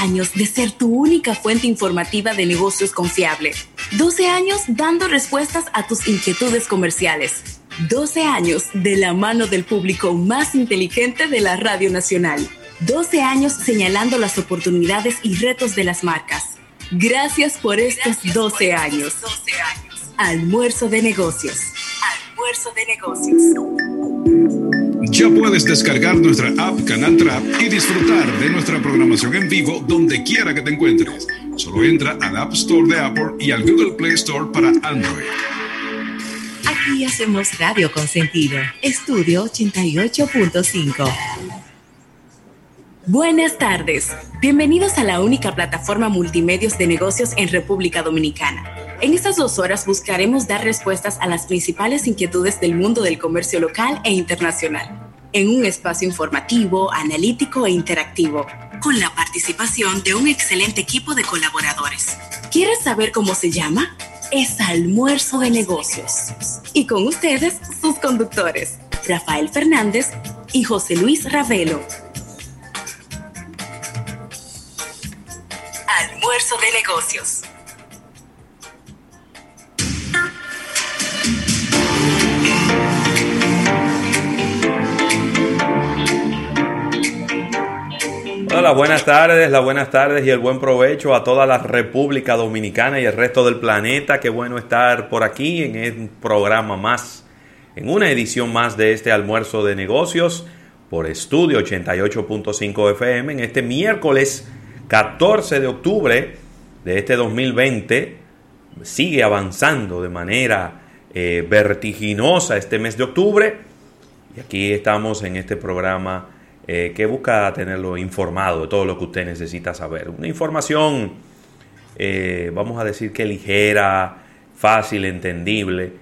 años de ser tu única fuente informativa de negocios confiable. 12 años dando respuestas a tus inquietudes comerciales. 12 años de la mano del público más inteligente de la Radio Nacional. 12 años señalando las oportunidades y retos de las marcas. Gracias por estos 12 años. Almuerzo de negocios. Almuerzo de negocios. Ya puedes descargar nuestra app Canal Trap y disfrutar de nuestra programación en vivo donde quiera que te encuentres. Solo entra al App Store de Apple y al Google Play Store para Android. Aquí hacemos radio con sentido. Estudio 88.5. Buenas tardes. Bienvenidos a la única plataforma multimedios de negocios en República Dominicana. En estas dos horas buscaremos dar respuestas a las principales inquietudes del mundo del comercio local e internacional, en un espacio informativo, analítico e interactivo, con la participación de un excelente equipo de colaboradores. ¿Quieres saber cómo se llama? Es Almuerzo de Negocios. Y con ustedes, sus conductores, Rafael Fernández y José Luis Ravelo. Almuerzo de negocios. Hola, buenas tardes, las buenas tardes y el buen provecho a toda la República Dominicana y el resto del planeta. Qué bueno estar por aquí en un programa más, en una edición más de este almuerzo de negocios por Estudio 88.5 FM en este miércoles 14 de octubre de este 2020 sigue avanzando de manera eh, vertiginosa este mes de octubre y aquí estamos en este programa eh, que busca tenerlo informado de todo lo que usted necesita saber. Una información, eh, vamos a decir que ligera, fácil, entendible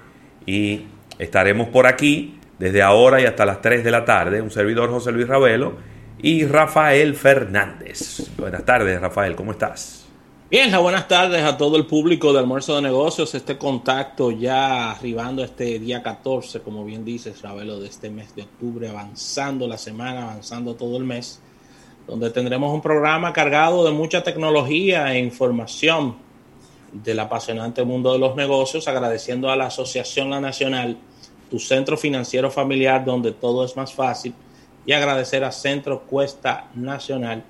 y estaremos por aquí desde ahora y hasta las 3 de la tarde. Un servidor José Luis Ravelo y Rafael Fernández. Buenas tardes, Rafael, ¿cómo estás? Bien, buenas tardes a todo el público de Almuerzo de Negocios. Este contacto ya arribando este día 14, como bien dices, Ravelo, de este mes de octubre, avanzando la semana, avanzando todo el mes, donde tendremos un programa cargado de mucha tecnología e información del apasionante mundo de los negocios, agradeciendo a la Asociación La Nacional, tu centro financiero familiar, donde todo es más fácil y agradecer a Centro Cuesta Nacional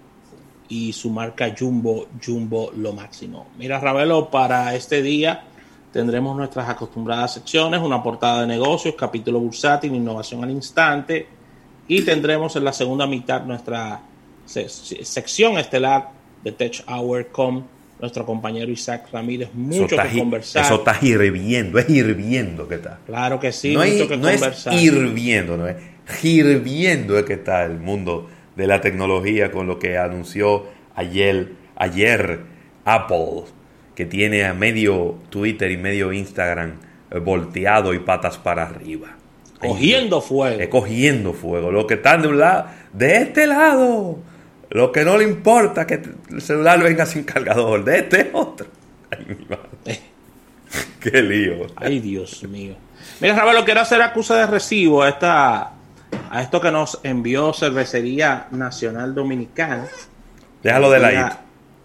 y su marca Jumbo, Jumbo lo máximo. Mira, Ravelo, para este día tendremos nuestras acostumbradas secciones, una portada de negocios, capítulo bursátil, innovación al instante y tendremos en la segunda mitad nuestra sección estelar de Tech Hour con nuestro compañero Isaac Ramírez. Mucho que conversar. Eso está hirviendo, es hirviendo que está. Claro que sí, no mucho que no conversar. Es hirviendo, no es hirviendo es que está el mundo de la tecnología con lo que anunció ayer, ayer Apple, que tiene a medio Twitter y medio Instagram eh, volteado y patas para arriba. Cogiendo fuego. Eh, cogiendo fuego. Los que están de un lado, de este lado. Lo que no le importa que el celular venga sin cargador. De este otro. Ay, mi madre. Qué lío. Ay, Dios mío. Mira, lo quiero hacer acusa de recibo a esta a esto que nos envió Cervecería Nacional Dominicana. Déjalo de la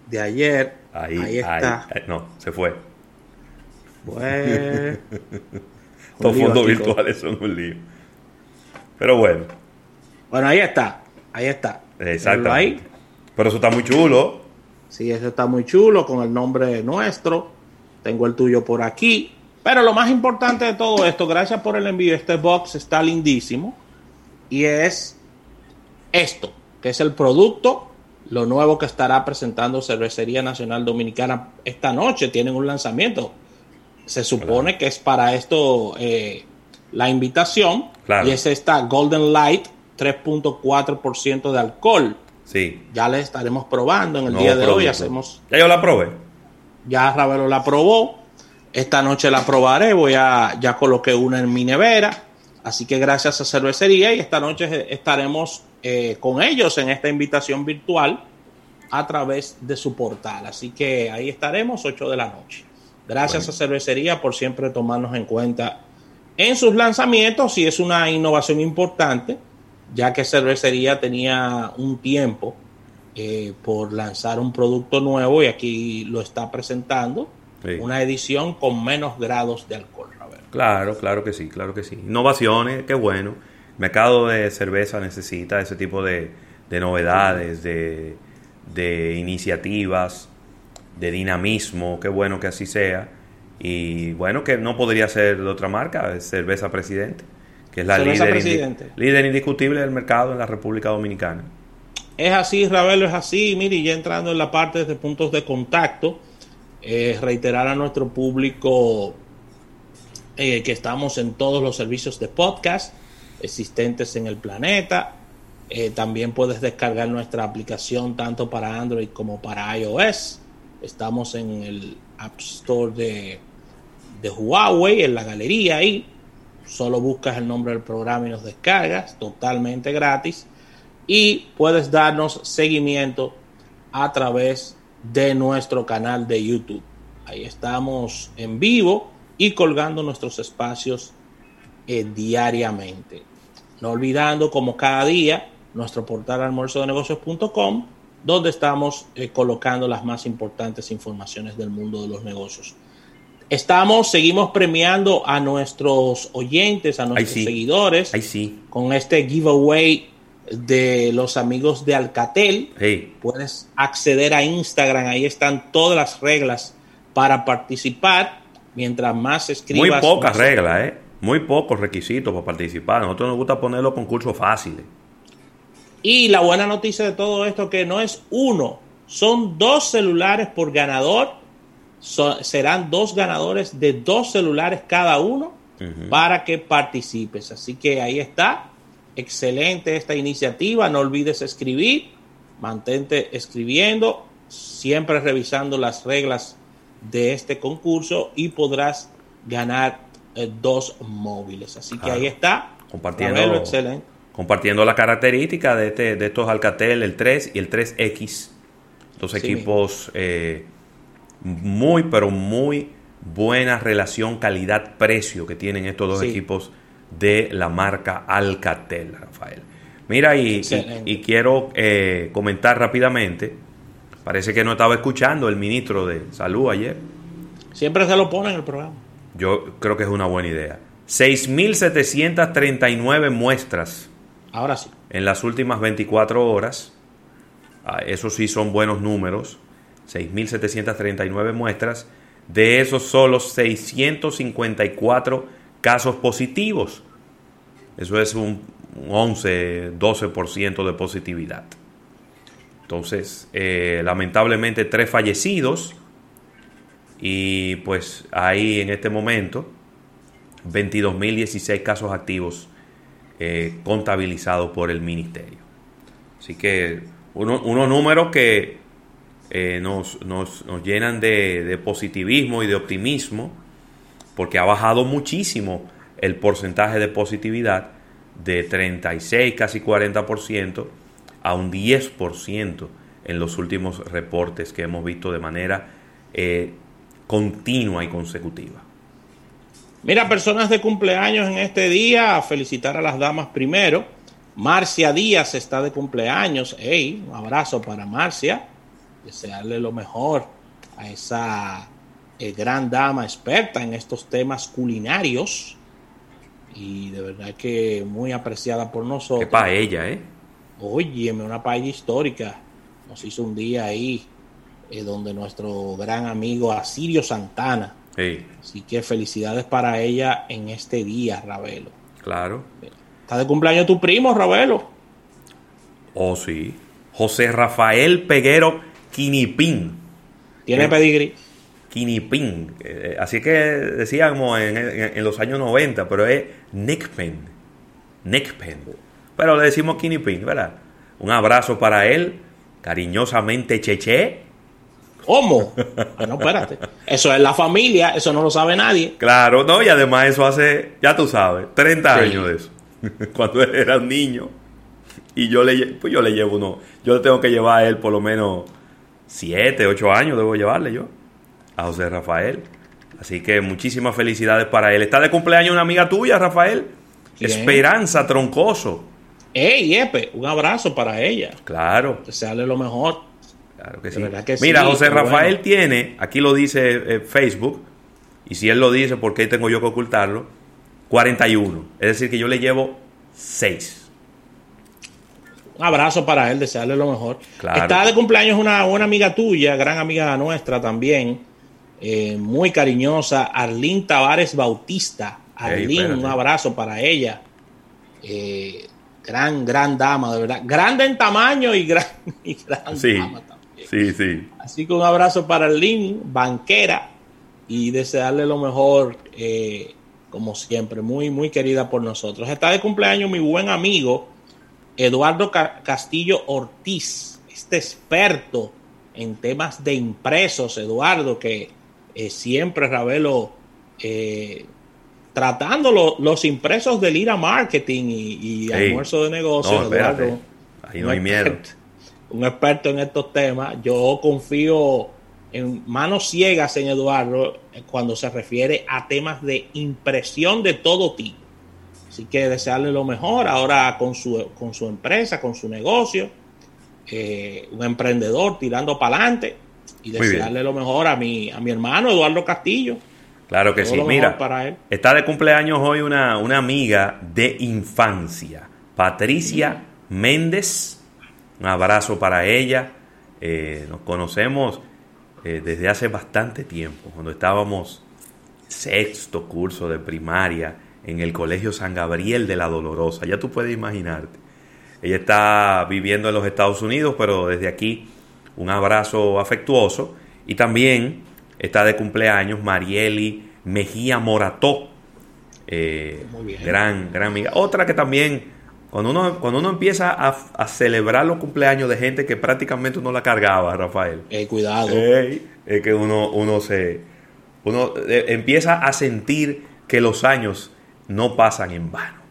De ayer. Ahí, está. no, se fue. Pues. Los fondos virtuales son un lío. Pero bueno. Bueno, ahí está. Ahí está. Exacto. Pero eso está muy chulo. Sí, eso está muy chulo con el nombre nuestro. Tengo el tuyo por aquí. Pero lo más importante de todo esto, gracias por el envío. Este box está lindísimo y es esto, que es el producto, lo nuevo que estará presentando Cervecería Nacional Dominicana esta noche. Tienen un lanzamiento. Se supone que es para esto eh, la invitación y es esta Golden Light 3.4% de alcohol. Sí. Ya le estaremos probando en el día de hoy. Hacemos. Ya yo la probé. Ya Ravelo la probó. Esta noche la probaré. Voy a ya coloqué una en mi nevera Así que gracias a Cervecería y esta noche estaremos eh, con ellos en esta invitación virtual a través de su portal. Así que ahí estaremos 8 de la noche. Gracias a Cervecería por siempre tomarnos en cuenta en sus lanzamientos y es una innovación importante, ya que Cervecería tenía un tiempo eh, por lanzar un producto nuevo y aquí lo está presentando. Una edición con menos grados de alcohol. Claro, claro que sí, claro que sí. Innovaciones, qué bueno. El mercado de cerveza necesita ese tipo de, novedades, de, de iniciativas, de dinamismo, qué bueno que así sea. Y bueno, que no podría ser de otra marca, Cerveza Presidente, que es la líder, líder, indiscutible del mercado en la República Dominicana. Es así, Ravelo, es así. Mire, ya entrando en la parte de puntos de contacto, eh, reiterar a nuestro público eh, que estamos en todos los servicios de podcast existentes en el planeta. Eh, también puedes descargar nuestra aplicación tanto para Android como para iOS. Estamos en el App Store de, de Huawei, en la galería ahí. Solo buscas el nombre del programa y nos descargas, totalmente gratis. Y puedes darnos seguimiento a través de nuestro canal de YouTube. Ahí estamos en vivo y colgando nuestros espacios eh, diariamente. No olvidando, como cada día, nuestro portal almuerzodenegocios.com, donde estamos eh, colocando las más importantes informaciones del mundo de los negocios. Estamos, seguimos premiando a nuestros oyentes, a nuestros seguidores, con este giveaway de los amigos de Alcatel. Puedes acceder a Instagram, ahí están todas las reglas para participar. Mientras más escribas. Muy pocas reglas, ¿eh? Muy pocos requisitos para participar. A nosotros nos gusta poner los concursos fáciles. Y la buena noticia de todo esto que no es uno, son dos celulares por ganador. serán dos ganadores de dos celulares cada uno para que participes. Así que ahí está. Excelente esta iniciativa. No olvides escribir. Mantente escribiendo. Siempre revisando las reglas de este concurso y podrás ganar eh, dos móviles. Así que ahí está. Compartiendo, compartiendo la característica de, este, de estos Alcatel, el 3 y el 3X. Dos equipos eh, muy, pero muy buena relación calidad-precio que tienen estos dos equipos de la marca Alcatel, Rafael. Mira, y, y, quiero eh, comentar rápidamente, parece que no estaba escuchando el ministro de Salud ayer. Siempre se lo pone en el programa. Yo creo que es una buena idea. 6.739 muestras. Ahora sí. En las últimas 24 horas. Ah, Eso sí son buenos números. 6.739 muestras. De esos solo 654 casos positivos. Eso es un 11, 12% de positividad. Entonces, eh, lamentablemente, tres fallecidos y pues ahí en este momento 22.016 casos activos eh, contabilizados por el ministerio. Así que unos números que eh, nos, nos, llenan de, de, positivismo y de optimismo porque ha bajado muchísimo el porcentaje de positividad de 36, casi 40% a un 10% en los últimos reportes que hemos visto de manera eh, continua y consecutiva. Mira, personas de cumpleaños en este día, felicitar a las damas primero. Marcia Díaz está de cumpleaños. Hey, un abrazo para Marcia. Desearle lo mejor a esa eh, gran dama experta en estos temas culinarios. Y de verdad que muy apreciada por nosotros. Qué ella, ¿eh? Óyeme, una paella histórica. Nos hizo un día ahí eh, donde nuestro gran amigo Asirio Santana. Así que felicidades para ella en este día, Ravelo. Claro. Está de cumpleaños tu primo, Ravelo. Oh, sí. José Rafael Peguero Quinipín. Tiene pedigrí. Quinipín. Eh, así que decíamos en, los años 90, pero es Nickpen. Nickpen. Pero le decimos Quinipín, ¿verdad? Un abrazo para él, cariñosamente Cheche. ¿Cómo? Bueno, espérate. Eso es la familia, eso no lo sabe nadie. Claro, no, y además eso hace, ya tú sabes, 30 años de eso. Cuando él era un niño. Y yo le, pues yo le llevo uno, yo le tengo que llevar a él por lo menos 7, 8 años, debo llevarle yo, a José Rafael. Así que muchísimas felicidades para él. Está de cumpleaños una amiga tuya, Rafael. Esperanza Troncoso. Ey, Epe, un abrazo para ella. Claro. Desearle lo mejor. Claro que sí. Mira, José Rafael tiene, aquí lo dice eh, Facebook, y si él lo dice, ¿por qué tengo yo que ocultarlo? 41. Es decir, que yo le llevo 6. Un abrazo para él, desearle lo mejor. Está de cumpleaños una, una amiga tuya, gran amiga nuestra también, eh, muy cariñosa, Arlín Tavares Bautista. Arlín, un abrazo para ella. Eh, gran, gran dama, de verdad. Grande en tamaño y gran, y gran sí, dama también. Sí, sí. Así que un abrazo para Arlín, banquera, y desearle lo mejor, eh, como siempre, muy, muy querida por nosotros. Está de cumpleaños mi buen amigo Eduardo Castillo Ortiz, este experto en temas de impresos, Eduardo, que eh, siempre Ravelo eh, tratando los impresos del IRA Marketing y, almuerzo de negocios. Eduardo, ahí no hay miedo. un experto en estos temas. Yo confío en manos ciegas en Eduardo cuando se refiere a temas de impresión de todo tipo. Así que desearle lo mejor ahora con su, con su empresa, con su negocio. Eh, un emprendedor tirando para adelante y desearle lo mejor a mi, a mi hermano Eduardo Castillo. Claro que sí, mira, está de cumpleaños hoy una, una amiga de infancia, Patricia Méndez. Un abrazo para ella. Eh, nos conocemos eh, desde hace bastante tiempo, cuando estábamos sexto curso de primaria en el Colegio San Gabriel de la Dolorosa. Ya tú puedes imaginarte. Ella está viviendo en los Estados Unidos, pero desde aquí un abrazo afectuoso. Y también está de cumpleaños Marieli Mejía Morató. Eh, gran, gran amiga. Otra que también, cuando uno, cuando uno empieza a, celebrar los cumpleaños de gente que prácticamente uno la cargaba, Rafael. Eh, cuidado. es que uno, uno se. Uno eh, empieza a sentir que los años no pasan en vano.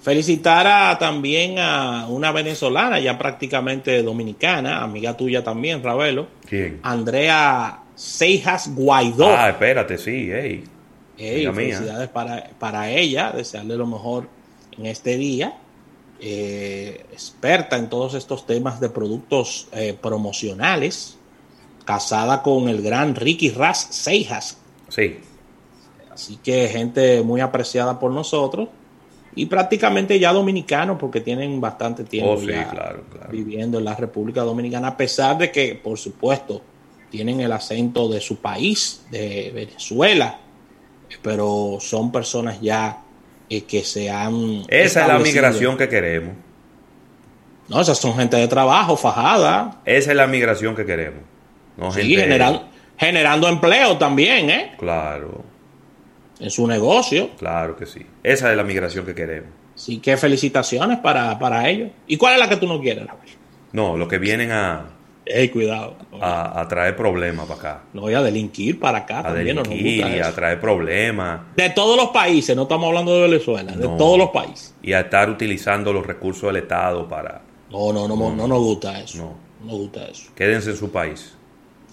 Felicitar también a una venezolana, ya prácticamente dominicana, amiga tuya también, Ravelo. ¿Quién? Andrea Seijas Guaidó. Ah, espérate, sí, hey. felicidades para, ella, desearle lo mejor en este día. Eh, experta en todos estos temas de productos eh, promocionales, casada con el gran Ricky Ras Seijas. Sí. Así que gente muy apreciada por nosotros y prácticamente ya dominicanos porque tienen bastante tiempo oh, viviendo en la República Dominicana, a pesar de que, por supuesto, tienen el acento de su país, de Venezuela, pero son personas ya eh, que se han... Esa es la migración que queremos. No, esas son gente de trabajo, fajada. Esa es la migración que queremos. No sí, generando empleo también, ¿eh? Claro en su negocio. Claro que sí. Esa es la migración que queremos. Sí, que felicitaciones para, ellos. ¿Y cuál es la que tú no quieres, No, los que vienen a... Ey, cuidado. A, traer problemas para acá. No, voy a delinquir para acá. A delinquir y a traer problemas. De todos los países, no estamos hablando de Venezuela, de todos los países. Y a estar utilizando los recursos del Estado para... No, no, no, no, no nos gusta eso. No. no nos gusta eso. Quédense en su país.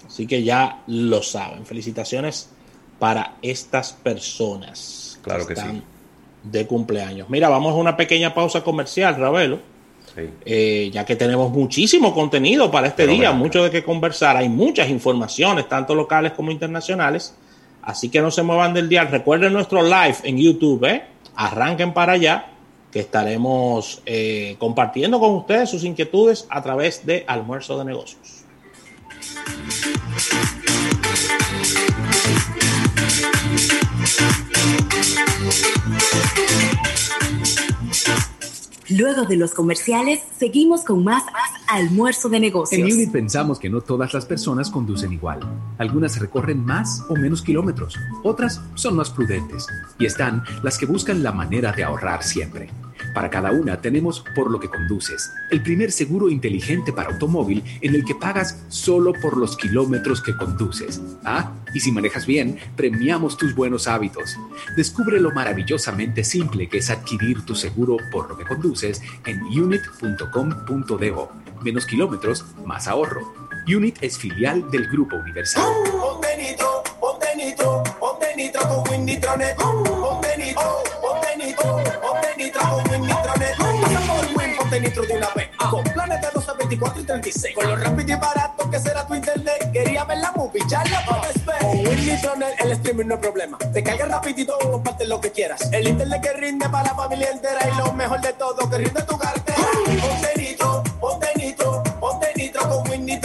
Así que ya lo saben. Felicitaciones para estas personas claro que, están de cumpleaños. Mira, vamos a una pequeña pausa comercial, Ravelo. Eh, ya que tenemos muchísimo contenido para este día, mucho de qué conversar, hay muchas informaciones, tanto locales como internacionales. Así que no se muevan del día. Recuerden nuestro live en YouTube, ¿eh? arranquen para allá, que estaremos eh, compartiendo con ustedes sus inquietudes a través de Almuerzo de Negocios. Luego de los comerciales, seguimos con más almuerzo de negocios. En Unit pensamos que no todas las personas conducen igual. Algunas recorren más o menos kilómetros, otras son más prudentes y están las que buscan la manera de ahorrar siempre. Para cada una tenemos Por lo que conduces, el primer seguro inteligente para automóvil en el que pagas solo por los kilómetros que conduces. Ah, y si manejas bien, premiamos tus buenos hábitos. Descubre lo maravillosamente simple que es adquirir tu seguro por lo que conduces en unit.com.do. Menos kilómetros, más ahorro. Unit es filial del Grupo Universal. De. Con planes de 12, 24 y 36. Con lo rápido y barato que será tu internet. Quería ver la movie, ya la puedes ver. Con Winnie el streaming no es problema. Te carga rapidito, comparte lo que quieras. El internet que rinde para la familia entera. Y lo mejor de todo, que rinde tu cartera. Ponte nitro, ponte con Winnie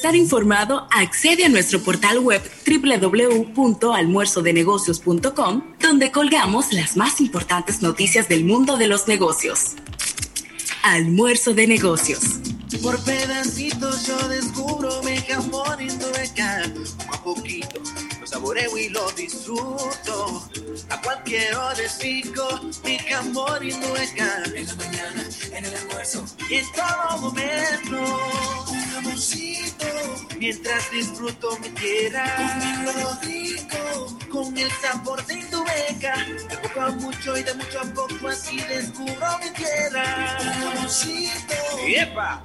estar informado, accede a nuestro portal web www.almuerzodenegocios.com, donde colgamos las más importantes noticias del mundo de los negocios. Almuerzo de negocios. Por pedacitos yo descubro mi jamón indueca, poco a poquito lo saboreo y lo disfruto. A cualquier hora pico mi jamón indueca. En la mañana, en el almuerzo y en todo momento. Un jamoncito, mientras disfruto mi tierra. Con rico, con el sabor de indueca. De poco a mucho y de mucho a poco así descubro mi tierra. Un jamoncito. ¡Epa!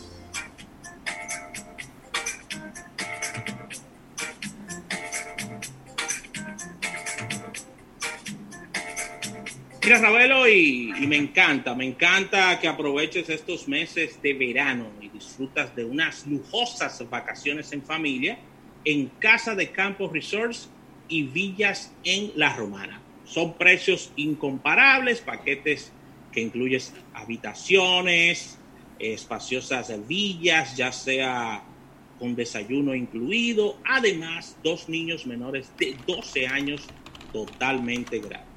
Mira, Ravelo, y, me encanta, me encanta que aproveches estos meses de verano y disfrutas de unas lujosas vacaciones en familia en Casa de Campos Resorts y Villas en La Romana. Son precios incomparables, paquetes que incluyen habitaciones, espaciosas villas, ya sea con desayuno incluido, además dos niños menores de 12 años totalmente gratis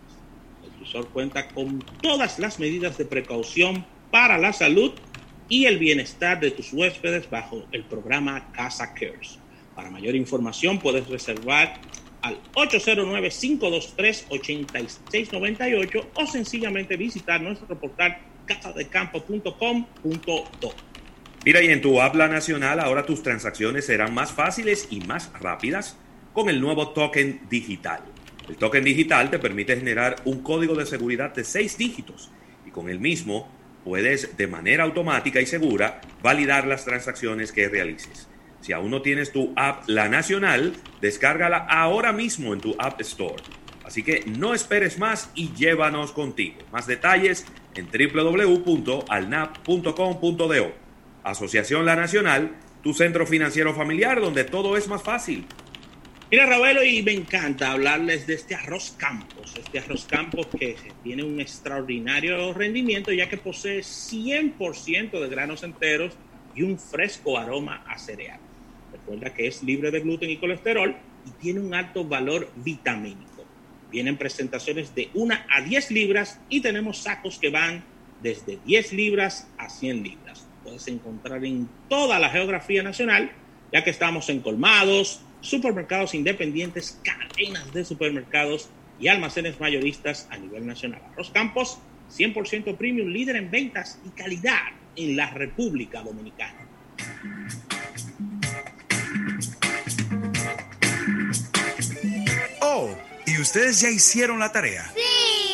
cuenta con todas las medidas de precaución para la salud y el bienestar de tus huéspedes bajo el programa Casa Cares. Para mayor información puedes reservar al 809-523-8698 o sencillamente visitar nuestro portal casadecampo.com.do. Mira, y en tu habla nacional ahora tus transacciones serán más fáciles y más rápidas con el nuevo token digital. El token digital te permite generar un código de seguridad de seis dígitos y con el mismo puedes de manera automática y segura validar las transacciones que realices. Si aún no tienes tu app La Nacional, descárgala ahora mismo en tu App Store. Así que no esperes más y llévanos contigo. Más detalles en www.alnap.com.do. Asociación La Nacional, tu centro financiero familiar donde todo es más fácil. Mira, Ravelo, y me encanta hablarles de este arroz campos, este arroz campos que tiene un extraordinario rendimiento ya que posee 100% de granos enteros y un fresco aroma a cereal. Recuerda que es libre de gluten y colesterol y tiene un alto valor vitamínico. Vienen presentaciones de 1 a 10 libras y tenemos sacos que van desde 10 libras a 100 libras. Puedes encontrar en toda la geografía nacional, ya que estamos en colmados, supermercados independientes, cadenas de supermercados y almacenes mayoristas a nivel nacional. Arroz Campos, 100% premium, líder en ventas y calidad en la República Dominicana. Oh, ¿y ustedes ya hicieron la tarea? Sí.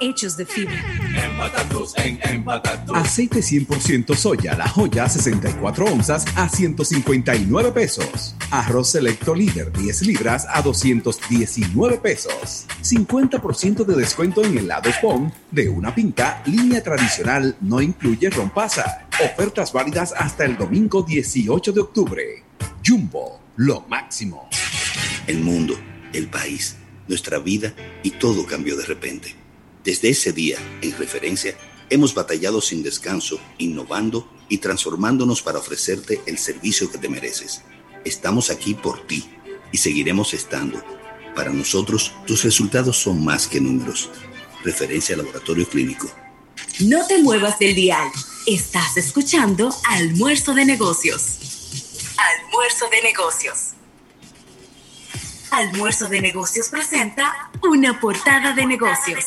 hechos de fibra. Empatados en empatados. Aceite 100% soya, la joya 64 onzas a 159 pesos. Arroz selecto líder 10 libras a 219 pesos. 50% de descuento en helados POM de una pinta, línea tradicional, no incluye rompasa. Ofertas válidas hasta el domingo 18 de octubre. Jumbo, lo máximo. El mundo, el país, nuestra vida y todo cambió de repente desde ese día, en referencia, hemos batallado sin descanso, innovando y transformándonos para ofrecerte el servicio que te mereces. Estamos aquí por ti y seguiremos estando. Para nosotros, tus resultados son más que números. Referencia Laboratorio Clínico. No te muevas del dial. Estás escuchando Almuerzo de Negocios. Almuerzo de Negocios. Almuerzo de Negocios presenta una portada de negocios.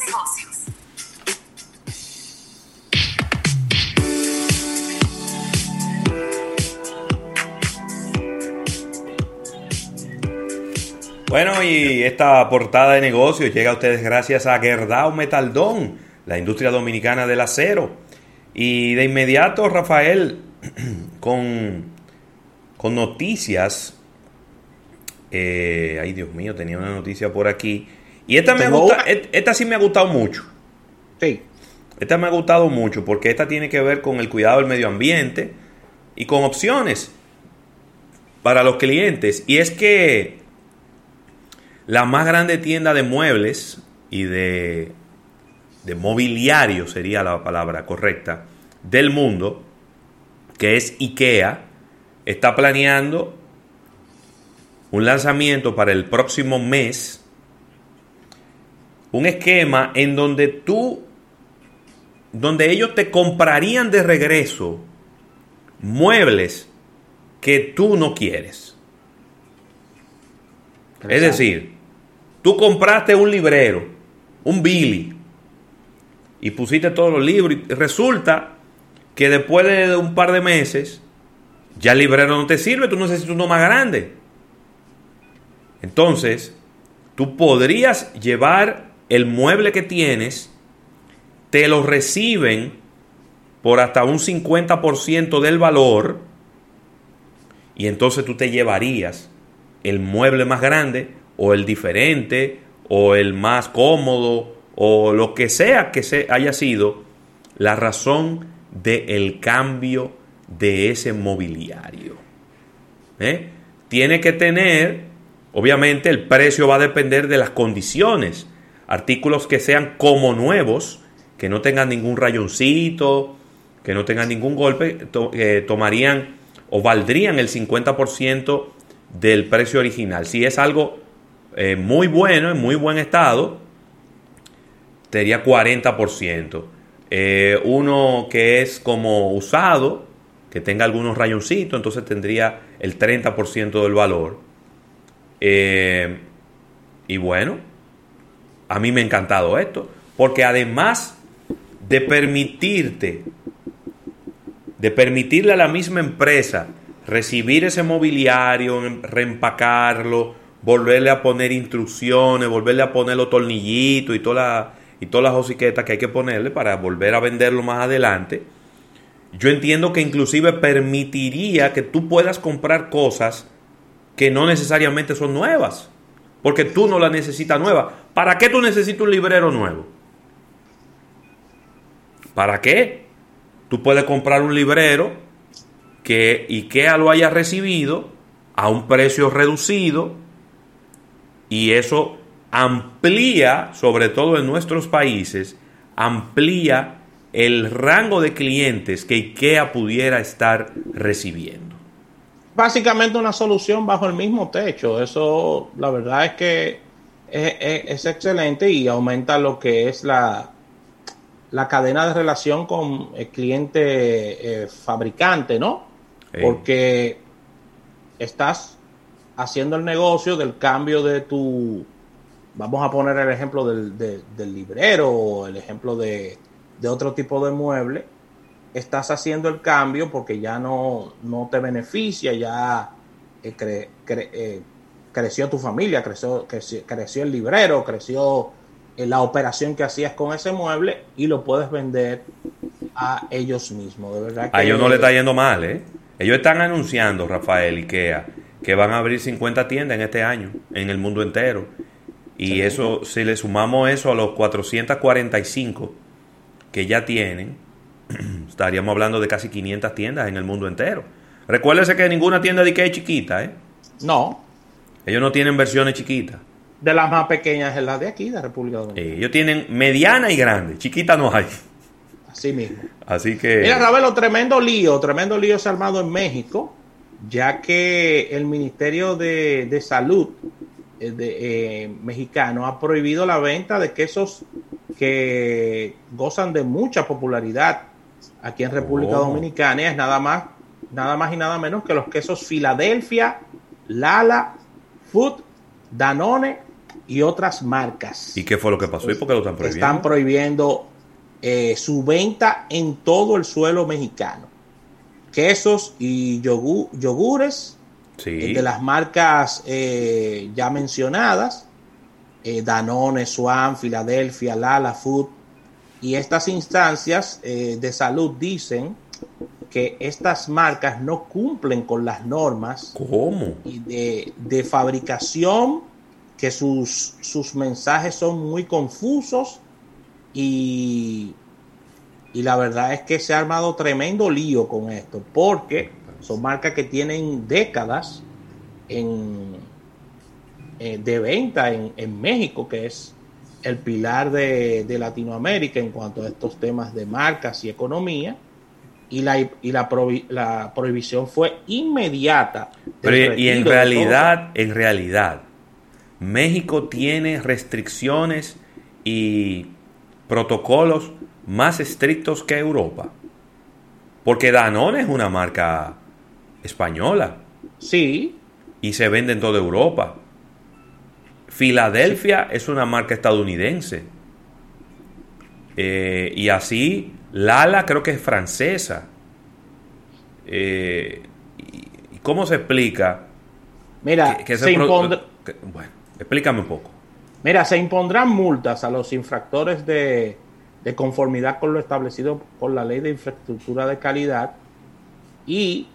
Bueno, y esta portada de negocios llega a ustedes gracias a Gerdau Metaldón, la industria dominicana del acero. Y de inmediato, Rafael, con, con noticias. Eh, ay, Dios mío, tenía una noticia por aquí. Y esta, me gusta, esta sí me ha gustado mucho. Sí. Esta me ha gustado mucho porque esta tiene que ver con el cuidado del medio ambiente y con opciones para los clientes. Y es que la más grande tienda de muebles y de, de mobiliario sería la palabra correcta del mundo, que es IKEA, está planeando un lanzamiento para el próximo mes, un esquema en donde tú, donde ellos te comprarían de regreso muebles que tú no quieres. Es decir, tú compraste un librero, un Billy, y pusiste todos los libros y resulta que después de un par de meses ya el librero no te sirve, tú necesitas uno más grande. Entonces, tú podrías llevar el mueble que tienes, te lo reciben por hasta un 50% del valor y entonces tú te llevarías el mueble más grande o el diferente o el más cómodo o lo que sea que se haya sido la razón del cambio de ese mobiliario. ¿Eh? Tiene que tener, obviamente el precio va a depender de las condiciones. Artículos que sean como nuevos, que no tengan ningún rayoncito, que no tengan ningún golpe, eh, tomarían o valdrían el 50% del precio original. Si es algo eh, muy bueno, en muy buen estado, sería 40%. Eh, uno que es como usado, que tenga algunos rayoncitos, entonces tendría el 30% del valor. Eh, y bueno, a mí me ha encantado esto, porque además de permitirte, de permitirle a la misma empresa recibir ese mobiliario, reempacarlo, volverle a poner instrucciones, volverle a poner los tornillitos y, toda y todas las hociquetas que hay que ponerle para volver a venderlo más adelante. Yo entiendo que inclusive permitiría que tú puedas comprar cosas que no necesariamente son nuevas, porque tú no las necesitas nuevas. ¿Para qué tú necesitas un librero nuevo? ¿Para qué? Tú puedes comprar un librero que IKEA lo haya recibido a un precio reducido y eso amplía, sobre todo en nuestros países, amplía el rango de clientes que IKEA pudiera estar recibiendo. Básicamente una solución bajo el mismo techo. Eso, la verdad es que es, excelente y aumenta lo que es la, la cadena de relación con el cliente eh, fabricante, ¿no? Porque estás haciendo el negocio del cambio de tu, vamos a poner el ejemplo del, del librero o el ejemplo de, otro tipo de mueble, estás haciendo el cambio porque ya no, no te beneficia, ya eh, eh, creció tu familia, creció, creció, el librero, creció eh, la operación que hacías con ese mueble y lo puedes vender a ellos mismos. De verdad a ellos no le está yendo mal, ¿eh? Ellos están anunciando, Rafael Ikea, que van a abrir 50 tiendas en este año, en el mundo entero. Y eso, si le sumamos eso a los 445 que ya tienen, estaríamos hablando de casi 500 tiendas en el mundo entero. Recuérdese que ninguna tienda de Ikea es chiquita, ¿eh? No. Ellos no tienen versiones chiquitas. De las más pequeñas es la de aquí, de República Dominicana. ellos tienen mediana y grande, chiquita no hay. Así mismo. Así que. Mira, Ravelo, tremendo lío, tremendo lío se ha armado en México, ya que el Ministerio de, Salud eh, de, eh, mexicano ha prohibido la venta de quesos que gozan de mucha popularidad aquí en República Oh. Dominicana es nada más, nada más y nada menos que los quesos Filadelfia, Lala, Food, Danone y otras marcas. ¿Y qué fue lo que pasó? ¿Y por qué lo están prohibiendo? Están prohibiendo eh, su venta en todo el suelo mexicano. Quesos y yogu- yogures Sí. eh, de las marcas eh, ya mencionadas, eh, Danone, Swan, Filadelfia, Lala Food, y estas instancias eh, de salud dicen que estas marcas no cumplen con las normas de, de fabricación, que sus, sus mensajes son muy confusos y, y la verdad es que se ha armado tremendo lío con esto, porque son marcas que tienen décadas en, eh, de venta en, en México, que es el pilar de, de Latinoamérica en cuanto a estos temas de marcas y economía. Y la, y la, la prohibición fue inmediata. Pero, y en realidad, en realidad, México tiene restricciones y protocolos más estrictos que Europa. Porque Danone es una marca española. Sí. Y se vende en toda Europa. Filadelfia es una marca estadounidense. Eh, y así, Lala creo que es francesa. Eh, y, ¿Cómo se explica? Mira, que- se impondrá- que- bueno, explícame un poco. Mira, se impondrán multas a los infractores de, de conformidad con lo establecido por la ley de infraestructura de calidad y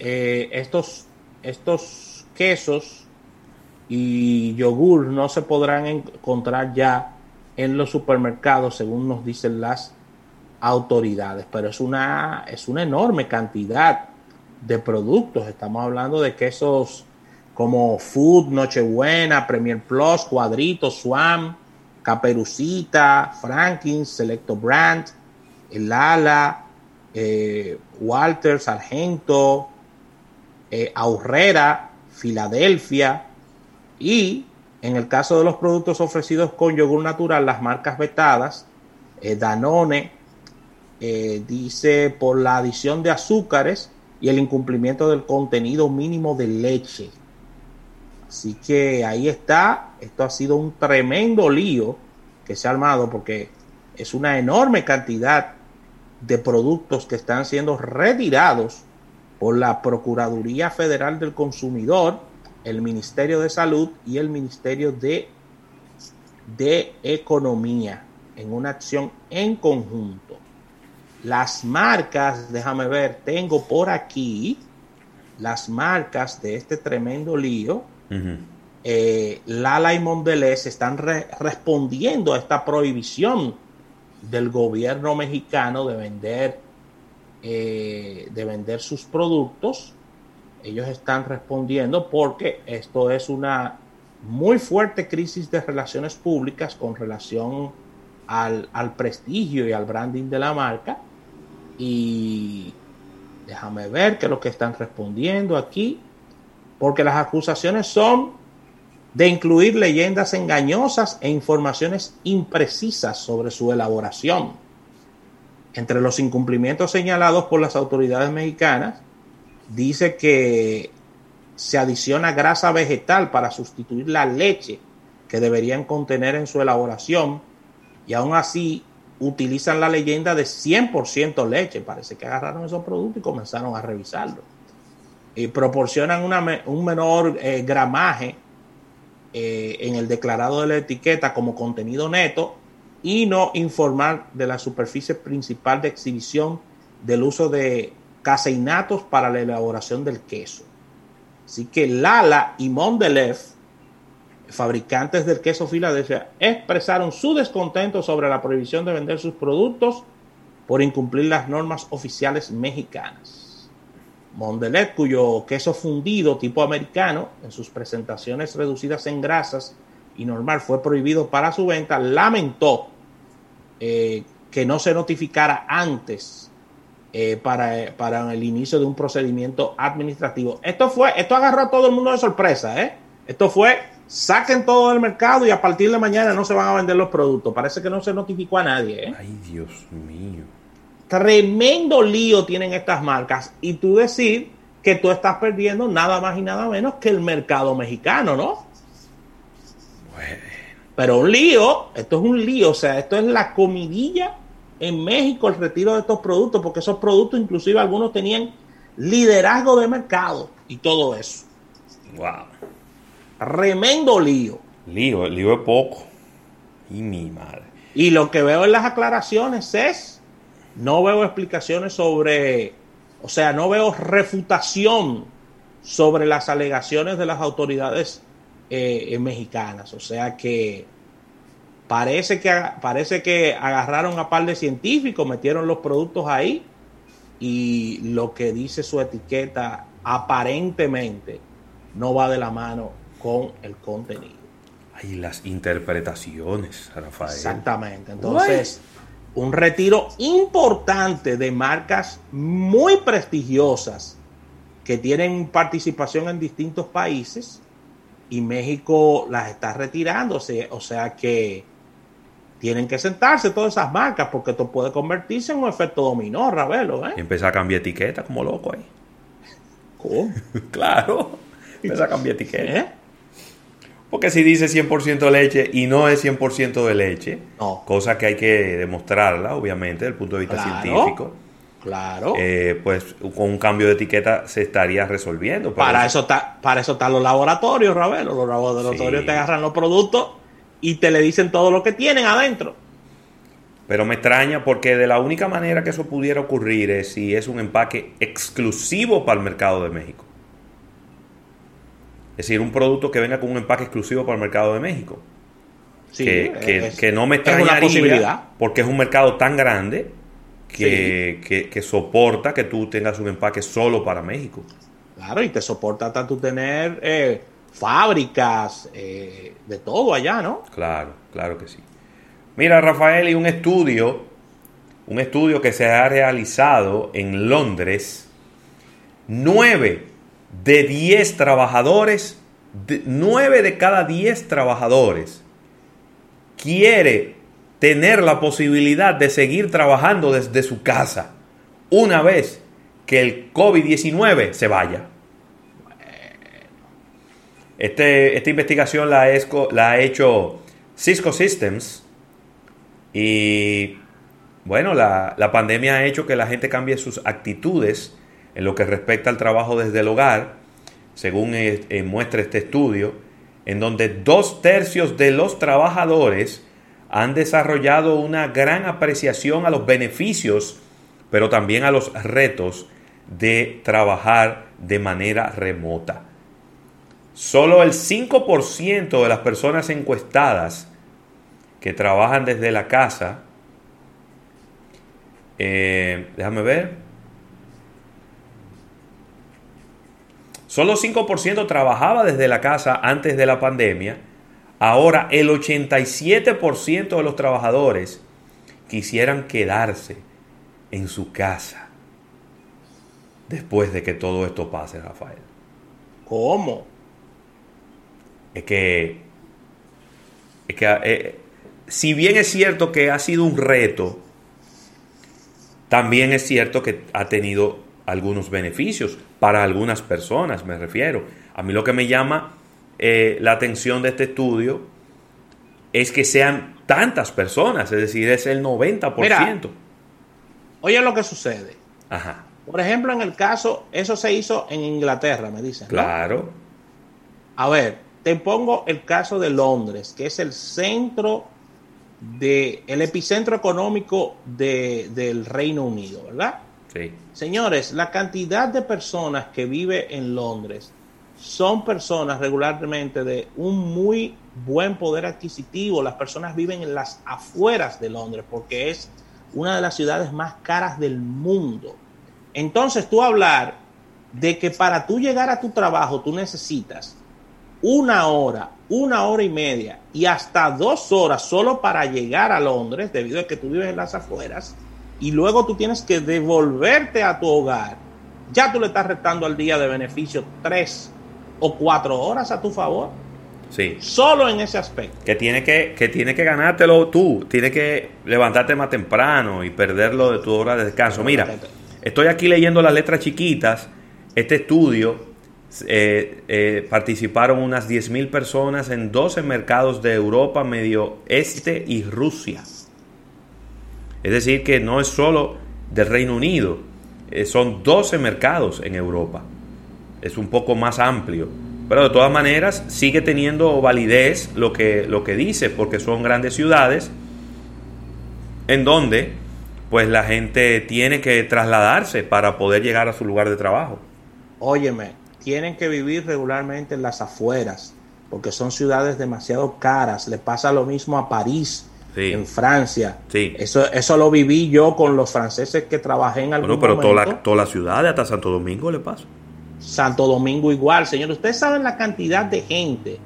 eh, estos, estos quesos y yogur no se podrán encontrar ya en los supermercados según nos dicen las autoridades, pero es una, es una enorme cantidad de productos. Estamos hablando de quesos como Food, Nochebuena, Premier Plus, Cuadritos, Swam, Caperucita, Franklin, Selecto Brand, El Ala, eh, Walter, Sargento, eh, Aurrera, Filadelfia y en el caso de los productos ofrecidos con yogur natural, las marcas vetadas, eh, Danone, eh, dice por la adición de azúcares y el incumplimiento del contenido mínimo de leche. Así que ahí está, esto ha sido un tremendo lío que se ha armado porque es una enorme cantidad de productos que están siendo retirados por la Procuraduría Federal del Consumidor, el Ministerio de Salud y el Ministerio de, de Economía en una acción en conjunto. Las marcas, déjame ver, tengo por aquí las marcas de este tremendo lío. Eh, Lala y Mondelez están re- respondiendo a esta prohibición del gobierno mexicano de vender eh, de vender sus productos. Ellos están respondiendo porque esto es una muy fuerte crisis de relaciones públicas con relación al, al prestigio y al branding de la marca. Y déjame ver qué es lo que están respondiendo aquí, porque las acusaciones son de incluir leyendas engañosas e informaciones imprecisas sobre su elaboración. Entre los incumplimientos señalados por las autoridades mexicanas, dice que se adiciona grasa vegetal para sustituir la leche que deberían contener en su elaboración y aún así utilizan la leyenda de 100% leche. Parece que agarraron esos productos y comenzaron a revisarlo. Y proporcionan un menor eh, gramaje eh, en el declarado de la etiqueta como contenido neto y no informar de la superficie principal de exhibición del uso de caseinatos para la elaboración del queso. Así que Lala y Mondelez, fabricantes del queso Filadelfia, expresaron su descontento sobre la prohibición de vender sus productos por incumplir las normas oficiales mexicanas. Mondelez, cuyo queso fundido tipo americano, en sus presentaciones reducidas en grasas y normal fue prohibido para su venta, lamentó eh, que no se notificara antes eh, para, para el inicio de un procedimiento administrativo. Esto fue, esto agarró a todo el mundo de sorpresa, ¿eh? Esto fue, saquen todo del mercado y a partir de mañana no se van a vender los productos. Parece que no se notificó a nadie, ¿eh? Ay, Dios mío. tremendo lío tienen estas marcas y tú decir que tú estás perdiendo nada más y nada menos que el mercado mexicano, ¿no? Pero un lío, esto es un lío, o sea, esto es la comidilla en México, el retiro de estos productos, porque esos productos inclusive algunos tenían liderazgo de mercado y todo eso. Wow. Tremendo lío. Lío, el lío es poco. Y mi madre. Y lo que veo en las aclaraciones es, no veo explicaciones sobre, o sea, no veo refutación sobre las alegaciones de las autoridades eh, mexicanas. O sea que parece que parece que agarraron a par de científicos, metieron los productos ahí y lo que dice su etiqueta aparentemente no va de la mano con el contenido. Ay, las interpretaciones, Rafael. Exactamente. Entonces, un retiro importante de marcas muy prestigiosas que tienen participación en distintos países y México las está retirándose. O sea que tienen que sentarse todas esas marcas porque esto puede convertirse en un efecto dominó, Ravelo. ¿eh? Y empezar a cambiar etiqueta como loco ahí. ¿Cómo? claro. Empezar a cambiar etiqueta. ¿Eh? Porque si dice 100% leche y no es 100% de leche, cosa que hay que demostrarla, obviamente, desde el punto de vista científico. Claro. Eh, pues con un cambio de etiqueta se estaría resolviendo. Para eso, está, para eso están los laboratorios, Ravelo. Los laboratorios te agarran los productos y te le dicen todo lo que tienen adentro. Pero me extraña porque de la única manera que eso pudiera ocurrir es si es un empaque exclusivo para el mercado de México. Es decir, un producto que venga con un empaque exclusivo para el mercado de México. Sí, que, no me extrañaría porque es un mercado tan grande que, soporta que tú tengas un empaque solo para México. Claro, y te soporta hasta tú tener eh, fábricas, eh, de todo allá, ¿no? Claro, claro que sí. Mira, Rafael, y un estudio, un estudio que se ha realizado en Londres, nueve de diez trabajadores, nueve de cada diez trabajadores quiere tener la posibilidad de seguir trabajando desde su casa una vez que el COVID-19 se vaya. Este, esta investigación la, la ha hecho Cisco Systems y bueno, la, pandemia ha hecho que la gente cambie sus actitudes en lo que respecta al trabajo desde el hogar, según eh, eh, muestra este estudio, en donde dos tercios de los trabajadores han desarrollado una gran apreciación a los beneficios, pero también a los retos de trabajar de manera remota. Solo el 5% de las personas encuestadas que trabajan desde la casa, eh, déjame ver, solo 5% trabajaba desde la casa antes de la pandemia, ahora el 87% de los trabajadores quisieran quedarse en su casa después de que todo esto pase, Rafael. ¿Cómo? Es que, es que eh, si bien es cierto que ha sido un reto, también es cierto que ha tenido algunos beneficios para algunas personas, me refiero. A mí lo que me llama eh, la atención de este estudio es que sean tantas personas, es decir, es el 90%. oye lo que sucede. Ajá. Por ejemplo, en el caso, eso se hizo en Inglaterra, me dicen. Claro. A ver, te pongo el caso de Londres, que es el centro de, el epicentro económico del Reino Unido, ¿verdad? Sí. Señores, la cantidad de personas que vive en Londres son personas regularmente de un muy buen poder adquisitivo. Las personas viven en las afueras de Londres porque es una de las ciudades más caras del mundo. Entonces tú hablar de que para tú llegar a tu trabajo tú necesitas una hora, una hora y media y hasta dos horas solo para llegar a Londres, debido a que tú vives en las afueras, y luego tú tienes que devolverte a tu hogar, ya tú le estás restando al día de beneficio tres o cuatro horas a tu favor. Sí. Solo en ese aspecto. Que tiene que, que tiene que ganártelo tú. Tienes que levantarte más temprano y perderlo de tu hora de descanso. Mira, estoy aquí leyendo las letras chiquitas. Este estudio eh, eh, participaron unas 10.000 personas en 12 mercados de Europa, Medio Este y Rusia. Es decir, que no es solo del Reino Unido, eh, son 12 mercados en Europa. Es un poco más amplio. Pero de todas maneras sigue teniendo validez lo que, lo que dice, porque son grandes ciudades en donde pues la gente tiene que trasladarse para poder llegar a su lugar de trabajo. Óyeme, tienen que vivir regularmente en las afueras, porque son ciudades demasiado caras. Le pasa lo mismo a París, en Francia. Sí. Eso, eso lo viví yo con los franceses que trabajé en algún Bueno, pero toda la ciudad, hasta Santo Domingo le pasa. Santo Domingo igual, señor. Ustedes saben la cantidad de gente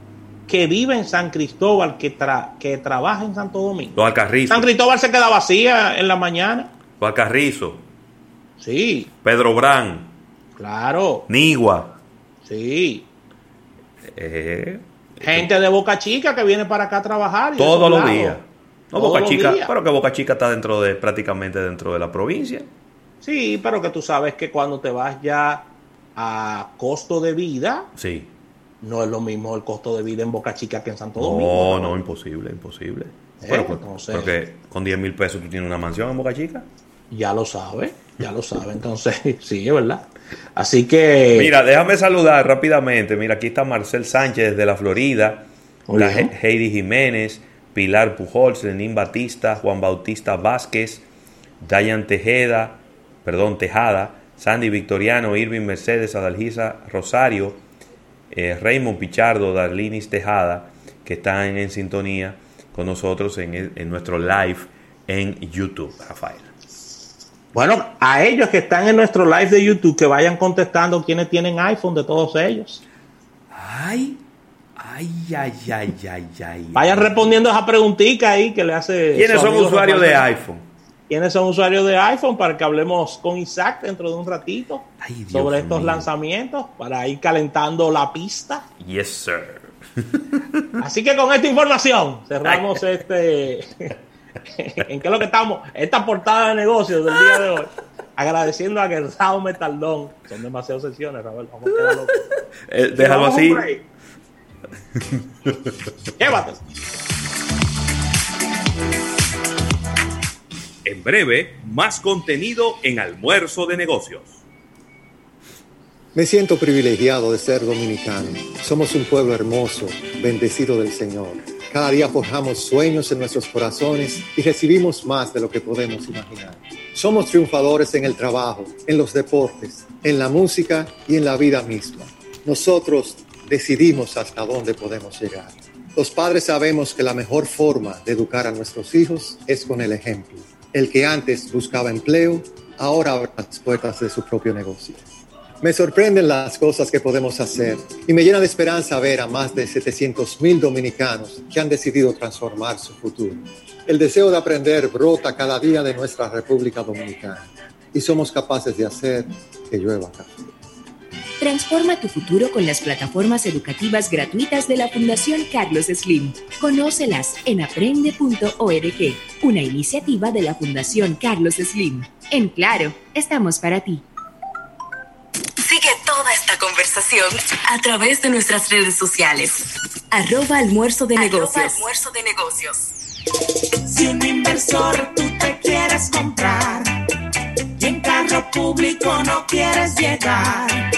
que vive en San Cristóbal que, tra- que trabaja en Santo Domingo. Los Alcarrizos. San Cristóbal se queda vacía en la mañana. Los Alcarrizos. Sí, Pedro Brán. claro. Nigua. Sí. Eh, Gente de Boca Chica que viene para acá a trabajar. todos los días. No, Todos Boca Chica, días. pero que Boca Chica está dentro de, prácticamente dentro de la provincia. Sí, pero que tú sabes que cuando te vas ya a costo de vida, Sí. no es lo mismo el costo de vida en Boca Chica que en Santo Domingo. No, no, imposible, imposible. Eh, Pero, entonces- porque con 10 mil pesos tú tienes una mansión en Boca Chica. Ya lo sabe, ya lo sabe. Entonces, sí, es verdad. Así que. Mira, déjame saludar rápidamente. Mira, aquí está Marcel Sánchez desde la Florida, la. He- Heidi Jiménez, Pilar Pujols, Lenín Batista, Juan Bautista Vázquez, Dayan Tejeda, perdón, Tejada, Sandy Victoriano, Irving Mercedes, Adalgisa Rosario, eh, Raymond Pichardo, Darlinis Tejada, que están en sintonía con nosotros en, el- en nuestro live en YouTube, Rafael. Bueno, a ellos que están en nuestro live de YouTube, que vayan contestando quienes tienen iPhone de todos ellos. Ay, ay, ay, ay, ay, ay. Vayan respondiendo esa preguntita ahí que le hace. ¿Quiénes son usuarios de iPhone? ¿Quiénes son usuarios de iPhone? Para que hablemos con Isaac dentro de un ratito sobre estos mío. lanzamientos, para ir calentando la pista. Yes, sir. Así que con esta información cerramos este. ¿En qué es lo que estamos? Esta portada de negocios del día de hoy. Agradeciendo a Gersao Metaldón. Son demasiadas sesiones, Rafael. Vamos a locos. Eh, déjalo así. Llévate. En breve, más contenido en Almuerzo de Negocios. Me siento privilegiado de ser dominicano. Somos un pueblo hermoso, bendecido del Señor. Cada día forjamos sueños en nuestros corazones y recibimos más de lo que podemos imaginar. Somos triunfadores en el trabajo, en los deportes, en la música y en la vida misma. Nosotros decidimos hasta dónde podemos llegar. Los padres sabemos que la mejor forma de educar a nuestros hijos es con el ejemplo. El que antes buscaba empleo, ahora abre las puertas de su propio negocio. Me sorprenden las cosas que podemos hacer y me llena de esperanza ver a más de 700 mil dominicanos que han decidido transformar su futuro. El deseo de aprender brota cada día de nuestra República Dominicana y somos capaces de hacer que llueva café. Transforma tu futuro con las plataformas educativas gratuitas de la Fundación Carlos Slim. Conócelas en aprende.org, una iniciativa de la Fundación Carlos Slim. En Claro, estamos para ti. Toda esta conversación a través de nuestras redes sociales. Arroba almuerzo de negocios. almuerzo de negocios. Si un inversor tú te quieres comprar y en carro público no quieres llegar,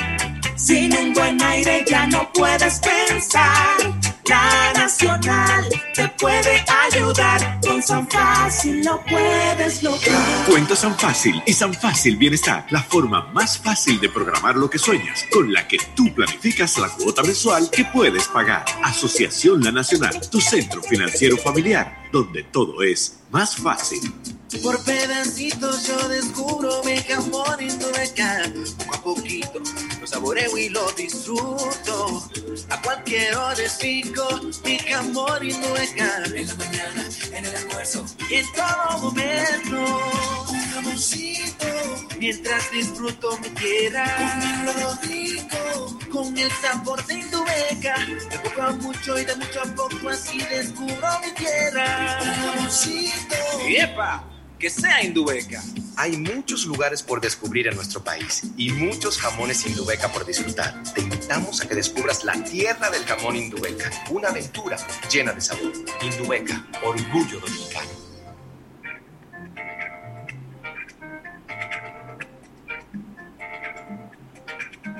sin un buen aire ya no puedes pensar. La Nacional te puede ayudar, con San Fácil lo puedes lograr. Cuenta San Fácil y San Fácil Bienestar, la forma más fácil de programar lo que sueñas, con la que tú planificas la cuota mensual que puedes pagar. Asociación La Nacional, tu centro financiero familiar, donde todo es más fácil. Por pedacitos yo descubro mi jamón Indubeca. Poco a poquito lo saboreo y lo disfruto. A cualquier hora pico mi jamón Indubeca. En la mañana, en el almuerzo y en todo momento. Un jamoncito. Mientras disfruto mi tierra. lo rico. Con el sabor de Indubeca. De poco a mucho y de mucho a poco así descubro mi tierra. Un jamoncito. ¡Yepa! que sea Indubeca. Hay muchos lugares por descubrir en nuestro país y muchos jamones Indubeca por disfrutar. Te invitamos a que descubras la tierra del jamón Indubeca, una aventura llena de sabor. Indubeca, orgullo dominicano.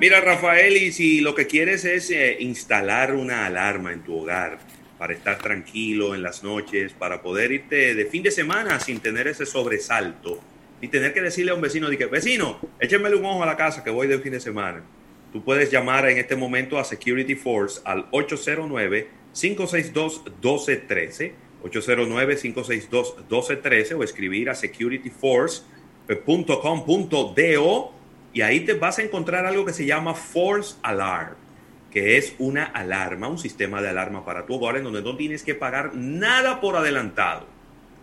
Mira, Rafael, y si lo que quieres es eh, instalar una alarma en tu hogar para estar tranquilo en las noches, para poder irte de fin de semana sin tener ese sobresalto y tener que decirle a un vecino, vecino, échenmele un ojo a la casa que voy de fin de semana. Tú puedes llamar en este momento a Security Force al 809-562-1213, 809-562-1213 o escribir a securityforce.com.do y ahí te vas a encontrar algo que se llama Force Alarm que es una alarma, un sistema de alarma para tu hogar en donde no tienes que pagar nada por adelantado.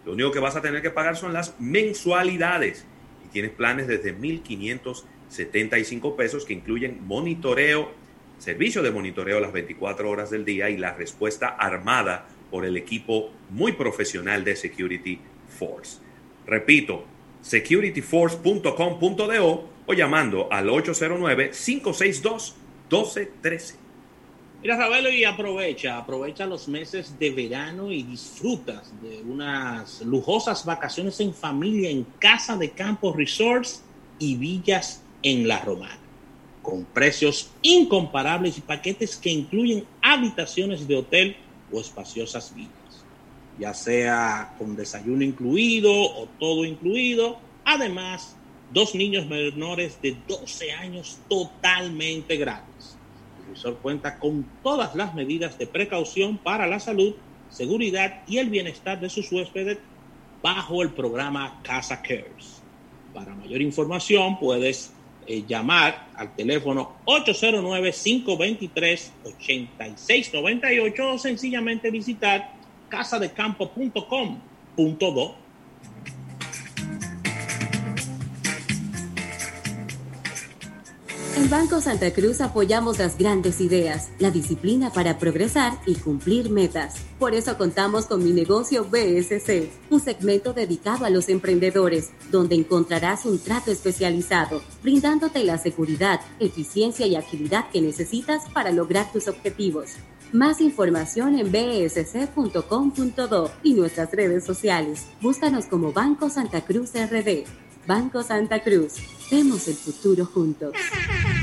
Lo único que vas a tener que pagar son las mensualidades y tienes planes desde 1.575 pesos que incluyen monitoreo, servicio de monitoreo las 24 horas del día y la respuesta armada por el equipo muy profesional de Security Force. Repito, securityforce.com.do o llamando al 809 562 12-13. Mira, Ravelo, y aprovecha, aprovecha los meses de verano y disfrutas de unas lujosas vacaciones en familia en Casa de Campo Resorts y Villas en La Romana, con precios incomparables y paquetes que incluyen habitaciones de hotel o espaciosas villas, ya sea con desayuno incluido o todo incluido, además dos niños menores de 12 años totalmente gratis. Resort cuenta con todas las medidas de precaución para la salud, seguridad y el bienestar de sus huéspedes bajo el programa Casa Cares. Para mayor información puedes eh, llamar al teléfono 809-523-8698 o sencillamente visitar casadecampo.com.do En Banco Santa Cruz apoyamos las grandes ideas, la disciplina para progresar y cumplir metas. Por eso contamos con mi negocio BSC, un segmento dedicado a los emprendedores, donde encontrarás un trato especializado, brindándote la seguridad, eficiencia y agilidad que necesitas para lograr tus objetivos. Más información en bsc.com.do y nuestras redes sociales. Búscanos como Banco Santa Cruz RD. Banco Santa Cruz. Vemos el futuro juntos.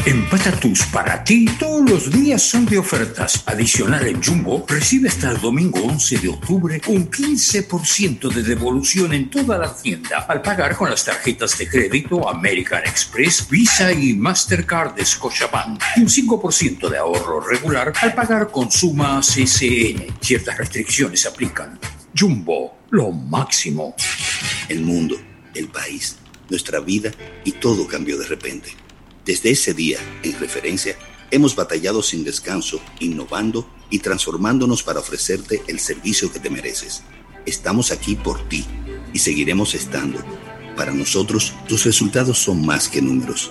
En Patatus para ti todos los días son de ofertas. Adicional en Jumbo, recibe hasta el domingo 11 de octubre un 15% de devolución en toda la tienda al pagar con las tarjetas de crédito American Express, Visa y Mastercard de Scotiabank. Y un 5% de ahorro regular al pagar con Suma CCN. Ciertas restricciones aplican. Jumbo, lo máximo. El mundo, el país nuestra vida y todo cambió de repente. Desde ese día, en referencia, hemos batallado sin descanso, innovando y transformándonos para ofrecerte el servicio que te mereces. Estamos aquí por ti y seguiremos estando. Para nosotros, tus resultados son más que números.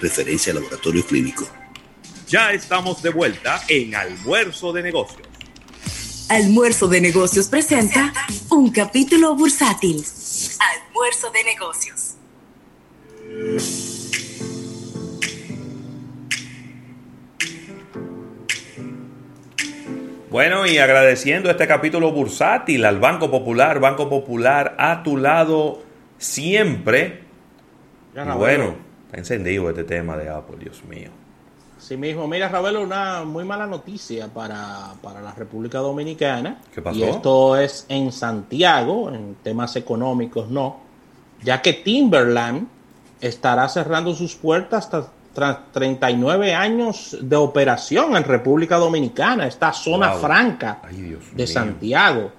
Referencia Laboratorio Clínico. Ya estamos de vuelta en Almuerzo de Negocios. Almuerzo de Negocios presenta un capítulo bursátil. Almuerzo de Negocios. Bueno, y agradeciendo este capítulo bursátil al Banco Popular, Banco Popular a tu lado siempre. bueno, está encendido este tema de Apple, Dios mío. Sí mismo, mira Ravelo, una muy mala noticia para, para, la República Dominicana. ¿Qué pasó? Y esto es en Santiago, en temas económicos no, ya que Timberland estará cerrando sus puertas hasta tras 39 años de operación en República Dominicana, esta zona franca de Santiago.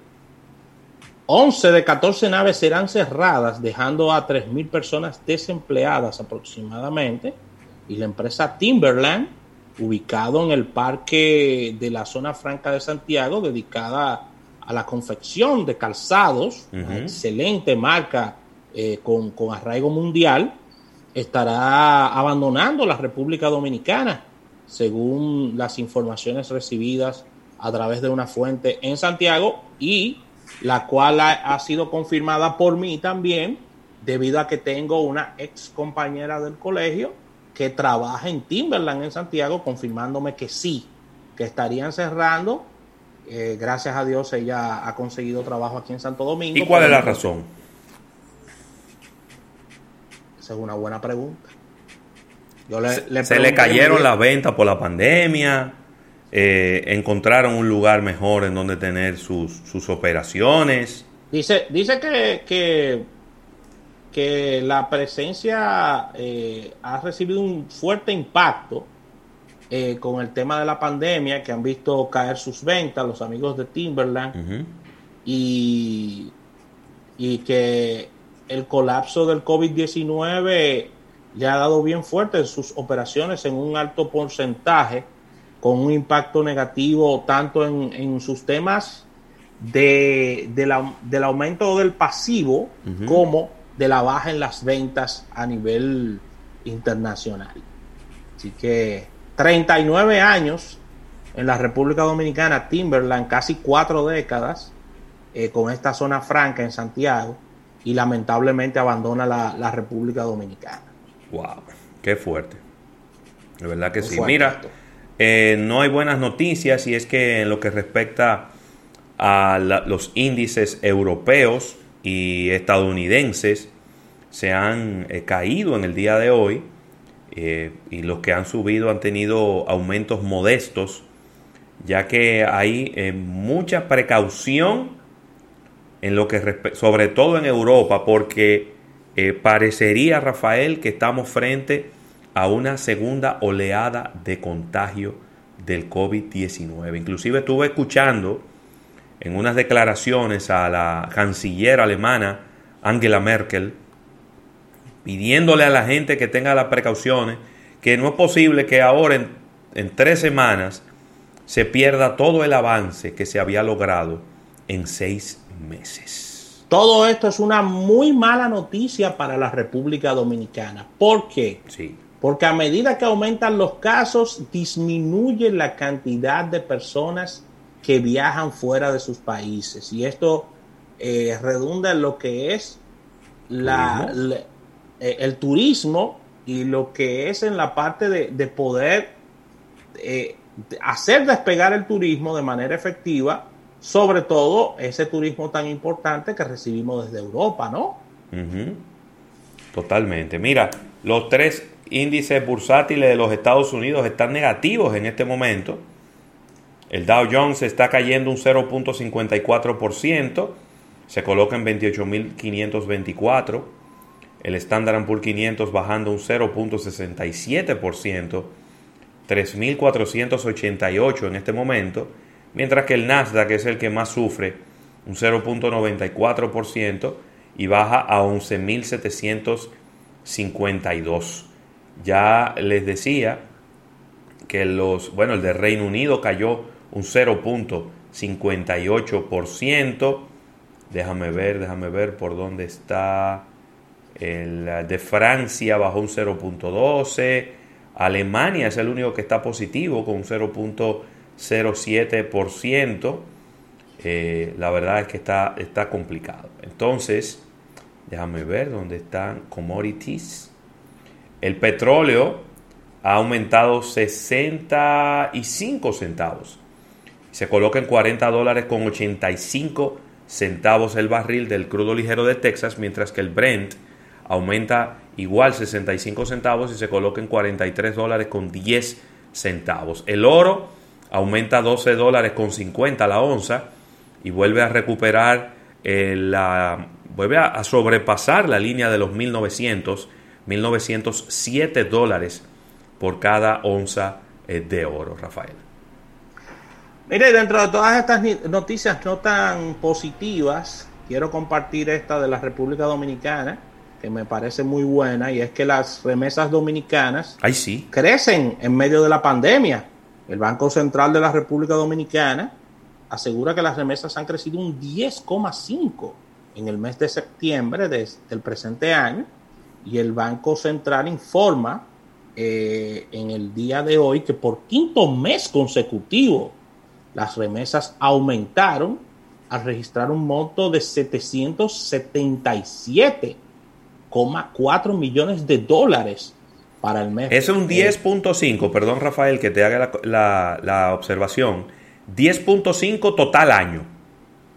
11 de 14 naves serán cerradas, dejando a 3.000 personas desempleadas aproximadamente. Y la empresa Timberland, ubicado en el parque de la zona franca de Santiago, dedicada a la confección de calzados, una excelente marca eh, con, con arraigo mundial, estará abandonando la República Dominicana, según las informaciones recibidas a través de una fuente en Santiago y la cual ha, sido confirmada por mí también, debido a que tengo una ex compañera del colegio que trabaja en Timberland en Santiago, confirmándome que sí, que estarían cerrando. Eh, gracias a Dios ella ha conseguido trabajo aquí en Santo Domingo. ¿Y cuál es la razón? Esa es una buena pregunta. se le cayeron las ventas por la pandemia. Eh, encontraron un lugar mejor en donde tener sus, sus operaciones. Dice, dice que, que, la presencia eh, ha recibido un fuerte impacto eh, con el tema de la pandemia, que han visto caer sus ventas, los amigos de Timberland, y, y que el colapso del COVID-19 le ha dado bien fuerte en sus operaciones en un alto porcentaje con un impacto negativo tanto en, sus temas de, del aumento del pasivo como de la baja en las ventas a nivel internacional. Así que 39 años en la República Dominicana, Timberland, casi cuatro décadas eh, con esta zona franca en Santiago y lamentablemente abandona la, República Dominicana. ¡Wow! ¡Qué fuerte! De verdad que sí. Mira. Eh, no hay buenas noticias y es que en lo que respecta a los índices europeos y estadounidenses se han eh, caído en el día de hoy eh, y los que han subido han tenido aumentos modestos ya que hay mucha precaución en lo que sobre todo en Europa porque parecería Rafael que estamos frente a una segunda oleada de contagio del COVID-19. Inclusive estuve escuchando en unas declaraciones a la canciller alemana Angela Merkel pidiéndole a la gente que tenga las precauciones, que no es posible que ahora en, en tres semanas se pierda todo el avance que se había logrado en seis meses. Todo esto es una muy mala noticia para la República Dominicana. ¿Por qué? Sí. Porque a medida que aumentan los casos, disminuye la cantidad de personas que viajan fuera de sus países. Y esto eh, redunda en lo que es la, eh, el turismo y lo que es en la parte de, poder eh, hacer despegar el turismo de manera efectiva, sobre todo ese turismo tan importante que recibimos desde Europa, ¿no? Totalmente. Mira, los tres índices bursátiles de los Estados Unidos están negativos en este momento. El Dow Jones está cayendo un 0.54%, se coloca en 28.524. El Standard Poor's 500 bajando un 0.67%, 3.488 en este momento, mientras que el Nasdaq es el que más sufre, un 0.94% y baja a 11.752. Ya les decía que los, bueno, el de Reino Unido cayó un 0.58%. Déjame ver, déjame ver por dónde está. El de Francia bajó un 0.12. Alemania es el único que está positivo con un 0.07%. Eh, la verdad es que está, está complicado. Entonces, déjame ver dónde están commodities. El petróleo ha aumentado 65 centavos. Se coloca en 40 dólares con 85 centavos el barril del crudo ligero de Texas, mientras que el Brent aumenta igual 65 centavos y se coloca en 43 dólares con 10 centavos. El oro aumenta 12 dólares con 50 la onza y vuelve a recuperar eh, la vuelve a sobrepasar la línea de los 1900 1.907 dólares por cada onza eh, de oro, Rafael. Mire, dentro de todas estas noticias no tan positivas, quiero compartir esta de la República Dominicana, que me parece muy buena, y es que las remesas dominicanas Ay, sí. crecen en medio de la pandemia. El Banco Central de la República Dominicana asegura que las remesas han crecido un 10,5 en el mes de septiembre de- del presente año y el Banco Central informa eh, en el día de hoy que por quinto mes consecutivo las remesas aumentaron al registrar un monto de 777,4 millones de dólares para el mes. Es un eh, 10.5, perdón Rafael que te haga la, la- la observación. 10.5 total año.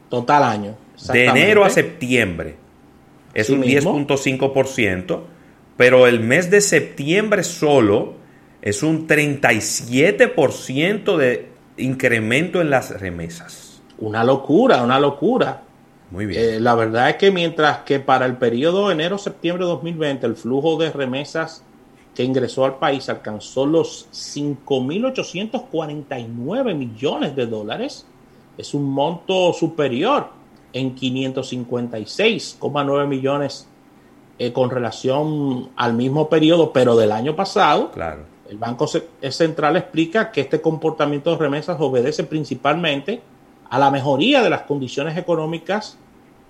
Total año. De enero a septiembre. Es un mismo. 10.5%, pero el mes de septiembre solo es un 37% de incremento en las remesas. Una locura, una locura. Muy bien. Eh, la verdad es que mientras que para el periodo enero-septiembre de 2020 el flujo de remesas que ingresó al país alcanzó los 5.849 millones de dólares, es un monto superior en 556,9 millones eh, con relación al mismo periodo, pero del año pasado. Claro. El Banco Ce- Central explica que este comportamiento de remesas obedece principalmente a la mejoría de las condiciones económicas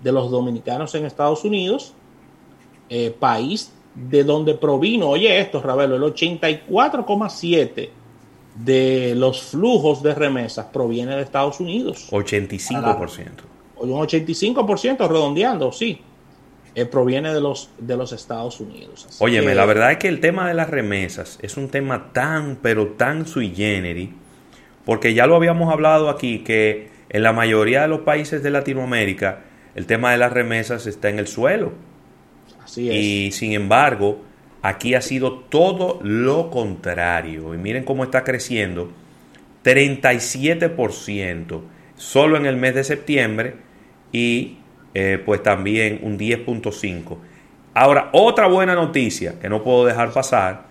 de los dominicanos en Estados Unidos, eh, país de donde provino, oye esto, Ravelo, el 84,7 de los flujos de remesas proviene de Estados Unidos. 85%. Un 85% redondeando, sí, eh, proviene de los, de los Estados Unidos. Así Óyeme, que- la verdad es que el tema de las remesas es un tema tan, pero tan sui generis, porque ya lo habíamos hablado aquí, que en la mayoría de los países de Latinoamérica el tema de las remesas está en el suelo. Y sin embargo, aquí ha sido todo lo contrario. Y miren cómo está creciendo. 37% solo en el mes de septiembre y eh, pues también un 10.5%. Ahora, otra buena noticia que no puedo dejar pasar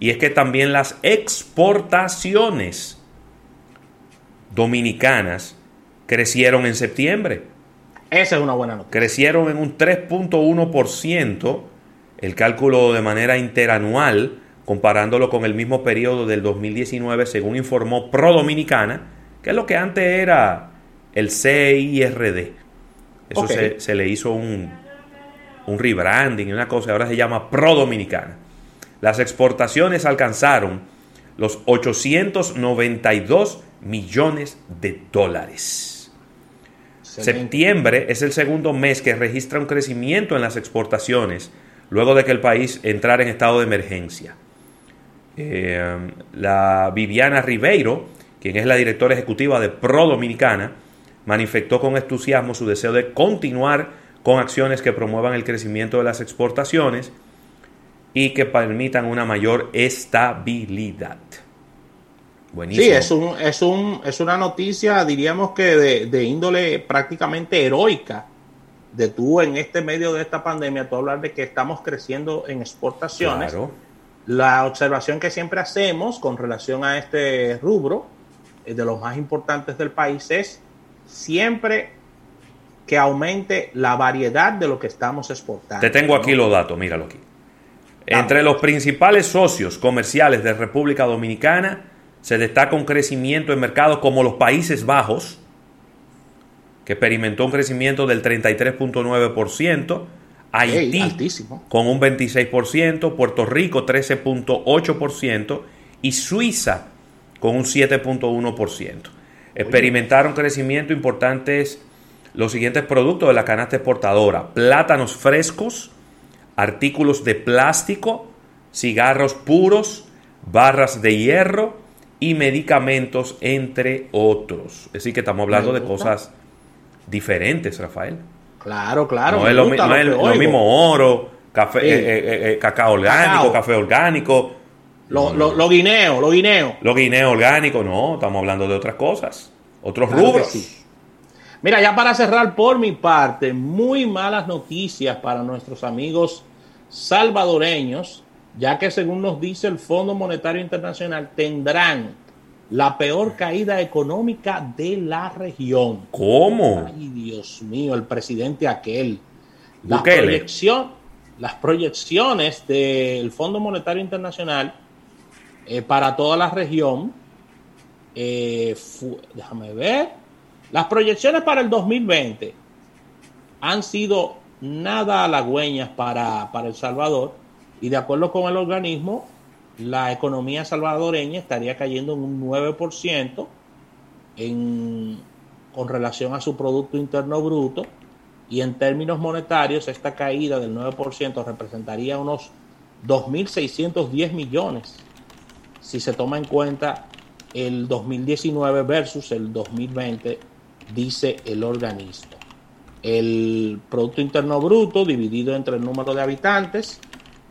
y es que también las exportaciones dominicanas crecieron en septiembre. Esa es una buena noticia. Crecieron en un 3.1%, el cálculo de manera interanual, comparándolo con el mismo periodo del 2019, según informó Pro Dominicana, que es lo que antes era el CIRD. Eso se le hizo un, un rebranding y una cosa, ahora se llama Pro Dominicana. Las exportaciones alcanzaron los 892 millones de dólares. Septiembre es el segundo mes que registra un crecimiento en las exportaciones luego de que el país entrara en estado de emergencia. Eh, la Viviana Ribeiro, quien es la directora ejecutiva de Pro Dominicana, manifestó con entusiasmo su deseo de continuar con acciones que promuevan el crecimiento de las exportaciones y que permitan una mayor estabilidad. Buenísimo. Sí, es, un, es, un, es una noticia, diríamos que de, de índole prácticamente heroica, de tú en este medio de esta pandemia, tú hablar de que estamos creciendo en exportaciones. Claro. La observación que siempre hacemos con relación a este rubro, eh, de los más importantes del país, es siempre que aumente la variedad de lo que estamos exportando. Te tengo aquí ¿no? los datos, míralo aquí. Entre los principales socios comerciales de República Dominicana se destaca un crecimiento en mercados como los Países Bajos, que experimentó un crecimiento del 33.9%, Haití con un 26%, Puerto Rico 13.8% y Suiza con un 7.1%. Experimentaron crecimiento importantes los siguientes productos de la canasta exportadora: plátanos frescos, artículos de plástico, cigarros puros, barras de hierro y medicamentos, entre otros. Es decir, que estamos hablando de cosas diferentes, Rafael. Claro, claro. no es, lo, no lo es lo mismo oro, café, Sí. eh, eh, eh, cacao orgánico, Cacao. café orgánico. Lo, lo, lo guineo, lo guineo. Los guineos orgánicos, no, estamos hablando de otras cosas, otros Claro rubros. sí. Mira, ya para cerrar por mi parte, muy malas noticias para nuestros amigos salvadoreños, ya que según nos dice el Fondo Monetario Internacional, tendrán la peor caída económica de la región. ¿Cómo? Ay, Dios mío, el presidente aquel. La proyección, las proyecciones del Fondo Monetario Internacional eh, para toda la región, eh, déjame ver, las proyecciones para el 2020 han sido nada halagüeñas para, para El Salvador y de acuerdo con el organismo, la economía salvadoreña estaría cayendo en un 9% en, con relación a su Producto Interno Bruto y en términos monetarios esta caída del 9% representaría unos 2.610 millones si se toma en cuenta el 2019 versus el 2020, dice el organismo. El Producto Interno Bruto dividido entre el número de habitantes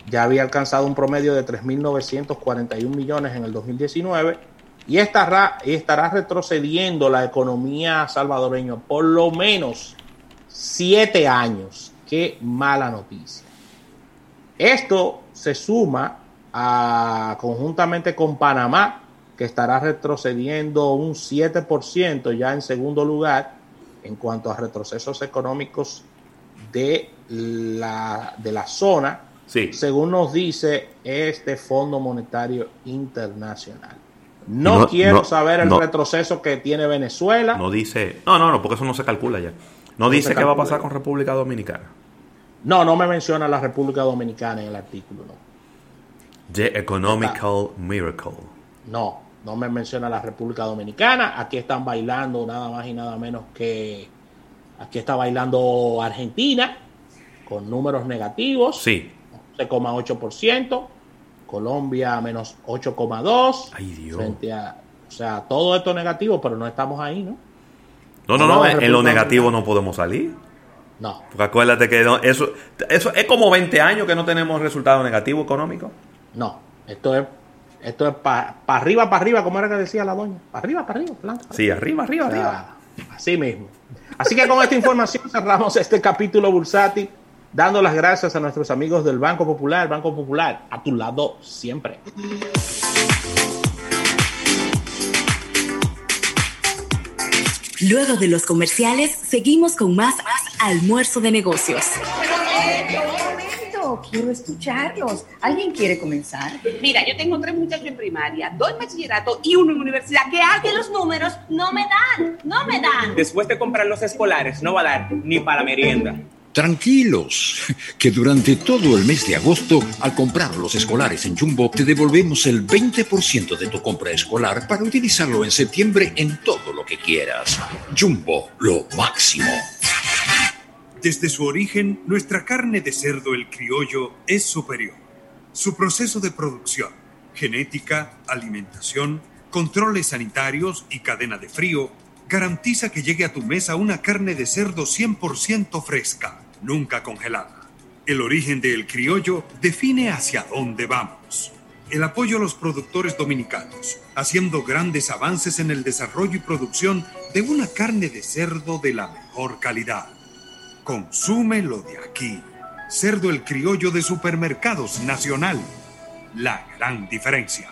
ya había alcanzado un promedio de 3.941 millones en el 2019 y estará, estará retrocediendo la economía salvadoreña por lo menos siete años. Qué mala noticia. Esto se suma a, conjuntamente con Panamá, que estará retrocediendo un 7% ya en segundo lugar en cuanto a retrocesos económicos de la, de la zona según nos dice este Fondo Monetario Internacional. No, quiero saber el retroceso que tiene Venezuela. No dice, no, no, no, porque eso no se calcula ya. No, dice qué va a pasar con República Dominicana. No, no me menciona la República Dominicana en el artículo, no. The Economical Miracle. No, no me menciona la República Dominicana. Aquí están bailando nada más y nada menos que. Aquí está bailando Argentina con números negativos. Sí. 7,8%, Colombia menos 8,2%. Ay, Dios. Frente a, o sea, todo esto negativo, pero no estamos ahí, ¿no? No, no, no, en lo negativo no podemos salir. No. Porque acuérdate que eso, eso es como 20 años que no tenemos resultado negativo económico. No, esto es esto es para arriba, para arriba, como era que decía la doña. Para arriba, para arriba. Sí, arriba, arriba, arriba. Así mismo. Así que con esta información cerramos este capítulo bursátil dando las gracias a nuestros amigos del Banco Popular. Banco Popular, a tu lado siempre. Luego de los comerciales, seguimos con más almuerzo de negocios. Quiero escucharlos. ¿Alguien quiere comenzar? Mira, yo tengo tres muchachos en primaria, dos en bachillerato y uno en universidad. ¿Qué hace? los números no me dan, no me dan. Después de comprar los escolares, no va a dar ni para la merienda. Tranquilos, que durante todo el mes de agosto, al comprar los escolares en Jumbo, te devolvemos el 20% de tu compra escolar para utilizarlo en septiembre en todo lo que quieras. Jumbo, lo máximo. Desde su origen, nuestra carne de cerdo el criollo es superior. Su proceso de producción, genética, alimentación, controles sanitarios y cadena de frío garantiza que llegue a tu mesa una carne de cerdo 100% fresca, nunca congelada. El origen del criollo define hacia dónde vamos. El apoyo a los productores dominicanos, haciendo grandes avances en el desarrollo y producción de una carne de cerdo de la mejor calidad. Consúmelo de aquí. Cerdo el criollo de supermercados nacional. La gran diferencia.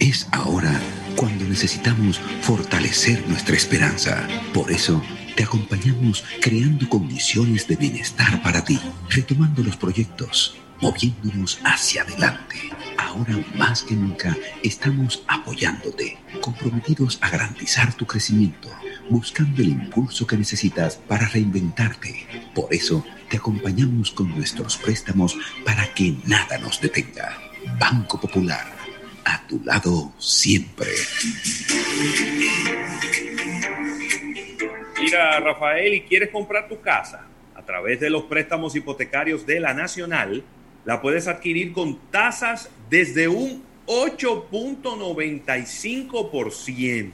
Es ahora cuando necesitamos fortalecer nuestra esperanza. Por eso, te acompañamos creando condiciones de bienestar para ti, retomando los proyectos, moviéndonos hacia adelante. Ahora más que nunca estamos apoyándote, comprometidos a garantizar tu crecimiento, buscando el impulso que necesitas para reinventarte. Por eso, te acompañamos con nuestros préstamos para que nada nos detenga. Banco Popular a tu lado siempre. Mira, Rafael, ¿y quieres comprar tu casa? A través de los préstamos hipotecarios de la Nacional, la puedes adquirir con tasas desde un 8.95%.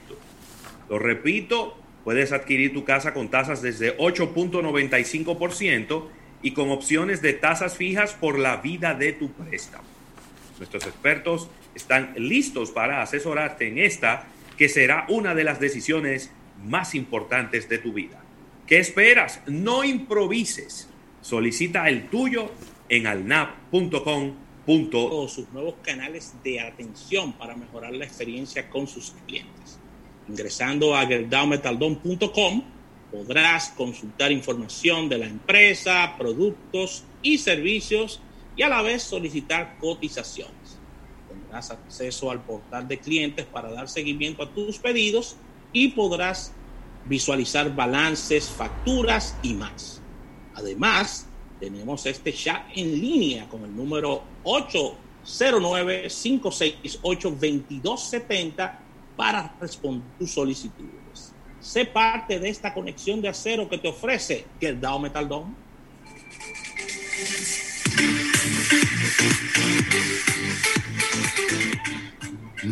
Lo repito, puedes adquirir tu casa con tasas desde 8.95% y con opciones de tasas fijas por la vida de tu préstamo. Nuestros expertos están listos para asesorarte en esta, que será una de las decisiones más importantes de tu vida. ¿Qué esperas? No improvises. Solicita el tuyo en alnap.com.do. Punto. sus nuevos canales de atención para mejorar la experiencia con sus clientes. Ingresando a geldaumetaldon.com podrás consultar información de la empresa, productos y servicios y a la vez solicitar cotizaciones. Tendrás acceso al portal de clientes para dar seguimiento a tus pedidos y podrás visualizar balances, facturas y más. Además, tenemos este chat en línea con el número 809-568-2270 para responder tus solicitudes. Sé parte de esta conexión de acero que te ofrece Geldao Metal Dome.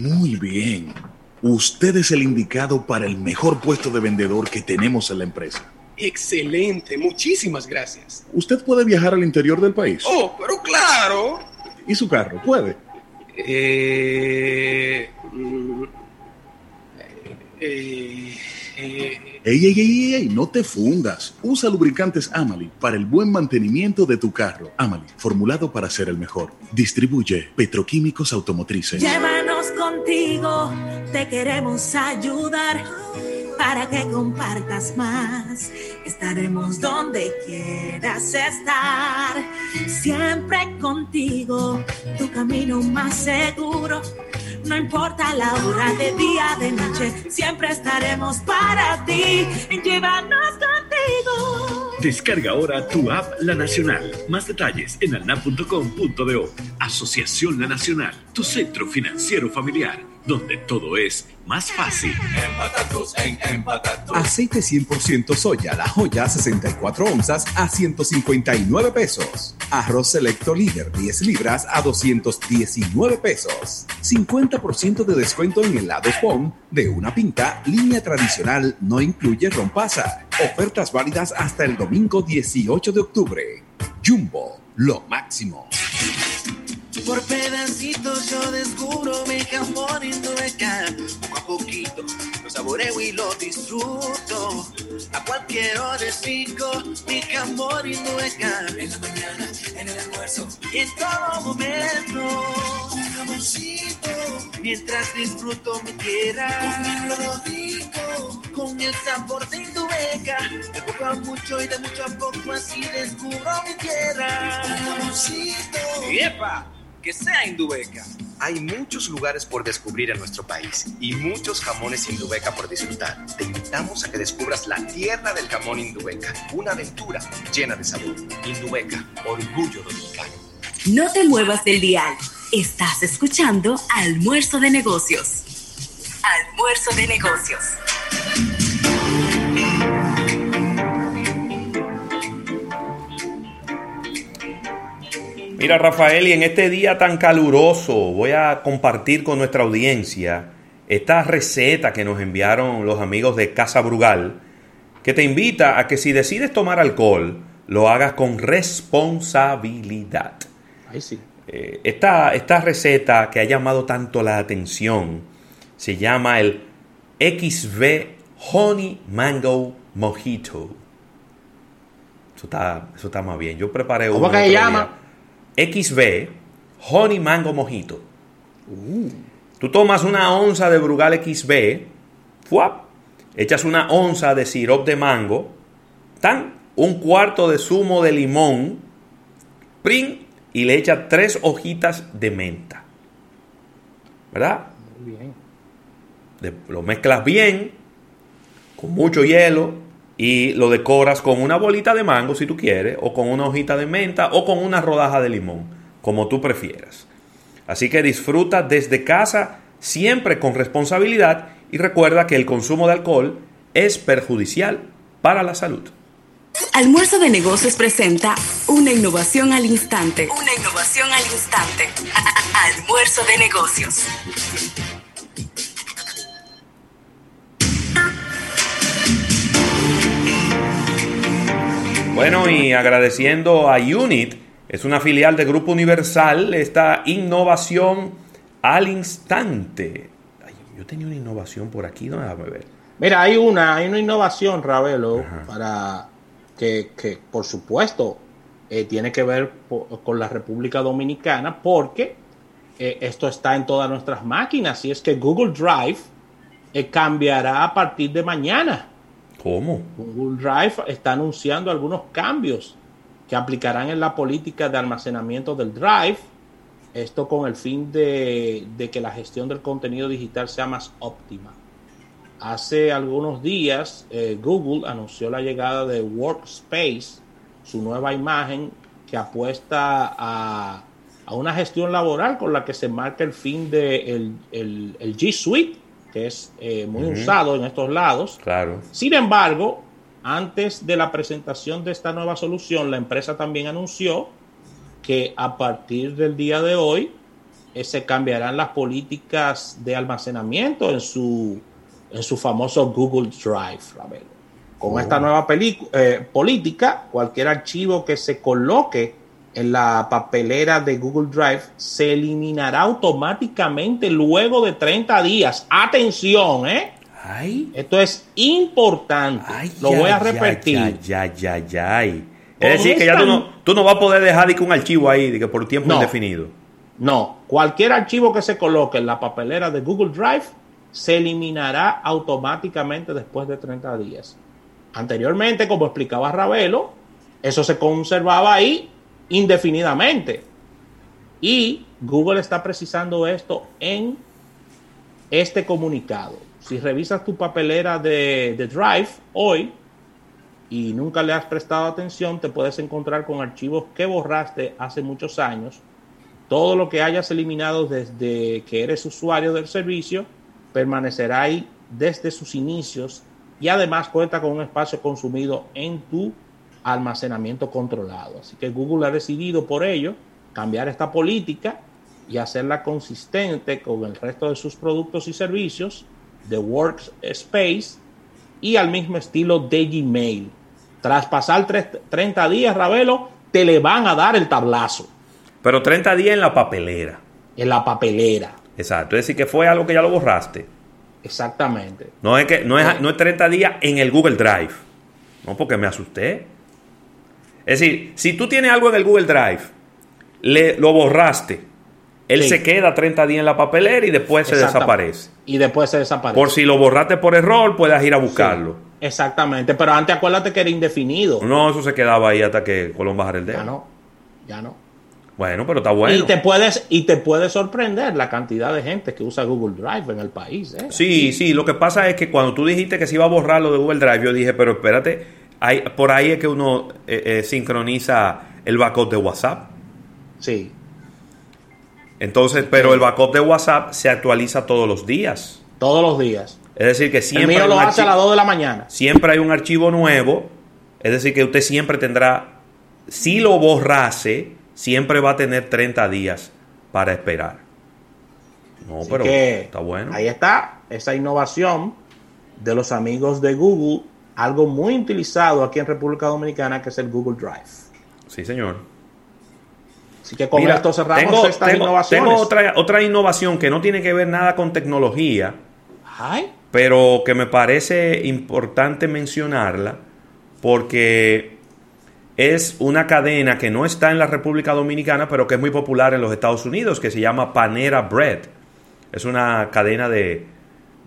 Muy bien. Usted es el indicado para el mejor puesto de vendedor que tenemos en la empresa. Excelente, muchísimas gracias. ¿Usted puede viajar al interior del país? Oh, pero claro. ¿Y su carro? ¿Puede? Eh, mm, eh, eh, ey, ey, ey, ey, no te fundas. Usa lubricantes Amali para el buen mantenimiento de tu carro. Amali, formulado para ser el mejor. Distribuye Petroquímicos Automotrices. Contigo, te queremos ayudar para que compartas más. Estaremos donde quieras estar, siempre contigo, tu camino más seguro. No importa la hora de día, de noche, siempre estaremos para ti. Llévanos contigo. Descarga ahora tu app La Nacional. Más detalles en alnap.com.do. Asociación La Nacional, tu centro financiero familiar, donde todo es más fácil. Aceite 100% soya, la joya 64 onzas a 159 pesos. Arroz selecto líder 10 libras a 219 pesos. 50% de descuento en helados POM de una pinta, línea tradicional, no incluye rompasa. Ofertas válidas hasta el domingo 18 de octubre. Jumbo, lo máximo. Por pedacitos yo descubro mi jamón Indubeca. Poco a poquito lo saboreo y lo disfruto. A cualquier hora sigo mi jamón Indubeca. En la mañana, en el almuerzo y en todo momento. Un jamoncito. Mientras disfruto mi tierra. Un rico. Con el sabor de Indubeca. De poco a mucho y de mucho a poco así descubro mi tierra. Un jamoncito. ¡Epa! Que sea Indubeca. Hay muchos lugares por descubrir en nuestro país y muchos jamones Indubeca por disfrutar. Te invitamos a que descubras la tierra del jamón Indubeca, una aventura llena de sabor. Indubeca, orgullo dominicano. No te muevas del dial. Estás escuchando Almuerzo de Negocios. Almuerzo de Negocios. Mira, Rafael, y en este día tan caluroso voy a compartir con nuestra audiencia esta receta que nos enviaron los amigos de Casa Brugal, que te invita a que si decides tomar alcohol, lo hagas con responsabilidad. Ahí sí. Eh, esta, esta receta que ha llamado tanto la atención se llama el XV Honey Mango Mojito. Eso está, eso está más bien. Yo preparé ¿Cómo uno que se llama? día. XB Honey Mango Mojito. Tú tomas una onza de Brugal XB, ¡fuap! echas una onza de sirop de mango, tan, un cuarto de zumo de limón, prin, y le echas tres hojitas de menta. ¿Verdad? Muy bien. De- lo mezclas bien, con mucho hielo, y lo decoras con una bolita de mango si tú quieres, o con una hojita de menta, o con una rodaja de limón, como tú prefieras. Así que disfruta desde casa, siempre con responsabilidad, y recuerda que el consumo de alcohol es perjudicial para la salud. Almuerzo de Negocios presenta una innovación al instante. Una innovación al instante. Almuerzo de Negocios. Bueno, y agradeciendo a Unit, es una filial de Grupo Universal, esta innovación al instante. Ay, yo tenía una innovación por aquí, no déjame ver. Mira, hay una, hay una innovación, Ravelo, para que, que, por supuesto, eh, tiene que ver con la República Dominicana porque eh, esto está en todas nuestras máquinas y es que Google Drive eh, cambiará a partir de mañana. Google Drive está anunciando algunos cambios que aplicarán en la política de almacenamiento del Drive. Esto con el fin de, de que la gestión del contenido digital sea más óptima. Hace algunos días Google anunció la llegada de Workspace, su nueva imagen que apuesta a, una gestión laboral con la que se marca el fin de el, G Suite, que es eh, muy usado en estos lados. Claro. Sin embargo, antes de la presentación de esta nueva solución, la empresa también anunció que a partir del día de hoy eh, se cambiarán las políticas de almacenamiento en su, en su famoso Google Drive. Con esta nueva eh, política, cualquier archivo que se coloque en la papelera de Google Drive se eliminará automáticamente luego de 30 días. Atención, ¿eh? Esto es importante. Lo voy a repetir. Ya, ya, ya, Es decir, que ya tú no, tú no, vas a poder dejar de que un archivo ahí de que por tiempo indefinido. No, cualquier archivo que se coloque en la papelera de Google Drive se eliminará automáticamente después de 30 días. Anteriormente, como explicaba Ravelo, eso se conservaba ahí indefinidamente. Y Google está precisando esto en este comunicado. Si revisas tu papelera de, Drive hoy y nunca le has prestado atención, te puedes encontrar con archivos que borraste hace muchos años. Todo lo que hayas eliminado desde que eres usuario del servicio permanecerá ahí desde sus inicios y además cuenta con un espacio consumido en tu almacenamiento controlado. Así que Google ha decidido por ello cambiar esta política y hacerla consistente con el resto de sus productos y servicios de Workspace y al mismo estilo de Gmail. Tras pasar 30 días, Ravelo, te le van a dar el tablazo. Pero 30 días en la papelera. En la papelera. Exacto. Es decir, que fue algo que ya lo borraste. Exactamente. No es, que, no, es, no es 30 días en el Google Drive. No, porque me asusté. Es decir, si tú tienes algo en el Google Drive, le, lo borraste, él se queda 30 días en la papelera y después se desaparece. Y después se desaparece. Por si lo borraste por error, puedes ir a buscarlo. exactamente, pero antes acuérdate que era indefinido. No, eso se quedaba ahí hasta que Colón bajara el dedo. Ya no, ya no. Bueno, pero está bueno. Y te puedes y te puede sorprender la cantidad de gente que usa Google Drive en el país. ¿eh? Sí, sí. Lo que pasa es que cuando tú dijiste que se iba a borrar lo de Google Drive, yo dije, pero espérate, hay, por ahí es que uno eh, eh, sincroniza el backup de WhatsApp. Sí. Entonces, pero el backup de WhatsApp se actualiza todos los días. Todos los días. Es decir, que siempre. El mío lo hace a las 2 de la mañana. Siempre hay un archivo nuevo. Es decir, que usted siempre tendrá. Si lo borrase siempre va a tener 30 días para esperar. No, pero está bueno. Ahí está esa innovación de los amigos de Google, algo muy utilizado aquí en República Dominicana, que es el Google Drive. Sí, señor. Así que con esto cerramos tengo, estas innovaciones. Tengo otra, otra innovación que no tiene que ver nada con tecnología, pero que me parece importante mencionarla porque es una cadena que no está en la República Dominicana, pero que es muy popular en los Estados Unidos, que se llama Panera Bread. Es una cadena de,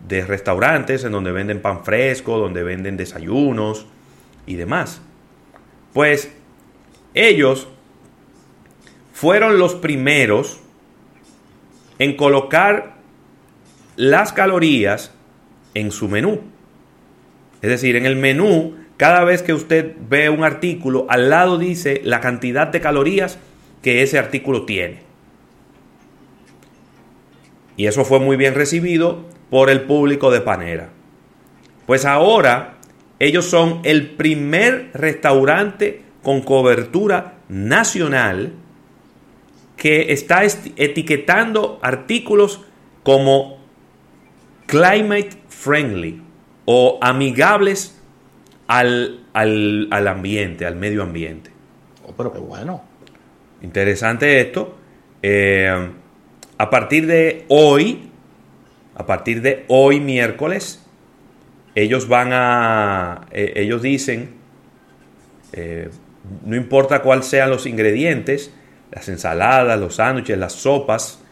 de restaurantes en donde venden pan fresco, donde venden desayunos y demás. Pues ellos fueron los primeros en colocar las calorías en su menú. Es decir, en el menú cada vez que usted ve un artículo, al lado dice la cantidad de calorías que ese artículo tiene. Y eso fue muy bien recibido por el público de Panera. Pues ahora ellos son el primer restaurante con cobertura nacional que está etiquetando artículos como climate friendly o amigables al, al, ambiente, al medio ambiente. Oh, pero qué bueno. Interesante esto. Eh, a partir de hoy, a partir de hoy miércoles, ellos van a, eh, ellos dicen, eh, no importa cuáles sean los ingredientes, las ensaladas, los sándwiches, las sopas,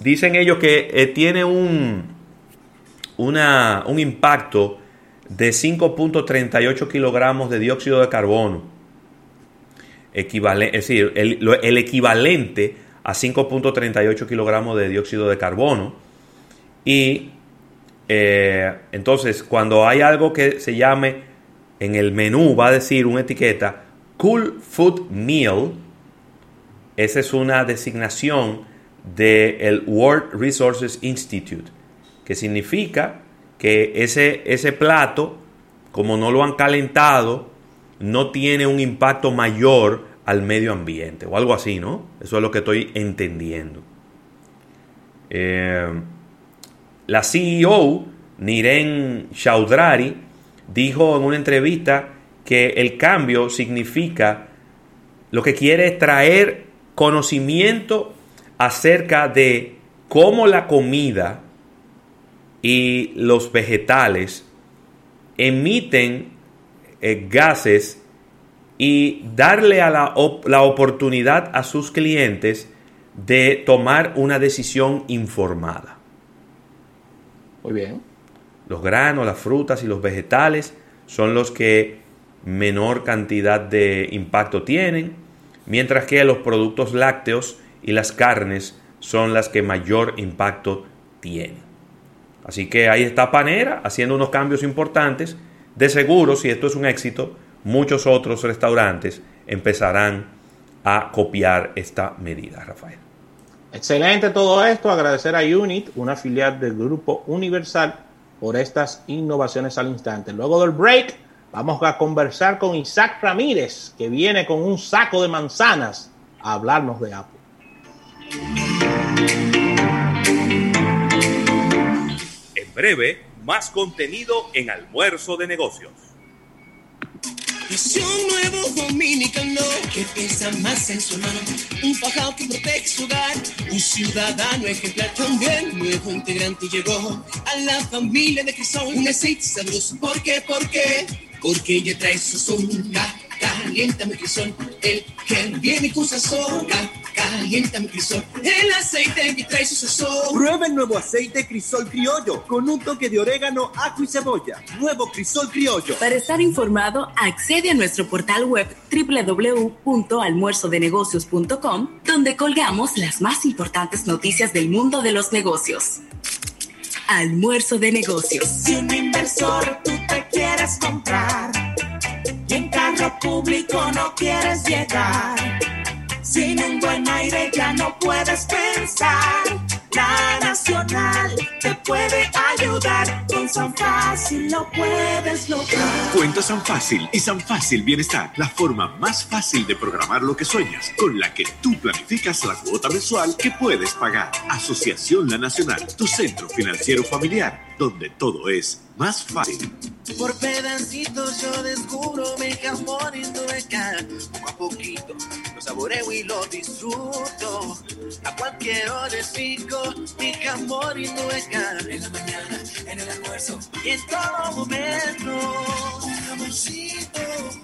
dicen ellos que eh, tiene un, una, un impacto de 5.38 kilogramos de dióxido de carbono. Equivalente, es decir, el, el equivalente a 5.38 kilogramos de dióxido de carbono. Y eh, entonces, cuando hay algo que se llame en el menú, va a decir una etiqueta Cool Food Meal, esa es una designación del World Resources Institute, que significa que ese, ese plato, como no lo han calentado, no tiene un impacto mayor al medio ambiente o algo así, ¿no? Eso es lo que estoy entendiendo. Eh, la CEO, Niren Chaudrari, dijo en una entrevista que el cambio significa, lo que quiere es traer conocimiento acerca de cómo la comida y los vegetales emiten eh, gases y darle a la, la oportunidad a sus clientes de tomar una decisión informada. Muy bien. Los granos, las frutas y los vegetales son los que menor cantidad de impacto tienen, mientras que los productos lácteos y las carnes son las que mayor impacto tienen. Así que ahí está Panera haciendo unos cambios importantes. De seguro, si esto es un éxito, muchos otros restaurantes empezarán a copiar esta medida, Rafael. Excelente todo esto. Agradecer a Unit, una filial del Grupo Universal, por estas innovaciones al instante. Luego del break, vamos a conversar con Isaac Ramírez, que viene con un saco de manzanas a hablarnos de Apple. En breve, más contenido en Almuerzo de Negocios. Es un nuevo dominicano que piensa más en su hermano. Un fajado que protege su hogar. Un ciudadano ejemplar también. Nuevo integrante llegó a la familia de Crisol. Un aceite sabroso. ¿Por qué? ¿Por qué? Porque ella trae su soga. Calienta mi crisol. El que viene con sazón. Calienta mi crisol. El aceite que trae su sazón. Prueba el nuevo aceite Crisol Criollo con un toque de orégano, ajo y cebolla. Nuevo Crisol Criollo. Para estar informado, accede a nuestro portal web www.almuerzodenegocios.com, donde colgamos las más importantes noticias del mundo de los negocios. Almuerzo de negocios. Si un inversor tú te quieres comprar carro público no quieres llegar, sin un buen aire ya no puedes pensar. La Nacional te puede ayudar. Con San Fácil lo puedes lograr. Cuenta San Fácil y San Fácil Bienestar, la forma más fácil de programar lo que sueñas, con la que tú planificas la cuota mensual que puedes pagar. Asociación La Nacional, tu centro financiero familiar, donde todo es más fácil. Por pedacitos yo descubro mi jamón Indubeca. Poco a poquito lo saboreo y lo disfruto. A cualquier hora es rico mi jamón Indubeca. En la mañana, en el almuerzo y en todo momento. Un jamoncito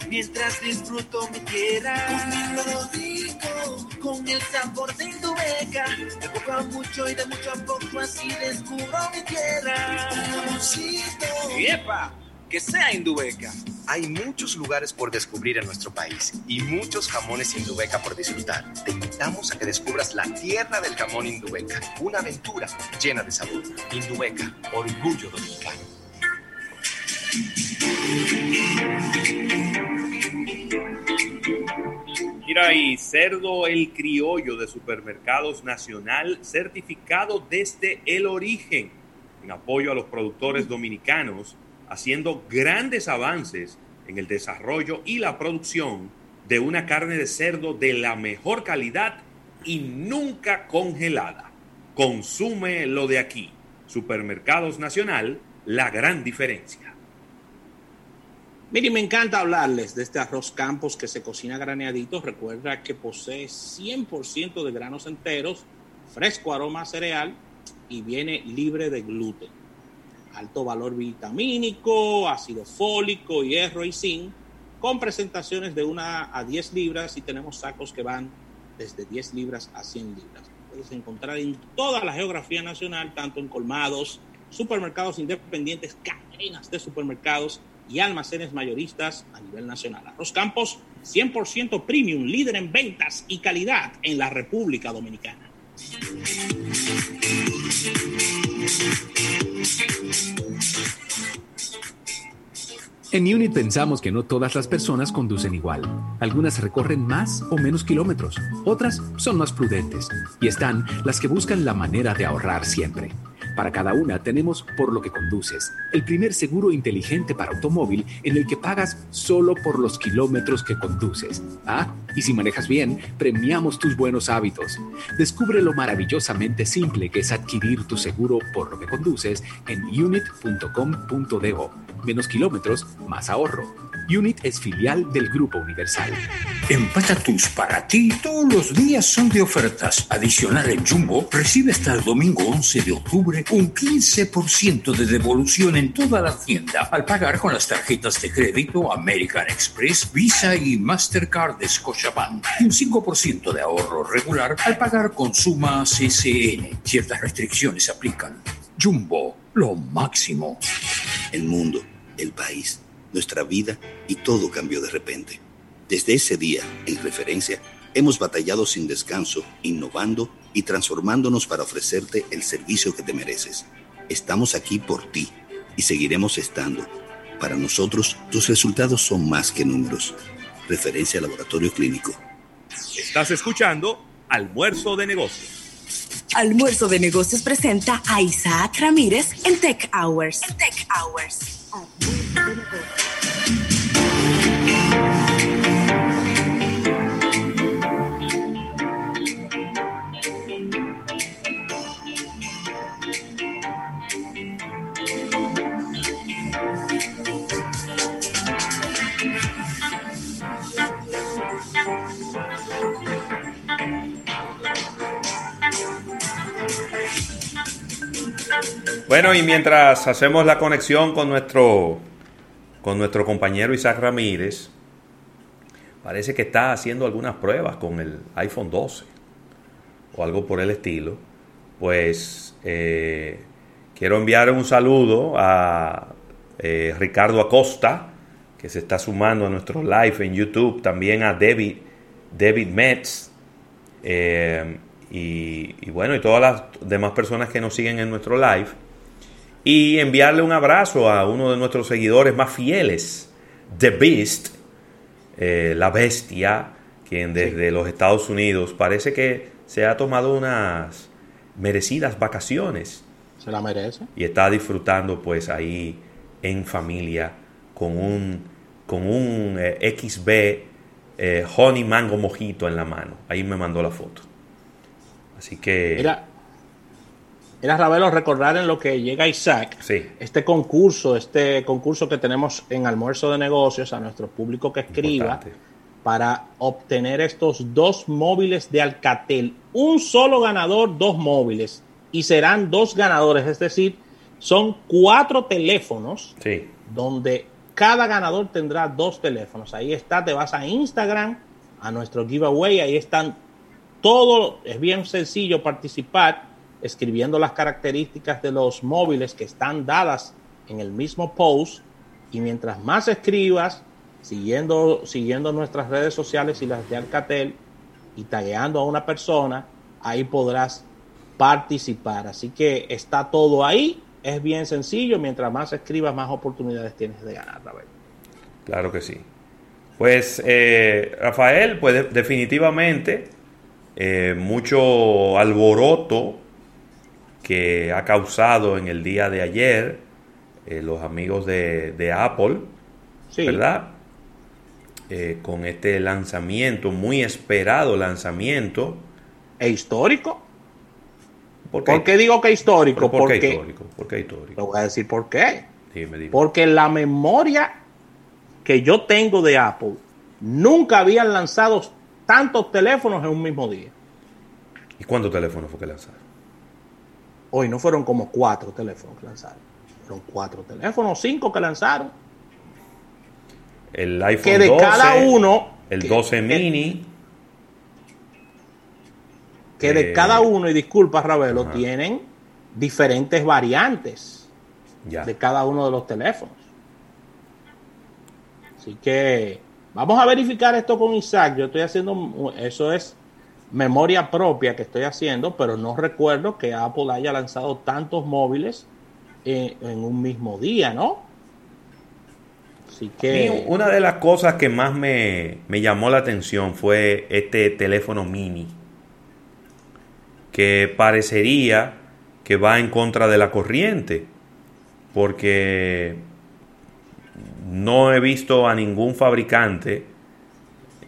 mientras disfruto mi tierra. Comiendo rico con el sabor de Indubeca. De poco a mucho y de mucho a poco así descubro mi tierra. Un jamoncito. ¡Epa! Que sea Indubeca. Hay muchos lugares por descubrir en nuestro país y muchos jamones Indubeca por disfrutar. Te invitamos a que descubras la tierra del jamón Indubeca, una aventura llena de sabor. Indubeca, orgullo dominicano. Mira ahí, cerdo el criollo de Supermercados Nacional, certificado desde el origen, en apoyo a los productores dominicanos, haciendo grandes avances en el desarrollo y la producción de una carne de cerdo de la mejor calidad y nunca congelada. Consume lo de aquí. Supermercados Nacional, la gran diferencia. Mire, me encanta hablarles de este arroz campos que se cocina graneadito. Recuerda que posee 100% de granos enteros, fresco aroma cereal y viene libre de gluten. Alto valor vitamínico, ácido fólico, hierro y zinc. con presentaciones de una a 10 libras y tenemos sacos que van desde 10 libras a 100 libras. Puedes encontrar en toda la geografía nacional, tanto en colmados, supermercados independientes, cadenas de supermercados y almacenes mayoristas a nivel nacional. Arroz Campos, 100% premium, líder en ventas y calidad en la República Dominicana. En Unit pensamos que no todas las personas conducen igual. Algunas recorren más o menos kilómetros, otras son más prudentes y están las que buscan la manera de ahorrar siempre. Para cada una tenemos Por lo que conduces, el primer seguro inteligente para automóvil en el que pagas solo por los kilómetros que conduces. Ah, y si manejas bien, premiamos tus buenos hábitos. Descubre lo maravillosamente simple que es adquirir tu seguro por lo que conduces en unit.com.do. Menos kilómetros, más ahorro. Unit es filial del Grupo Universal. En Patatus para ti todos los días son de ofertas. Adicional en Jumbo, recibe hasta el domingo 11 de octubre un 15% de devolución en toda la tienda al pagar con las tarjetas de crédito American Express, Visa y Mastercard de Scotiabank y un 5% de ahorro regular al pagar con Suma CCN. Ciertas restricciones se aplican. Jumbo, lo máximo. El mundo, el país nuestra vida y todo cambió de repente. Desde ese día, en referencia, hemos batallado sin descanso, innovando y transformándonos para ofrecerte el servicio que te mereces. Estamos aquí por ti y seguiremos estando. Para nosotros, tus resultados son más que números. Referencia Laboratorio Clínico. Estás escuchando Almuerzo de Negocios. Almuerzo de Negocios presenta a Isaac Ramírez en Tech Hours. Tech Hours. of Miss Universe. Bueno, y mientras hacemos la conexión con nuestro, con nuestro compañero Isaac Ramírez, parece que está haciendo algunas pruebas con el iPhone 12 o algo por el estilo. Pues eh, quiero enviar un saludo a eh, Ricardo Acosta, que se está sumando a nuestro live en YouTube, también a David, David Metz. Eh, y, y, bueno, y todas las demás personas que nos siguen en nuestro live y enviarle un abrazo a uno de nuestros seguidores más fieles, The Beast, eh, la bestia, quien desde los Estados Unidos parece que se ha tomado unas merecidas vacaciones. Se la merece. Y está disfrutando pues ahí en familia con un, con un eh, XB eh, Honey Mango Mojito en la mano. Ahí me mandó la foto. Así que... Mira, era Ravelo recordar en lo que llega Isaac, este concurso, este concurso que tenemos en Almuerzo de Negocios a nuestro público que escriba para obtener estos dos móviles de Alcatel. Un solo ganador, dos móviles. Y serán dos ganadores, es decir, son cuatro teléfonos donde cada ganador tendrá dos teléfonos. Ahí está, te vas a Instagram, a nuestro giveaway, ahí están todo, es bien sencillo participar escribiendo las características de los móviles que están dadas en el mismo post y mientras más escribas, siguiendo, siguiendo nuestras redes sociales y las de Alcatel y tagueando a una persona, ahí podrás participar. Así que está todo ahí, es bien sencillo, mientras más escribas, más oportunidades tienes de ganar. Claro que sí. Pues eh, Rafael, pues definitivamente eh, mucho alboroto que ha causado en el día de ayer eh, los amigos de, Apple, ¿verdad? Eh, con este lanzamiento, muy esperado lanzamiento. ¿E histórico? ¿Por qué, digo que histórico? ¿Por qué histórico? ¿Por qué histórico? Te voy a decir por qué. Porque la memoria que yo tengo de Apple nunca habían lanzado tantos teléfonos en un mismo día. ¿Y cuántos teléfonos fue que lanzaron? Hoy no fueron como cuatro teléfonos que lanzaron. Fueron cuatro teléfonos, cinco que lanzaron. el iPhone que de 12, cada uno el 12 mini. que de Eh, cada uno, y disculpa Ravelo, ajá. tienen diferentes variantes Ya. de cada uno de los teléfonos. Así que vamos a verificar esto con Isaac. Yo estoy haciendo, eso es memoria propia que estoy haciendo, pero no recuerdo que Apple haya lanzado tantos móviles en, un mismo día, ¿no? Así que... una de las cosas que más me, me llamó la atención fue este teléfono mini, que parecería que va en contra de la corriente, porque no he visto a ningún fabricante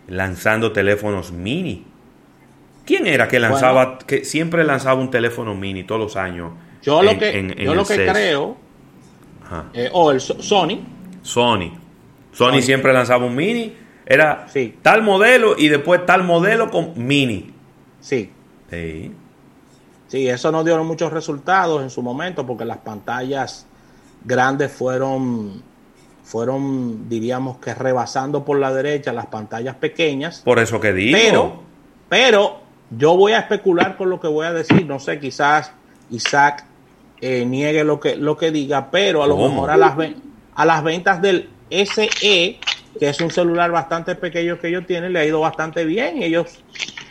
lanzando teléfonos mini. ¿Quién era que lanzaba, que siempre lanzaba un teléfono mini todos los años? Yo lo que, en- en yo el lo que CES? creo, eh, o el So- Sony, Sony. Sony siempre lanzaba un mini. Era Sí. tal modelo y después tal modelo con mini. sí, Sí. Sí, eso no dio muchos resultados en su momento porque las pantallas grandes fueron, fueron, diríamos que rebasando por la derecha las pantallas pequeñas. Por eso que digo. Pero, pero yo voy a especular con lo que voy a decir. No sé, quizás Isaac eh, niegue lo que, lo que diga, pero a lo mejor a las, a las ventas del SE, que es un celular bastante pequeño que ellos tienen, le ha ido bastante bien. Ellos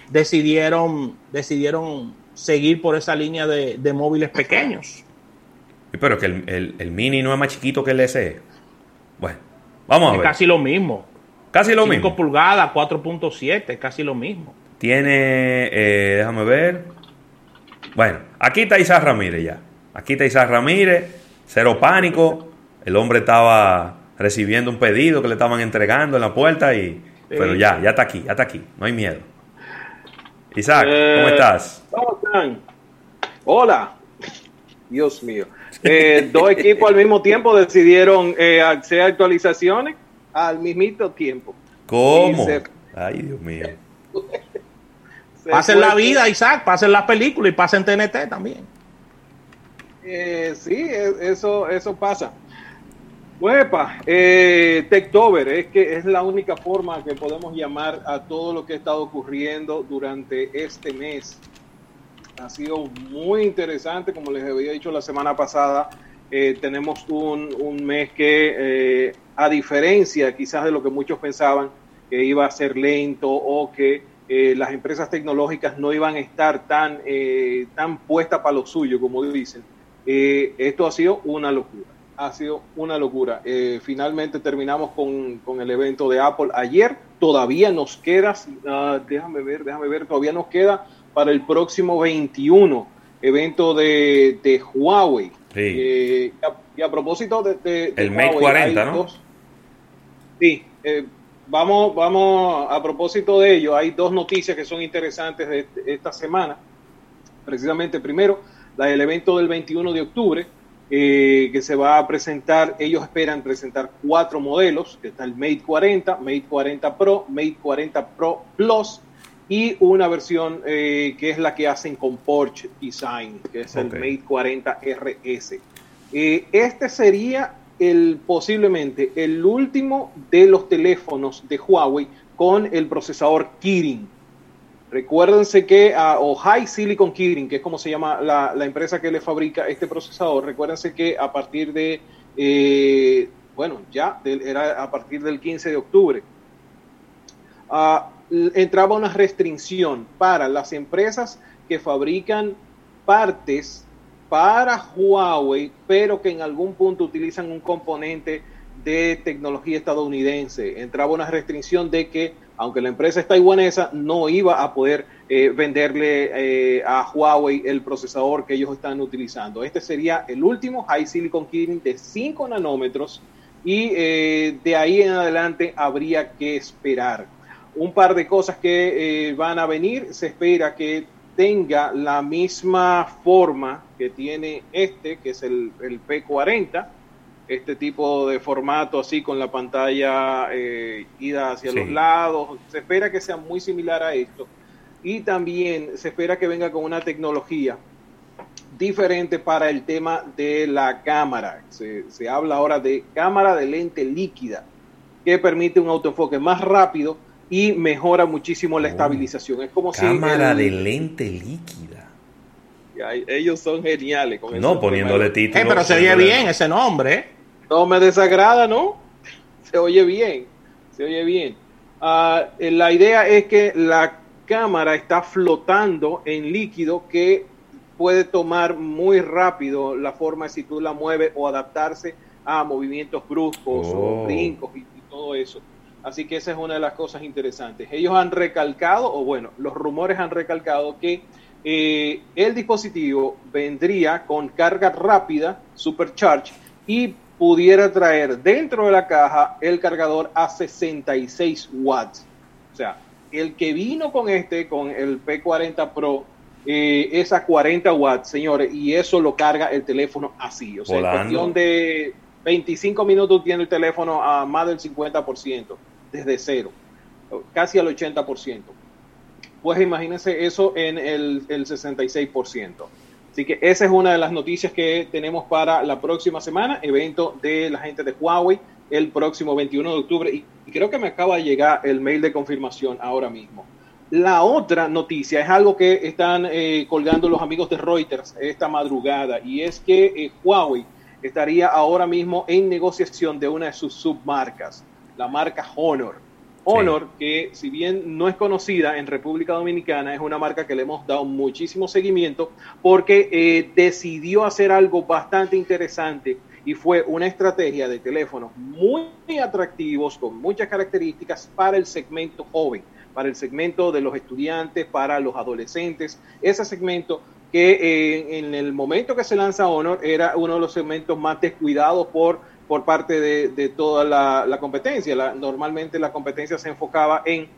decidieron, decidieron seguir por esa línea de, de móviles pequeños. Pero que el, el- el mini no es más chiquito que el SE. Bueno, vamos a Es ver. casi lo mismo. Casi lo 5 mismo. pulgadas, 4.7, casi lo mismo. Tiene, eh, déjame ver. Bueno, aquí está Isaac Ramírez ya. Aquí está Isaac Ramírez, cero pánico. El hombre estaba recibiendo un pedido que le estaban entregando en la puerta y... Pero ya, ya está aquí, ya está aquí. No hay miedo. Isaac, ¿cómo Eh, estás? ¿Cómo están? Hola. Dios mío. Eh, dos equipos al mismo tiempo decidieron eh, hacer actualizaciones al mismito tiempo. ¿Cómo? se- Ay, Dios mío. Se Pasen la vida, Isaac, pasen la película y pasen TNT también. Eh, sí, e- eso, eso pasa. Huepa, eh, Techtober, es que es la única forma que podemos llamar a todo lo que ha estado ocurriendo durante este mes. Ha sido muy interesante, como les había dicho la semana pasada, eh, tenemos un, un mes que, eh, a diferencia quizás de lo que muchos pensaban, que iba a ser lento o que eh, las empresas tecnológicas no iban a estar tan, eh, tan puestas para lo suyo, como dicen, eh, esto ha sido una locura. Ha sido una locura. Eh, finalmente terminamos con, con el evento de Apple ayer. Todavía nos queda, ah, déjame ver, déjame ver, todavía nos queda para el próximo 21 evento de, de Huawei. Sí. Eh, y, a, y a propósito de, de- de El Mate Huawei, 40, hay ¿no? dos- Sí, eh, vamos, vamos a propósito de ello. Hay dos noticias que son interesantes de este- esta semana. Precisamente, primero, la del evento del 21 de octubre, eh, que se va a presentar. Ellos esperan presentar cuatro modelos: que está el Mate 40, Mate 40 Pro, Mate 40 Pro Plus y una versión eh, que es la que hacen con Porsche Design, que es el Mate 40 RS. Eh, este sería el posiblemente el último de los teléfonos de Huawei con el procesador Kirin. Recuérdense que, ah, o High Silicon Kirin, que es como se llama la, la empresa que le fabrica este procesador, recuérdense que a partir de, eh, bueno, ya era a partir del 15 de octubre, ah, entraba una restricción para las empresas que fabrican partes para Huawei, pero que en algún punto utilizan un componente de tecnología estadounidense. Entraba una restricción de que, aunque la empresa es taiwanesa, no iba a poder eh, venderle eh, a Huawei el procesador que ellos están utilizando. Este sería el último High Silicon Kirin de 5 nanómetros y eh, de ahí en adelante habría que esperar. Un par de cosas que van a venir, se espera que tenga la misma forma que tiene este, que es el, el P40, este tipo de formato así con la pantalla eh, ida hacia Sí. los lados, se espera que sea muy similar a esto. Y también se espera que venga con una tecnología diferente para el tema de la cámara. Se, se habla ahora de cámara de lente líquida. que permite un autoenfoque más rápido y mejora muchísimo la estabilización. Es como Cámara si... de el- lente líquida. Ellos son geniales. Con No, poniéndole tema. título. Eh, pero se oye bien ese nombre. ¿eh? No me desagrada, ¿no? Se oye bien, se oye bien. Ah, eh, la idea es que la cámara está flotando en líquido que puede tomar muy rápido la forma si tú la mueves o adaptarse a movimientos bruscos Oh. o brincos y, y todo eso. Así que esa es una de las cosas interesantes. Ellos han recalcado, o bueno, los rumores han recalcado que eh, el dispositivo vendría con carga rápida, supercharge, y pudiera traer dentro de la caja el cargador a 66 watts. O sea, el que vino con este, con el P40 Pro, eh, es a 40 watts, señores, y eso lo carga el teléfono así. O sea, en cuestión de 25 minutos tiene el teléfono a más del 50%, desde cero, casi al 80%. Pues imagínense eso en el, el 66%. Así que esa es una de las noticias que tenemos para la próxima semana, evento de la gente de Huawei el próximo 21 de octubre. Y creo que me acaba de llegar el mail de confirmación ahora mismo. La otra noticia es algo que están eh, colgando los amigos de Reuters esta madrugada y es que eh, Huawei estaría ahora mismo en negociación de una de sus submarcas, la marca Honor. Honor, que si bien no es conocida en República Dominicana, es una marca que le hemos dado muchísimo seguimiento porque eh, decidió hacer algo bastante interesante y fue una estrategia de teléfonos muy atractivos, con muchas características para el segmento joven, para el segmento de los estudiantes, para los adolescentes, ese segmento que eh, en el momento que se lanza Honor era uno de los segmentos más descuidados por, por parte de, de toda la, competencia. La- normalmente la competencia se enfocaba en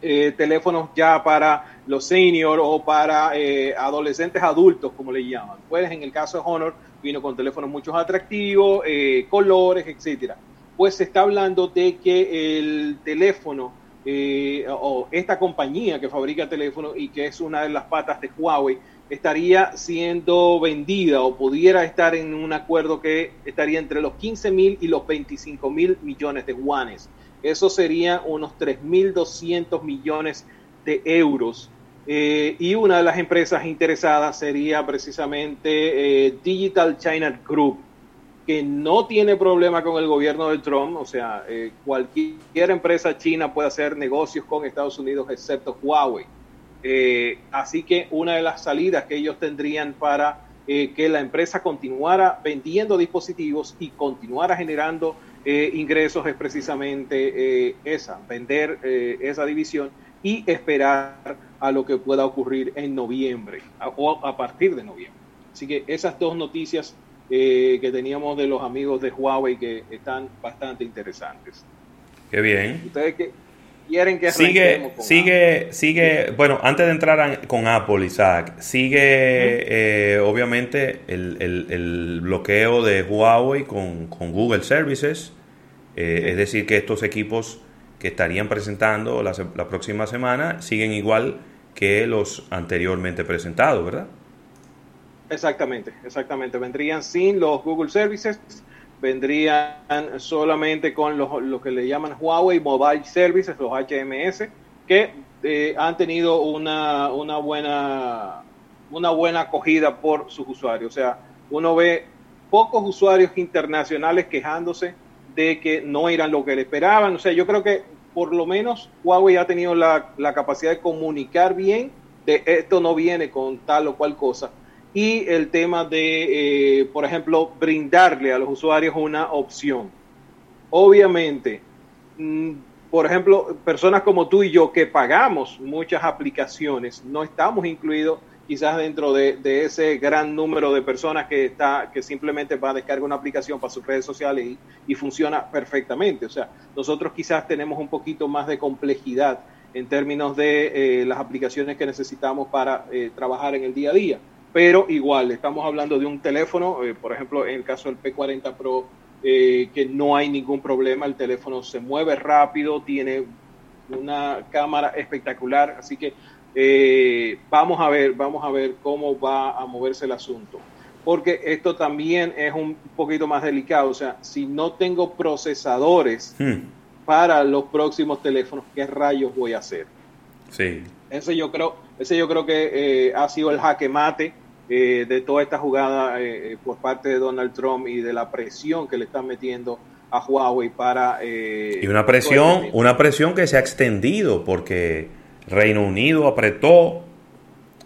eh, teléfonos ya para los senior o para eh, adolescentes adultos, como le llaman. Pues en el caso de Honor vino con teléfonos mucho atractivos, eh, colores, etcétera. Pues se está hablando de que el teléfono o esta compañía que fabrica teléfonos y que es una de las patas de Huawei estaría siendo vendida o pudiera estar en un acuerdo que estaría entre los 15 mil y los 25 mil millones de yuanes. Eso serían unos 3.200 millones de euros. Eh, y una de las empresas interesadas sería precisamente eh, Digital China Group, que no tiene problema con el gobierno de Trump, o sea, eh, cualquier empresa china puede hacer negocios con Estados Unidos excepto Huawei. Eh, así que una de las salidas que ellos tendrían para eh, que la empresa continuara vendiendo dispositivos y continuara generando eh, ingresos es precisamente esa, vender esa división y esperar a lo que pueda ocurrir en noviembre a- o a partir de noviembre. Así que esas dos noticias que teníamos de los amigos de Huawei que están bastante interesantes. Qué bien. Ustedes que quieren que Sigue, con sigue, sigue, bueno, antes de entrar a- con Apple, Isaac, sigue eh, obviamente el, el- el bloqueo de Huawei con, con Google Services, Eh, es decir, que estos equipos que estarían presentando la, la próxima semana siguen igual que los anteriormente presentados, ¿verdad? Exactamente, exactamente. Vendrían sin los Google Services, vendrían solamente con los, lo que le llaman Huawei Mobile Services, los HMS, que eh, han tenido una, una, buena, una buena acogida por sus usuarios. O sea, uno ve pocos usuarios internacionales quejándose de que no eran lo que le esperaban. O sea, yo creo que por lo menos Huawei ha tenido la, la capacidad de comunicar bien de esto no viene con tal o cual cosa. Y el tema de, eh, por ejemplo, brindarle a los usuarios una opción. Obviamente, mm, por ejemplo, personas como tú y yo que pagamos muchas aplicaciones, no estamos incluidos quizás dentro de, de ese gran número de personas que está que simplemente va a descargar una aplicación para sus redes sociales y, y funciona perfectamente. O sea, nosotros quizás tenemos un poquito más de complejidad en términos de eh, las aplicaciones que necesitamos para eh, trabajar en el día a día. Pero igual, estamos hablando de un teléfono, eh, por ejemplo, en el caso del P40 Pro, eh, que no hay ningún problema, el teléfono se mueve rápido, tiene una cámara espectacular, así que eh, vamos a ver, vamos a ver cómo va a moverse el asunto. Porque esto también es un poquito más delicado, o sea, si no tengo procesadores Hmm. para los próximos teléfonos, ¿qué rayos voy a hacer? Sí. Ese yo creo, ese yo creo que eh, ha sido el jaque mate eh, de toda esta jugada eh, por parte de Donald Trump y de la presión que le están metiendo a Huawei para y una presión, una presión que se ha extendido porque Reino Unido apretó.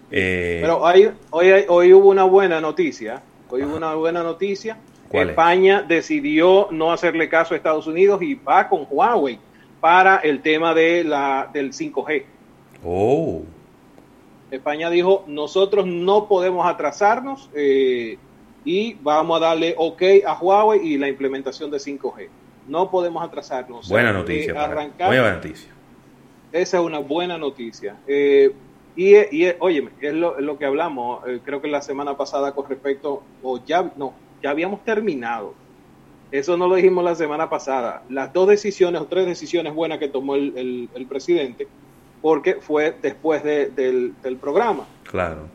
Pero hoy, hoy, hoy hubo una buena noticia. Hoy hubo una buena noticia. España decidió no hacerle caso a Estados Unidos y va con Huawei para el tema de la, del 5G. Oh. España dijo, nosotros no podemos atrasarnos eh, y vamos a darle ok a Huawei y la implementación de 5G. No podemos atrasarnos. Buena noticia. buena noticia. Esa es una buena noticia. Eh, y, y oye, es lo, que hablamos, eh, creo que la semana pasada con respecto, o ya, no, ya habíamos terminado. Eso no lo dijimos la semana pasada. Las dos decisiones o tres decisiones buenas que tomó el, el presidente porque fue después del, programa. Claro.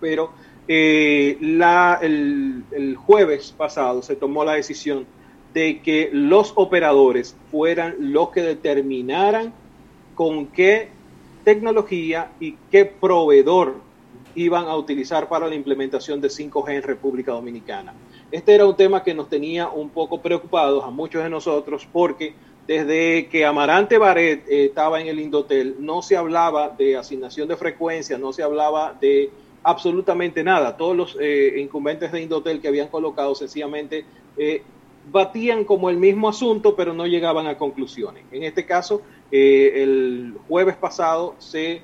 Pero eh, la, el, jueves pasado se tomó la decisión de que los operadores fueran los que determinaran con qué tecnología y qué proveedor iban a utilizar para la implementación de 5G en República Dominicana. Este era un tema que nos tenía un poco preocupados a muchos de nosotros porque desde que Amarante Baret eh, estaba en el Indotel, no se hablaba de asignación de frecuencia, no se hablaba de absolutamente nada. Todos los eh, incumbentes de Indotel que habían colocado sencillamente eh, batían como el mismo asunto, pero no llegaban a conclusiones. En este caso, el jueves pasado se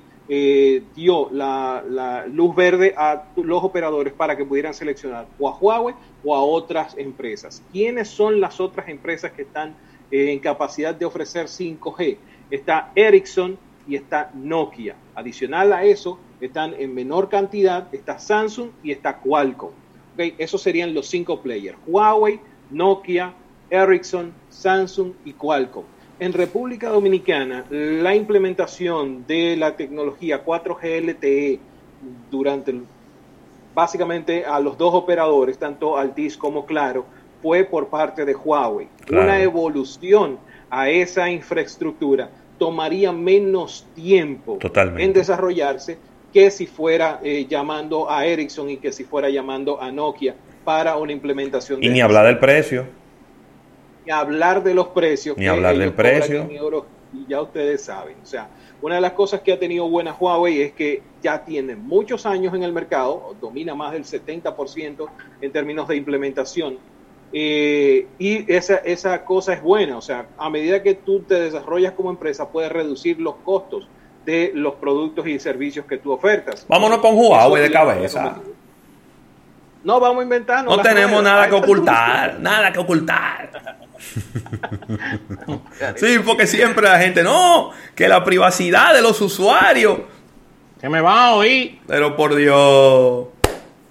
dio la, la, luz verde a los operadores para que pudieran seleccionar o a Huawei o a otras empresas. ¿Quiénes son las otras empresas que están en capacidad de ofrecer 5G. Está Ericsson y está Nokia. Adicional a eso, están en menor cantidad, está Samsung y está Qualcomm. Okay, esos serían los cinco players. Huawei, Nokia, Ericsson, Samsung y Qualcomm. En República Dominicana, la implementación de la tecnología 4G LTE durante básicamente a los dos operadores, tanto Altis como Claro, fue por parte de Huawei. Una evolución a esa infraestructura tomaría menos tiempo en desarrollarse que si fuera eh, llamando a Ericsson y que si fuera llamando a Nokia para una implementación. Y ni hablar del precio. Ni hablar de los precios. Ni hablar del precio. y ya ustedes saben. O sea, una de las cosas que ha tenido buena Huawei es que ya tiene muchos años en el mercado, domina más del 70% en términos de implementación eh, y esa, esa cosa es buena, o sea, a medida que tú te desarrollas como empresa, puedes reducir los costos de los productos y servicios que tú ofertas. Vámonos con Huawei de cabeza. No, vamos a inventar. No tenemos nada que ocultar, nada que ocultar. sí, porque siempre la gente, no, que la privacidad de los usuarios. Que me va a oír. Pero por Dios,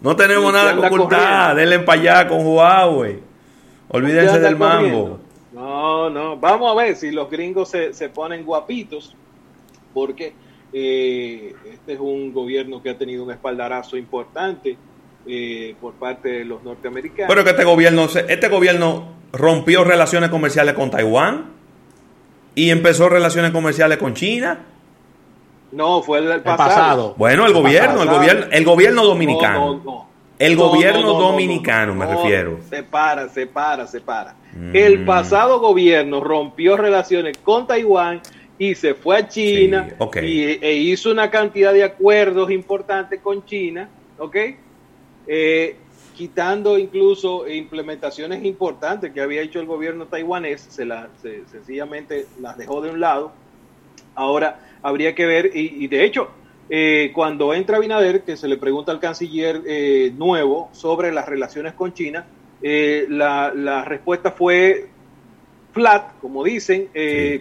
no tenemos nada que ocultar. Denle para allá con Huawei. Olvídense del mambo. No, no. Vamos a ver si los gringos se, se ponen guapitos, porque eh, este es un gobierno que ha tenido un espaldarazo importante eh, por parte de los norteamericanos. Pero que este gobierno, este gobierno rompió relaciones comerciales con Taiwán y empezó relaciones comerciales con China. No, fue el, pasado. Bueno, el, gobierno, el gobierno, el gobierno dominicano. no, el gobierno dominicano, me refiero. Se para, se para, se para. El pasado gobierno rompió relaciones con Taiwán y se fue a China y, e hizo una cantidad de acuerdos importantes con China, ¿ok? Eh, quitando incluso implementaciones importantes que había hecho el gobierno taiwanés, se, la, sencillamente las dejó de un lado. Ahora habría que ver, y de hecho, eh, cuando entra Binader, que se le pregunta al canciller eh, nuevo sobre las relaciones con China, eh, la, respuesta fue flat, como dicen,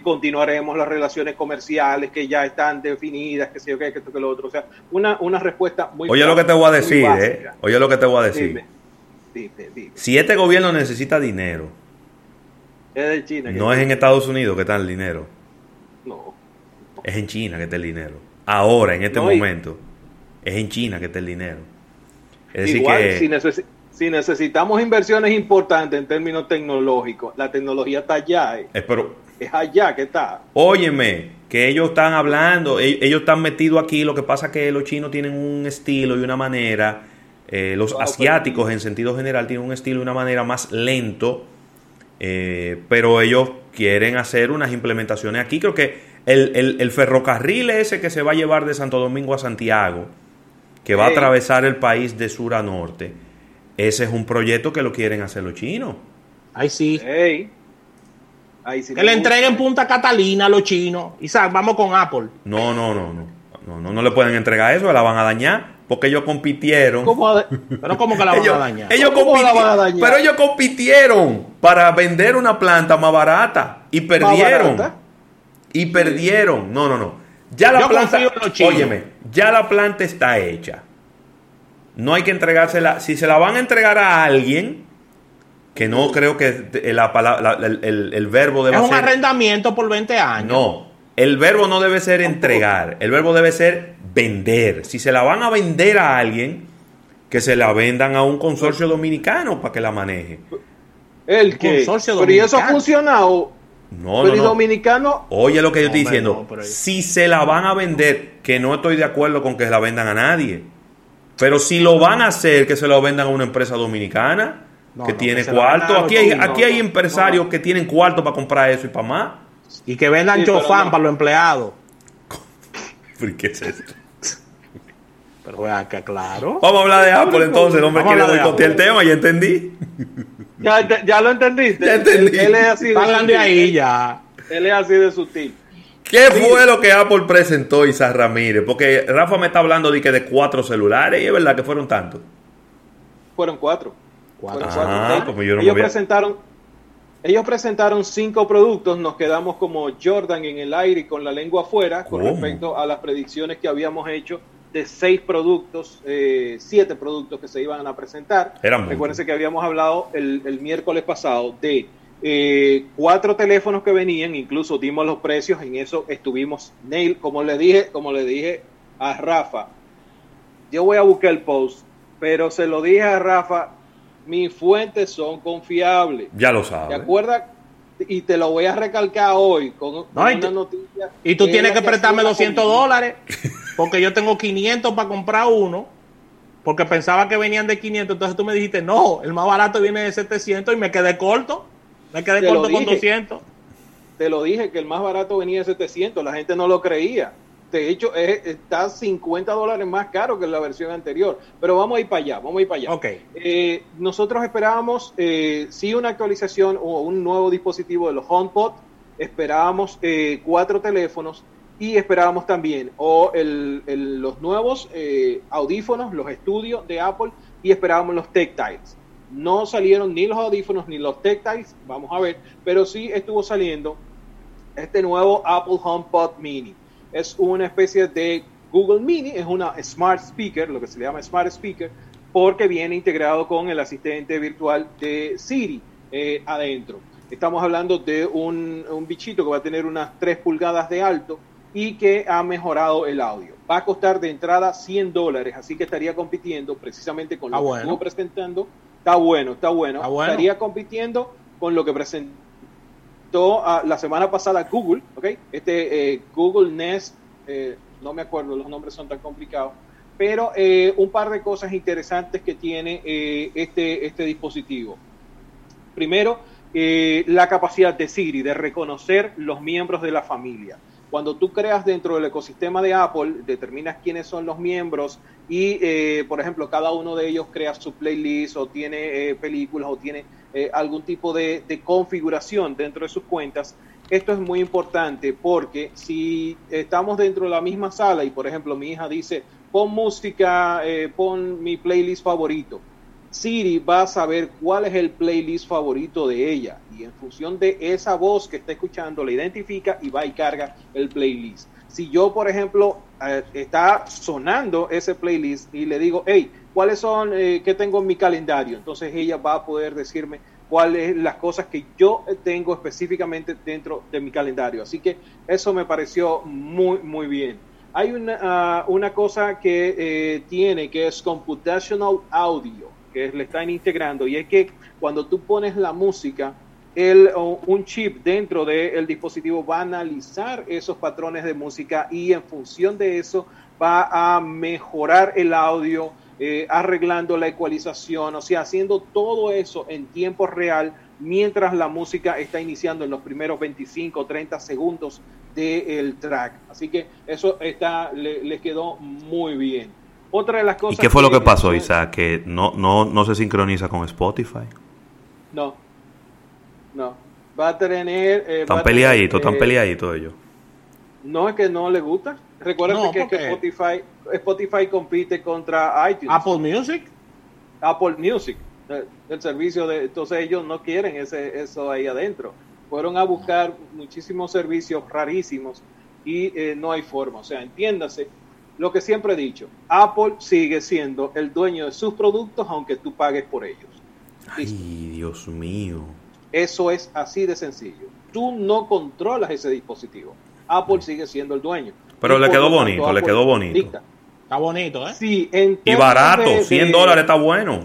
continuaremos las relaciones comerciales que ya están definidas, que sé yo qué, que esto, que lo otro. O sea, una, una respuesta muy Oye lo que te voy a decir, ¿eh? Oye lo que te voy a decir. Si este gobierno necesita dinero, es de China. No es en Estados Unidos que está el dinero. No. Es en China que está el dinero ahora, en este momento, es en China que está el dinero. Es igual, decir si, necesitamos inversiones importantes en términos tecnológicos, la tecnología está allá. Eh. pero, Es allá que está. Óyeme, que ellos están hablando, e- ellos están metidos aquí, lo que pasa es que los chinos tienen un estilo y una manera, eh, los asiáticos en sentido general tienen un estilo y una manera más lento, eh, pero ellos quieren hacer unas implementaciones aquí. Creo que el, el- el ferrocarril ese que se va a llevar de Santo Domingo a Santiago, que va a atravesar el país de sur a norte, ese es un proyecto que lo quieren hacer los chinos. Ahí sí. Ey. Ahí sí Que le entreguen Punta Catalina a los chinos. Isaac, vamos con Apple. No, no, no, no. No, no, no le pueden entregar eso, la van a dañar, porque ellos compitieron. Pero ¿cómo que la van ellos, a dañar? ellos ¿Cómo la van a compiti- dañar? Pero ellos compitieron para vender una planta más barata y perdieron. barata? Y perdieron. No, no, no. Ya la Yo planta, óyeme, ya la planta está hecha. No hay que entregársela. Si se la van a entregar a alguien, que no creo que la pala- la- el, el- el verbo Es un ser. arrendamiento por 20 años. No, el verbo no debe ser entregar, el verbo debe ser vender. Si se la van a vender a alguien, que se la vendan a un consorcio dominicano para que la maneje. El que. consorcio Pero y eso ha dominicano. funcionado. No, pero no, dominicano. Oye lo que yo estoy Hombre, diciendo. no, pero- Si se la van a vender, que no estoy de acuerdo con que se la vendan a nadie. Pero si lo van a hacer, que se lo vendan a una empresa dominicana No, que no, tiene que cuarto. Aquí hay, aquí hay no, empresarios que tienen cuarto para comprar eso y para más. Y que vendan Sí, chofán no. para los empleados. ¿Por qué es esto? Pero que claro. Vamos a hablar de Apple entonces, el hombre Vamos a quiere boicotear el tema, ya entendí. Ya, ya, lo entendiste. Ya entendí. Él, él es así de sutil. ahí ya. Él es así de sutil. ¿Qué fue lo que Apple presentó, Isaac Ramírez? Porque Rafa me está hablando de que de cuatro celulares y es verdad que fueron tantos. Fueron cuatro. Cuatro. Fueron cuatro. Ah, Ellos- pues yo no me ellos había- presentaron ellos presentaron cinco productos, nos quedamos como Jordan en el aire y con la lengua afuera con respecto a las predicciones que habíamos hecho de seis productos, eh, siete productos que se iban a presentar. Eran. Recuérdense que habíamos hablado el, el miércoles pasado de eh, cuatro teléfonos que venían, incluso dimos los precios, en eso estuvimos nail, como le dije, como le dije a Rafa, yo voy a buscar el post, pero se lo dije a Rafa, mis fuentes son confiables. Ya lo ¿Te sabes. acuerdas? Y te lo voy a recalcar hoy con, con No, y una tú- noticia. Y tú tienes es que prestarme hacía la 200 comunidad. dólares. Porque yo tengo 500 para comprar uno. Porque pensaba que venían de 500. Entonces tú me dijiste, no, el más barato viene de 700 y me quedé corto. Me quedé Te corto con dije. 200. Te lo dije que el más barato venía de 700, la gente no lo creía. De hecho, es- está 50 dólares más caro que la versión anterior. Pero vamos a ir para allá, vamos a ir para allá. Ok. Eh, nosotros esperábamos, eh, sí, una actualización o un nuevo dispositivo de los HomePod. Esperábamos eh, cuatro teléfonos y esperábamos también o el- el- los nuevos eh, audífonos, los estudios de Apple y esperábamos los Tactiles. No salieron ni los audífonos ni los Tactiles, vamos a ver, pero sí estuvo saliendo este nuevo Apple HomePod Mini. Es una especie de Google Mini, es una Smart Speaker, lo que se le llama Smart Speaker, porque viene integrado con el asistente virtual de Siri eh, adentro. Estamos hablando de un, un bichito que va a tener unas 3 pulgadas de alto y que ha mejorado el audio. Va a costar de entrada 100 dólares, así que estaría compitiendo precisamente con lo Ah, que estuvo presentando. Está bueno, está bueno. Está bueno. Estaría compitiendo con lo que presentó ah, la semana pasada Google, ¿ok? Este eh, Google Nest, eh, no me acuerdo, los nombres son tan complicados, pero eh, un par de cosas interesantes que tiene eh, este, este dispositivo. Primero, eh, la capacidad de Siri de reconocer los miembros de la familia. Cuando tú creas dentro del ecosistema de Apple, determinas quiénes son los miembros y, eh, por ejemplo, cada uno de ellos crea su playlist o tiene eh, películas o tiene eh, algún tipo de, de configuración dentro de sus cuentas. Esto es muy importante porque si estamos dentro de la misma sala y, por ejemplo, mi hija dice, pon música, eh, pon mi playlist favorito, Siri va a saber cuál es el playlist favorito de ella y en función de esa voz que está escuchando la identifica y va y carga el playlist. Si yo, por ejemplo, eh, está sonando ese playlist y le digo, hey, ¿cuáles son eh, que tengo en mi calendario? Entonces ella va a poder decirme cuáles las cosas que yo tengo específicamente dentro de mi calendario. Así que eso me pareció muy, muy bien. Hay una, ah, una cosa que eh, tiene que es computational audio que le están integrando y es que cuando tú pones la música el, un chip dentro del dispositivo va a analizar esos patrones de música y en función de eso va a mejorar el audio, eh, arreglando la ecualización, o sea, haciendo todo eso en tiempo real mientras la música está iniciando en los primeros 25 o 30 segundos del track. Así que eso está, le, le quedó muy bien. Otra de las ¿Y cosas. qué fue lo que pasó, Isaac? Que no, no, no se sincroniza con Spotify. No, no. Va a tener. eh, Están peleaditos, están eh, peleaditos ellos. No es que no le gusta. Recuerda No, que, ¿por que? Spotify, Spotify compite contra iTunes. Apple Music. Apple Music, el servicio de. Entonces ellos no quieren ese, eso ahí adentro. Fueron a buscar muchísimos servicios rarísimos y eh, no hay forma. O sea, entiéndase lo que siempre he dicho. Apple sigue siendo el dueño de sus productos aunque tú pagues por ellos. Ay, Dios mío. Eso es así de sencillo. Tú no controlas ese dispositivo. Apple sigue siendo el dueño. Pero Y le quedó bonito, le quedó bonito. dicta. Está bonito, ¿eh? Sí, en Y barato, de- 100 de- dólares está bueno.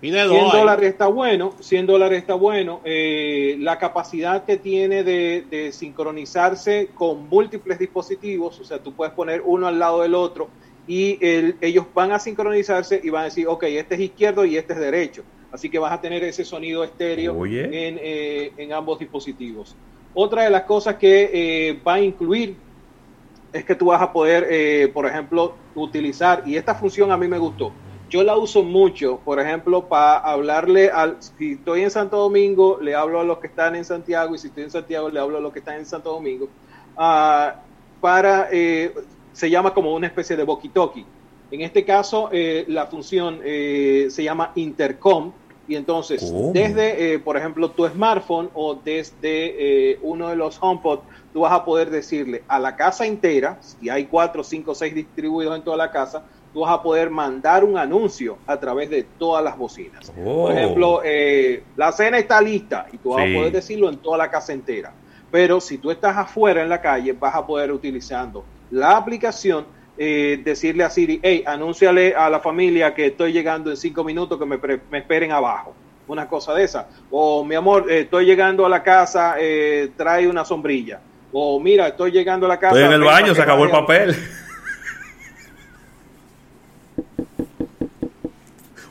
Pide 100 dos ahí. dólares está bueno, 100 dólares está bueno. Eh, la capacidad que tiene de, de sincronizarse con múltiples dispositivos, o sea, tú puedes poner uno al lado del otro y el- ellos van a sincronizarse y van a decir, ok, este es izquierdo y este es derecho. Así que vas a tener ese sonido estéreo Oye. en, eh, en ambos dispositivos. Otra de las cosas que eh, va a incluir es que tú vas a poder, eh, por ejemplo, utilizar, y esta función a mí me gustó, yo la uso mucho, por ejemplo, para hablarle al, si estoy en Santo Domingo, le hablo a los que están en Santiago, y si estoy en Santiago, le hablo a los que están en Santo Domingo, ah, para, eh, se llama como una especie de walkie-talkie. En este caso, la función se llama intercom, y entonces, desde, eh, por ejemplo, tu smartphone o desde eh, uno de los HomePod, tú vas a poder decirle a la casa entera, si hay cuatro, cinco, seis distribuidos en toda la casa, tú vas a poder mandar un anuncio a través de todas las bocinas. Oh. Por ejemplo, eh, la cena está lista y tú vas Sí. a poder decirlo en toda la casa entera. Pero si tú estás afuera en la calle, vas a poder utilizando la aplicación, eh, decirle a Siri, hey, anúnciale a la familia que estoy llegando en cinco minutos, que me, pre- me esperen abajo. Una cosa de esa. O mi amor, eh, estoy llegando a la casa, eh, trae una sombrilla. O mira, estoy llegando a la casa. Estoy en el baño, se acabó el vaya". papel.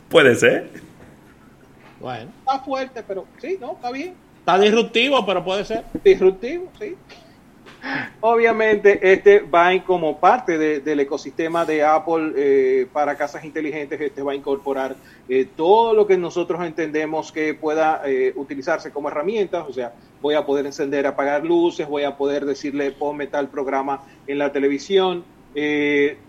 Puede ser. Bueno. Está fuerte, pero sí, no, está bien. Está disruptivo, pero puede ser. Disruptivo, sí. Obviamente, este va como parte de- del ecosistema de Apple eh, para casas inteligentes. Este va a incorporar eh, todo lo que nosotros entendemos que pueda eh, utilizarse como herramientas. O sea, voy a poder encender, apagar luces, voy a poder decirle ponme tal programa en la televisión. eh,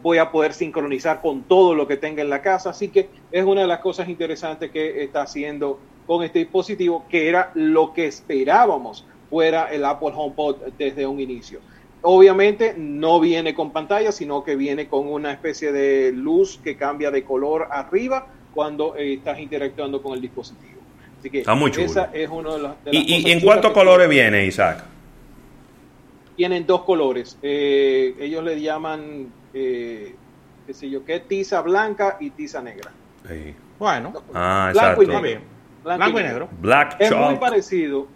voy a poder sincronizar con todo lo que tenga en la casa. Así que es una de las cosas interesantes que está haciendo con este dispositivo, que era lo que esperábamos fuera el Apple HomePod desde un inicio. Obviamente no viene con pantalla, sino que viene con una especie de luz que cambia de color arriba cuando eh, estás interactuando con el dispositivo. Así que Está muy chulo. esa es uno de los de las ¿Y, y en cuántos colores viene, Isaac? tienen dos colores. Eh, ellos le llaman, eh, qué sé yo, qué tiza blanca y tiza negra. Sí. Bueno. Ah, Blanco y negro. Blanco y negro. Black Es muy parecido.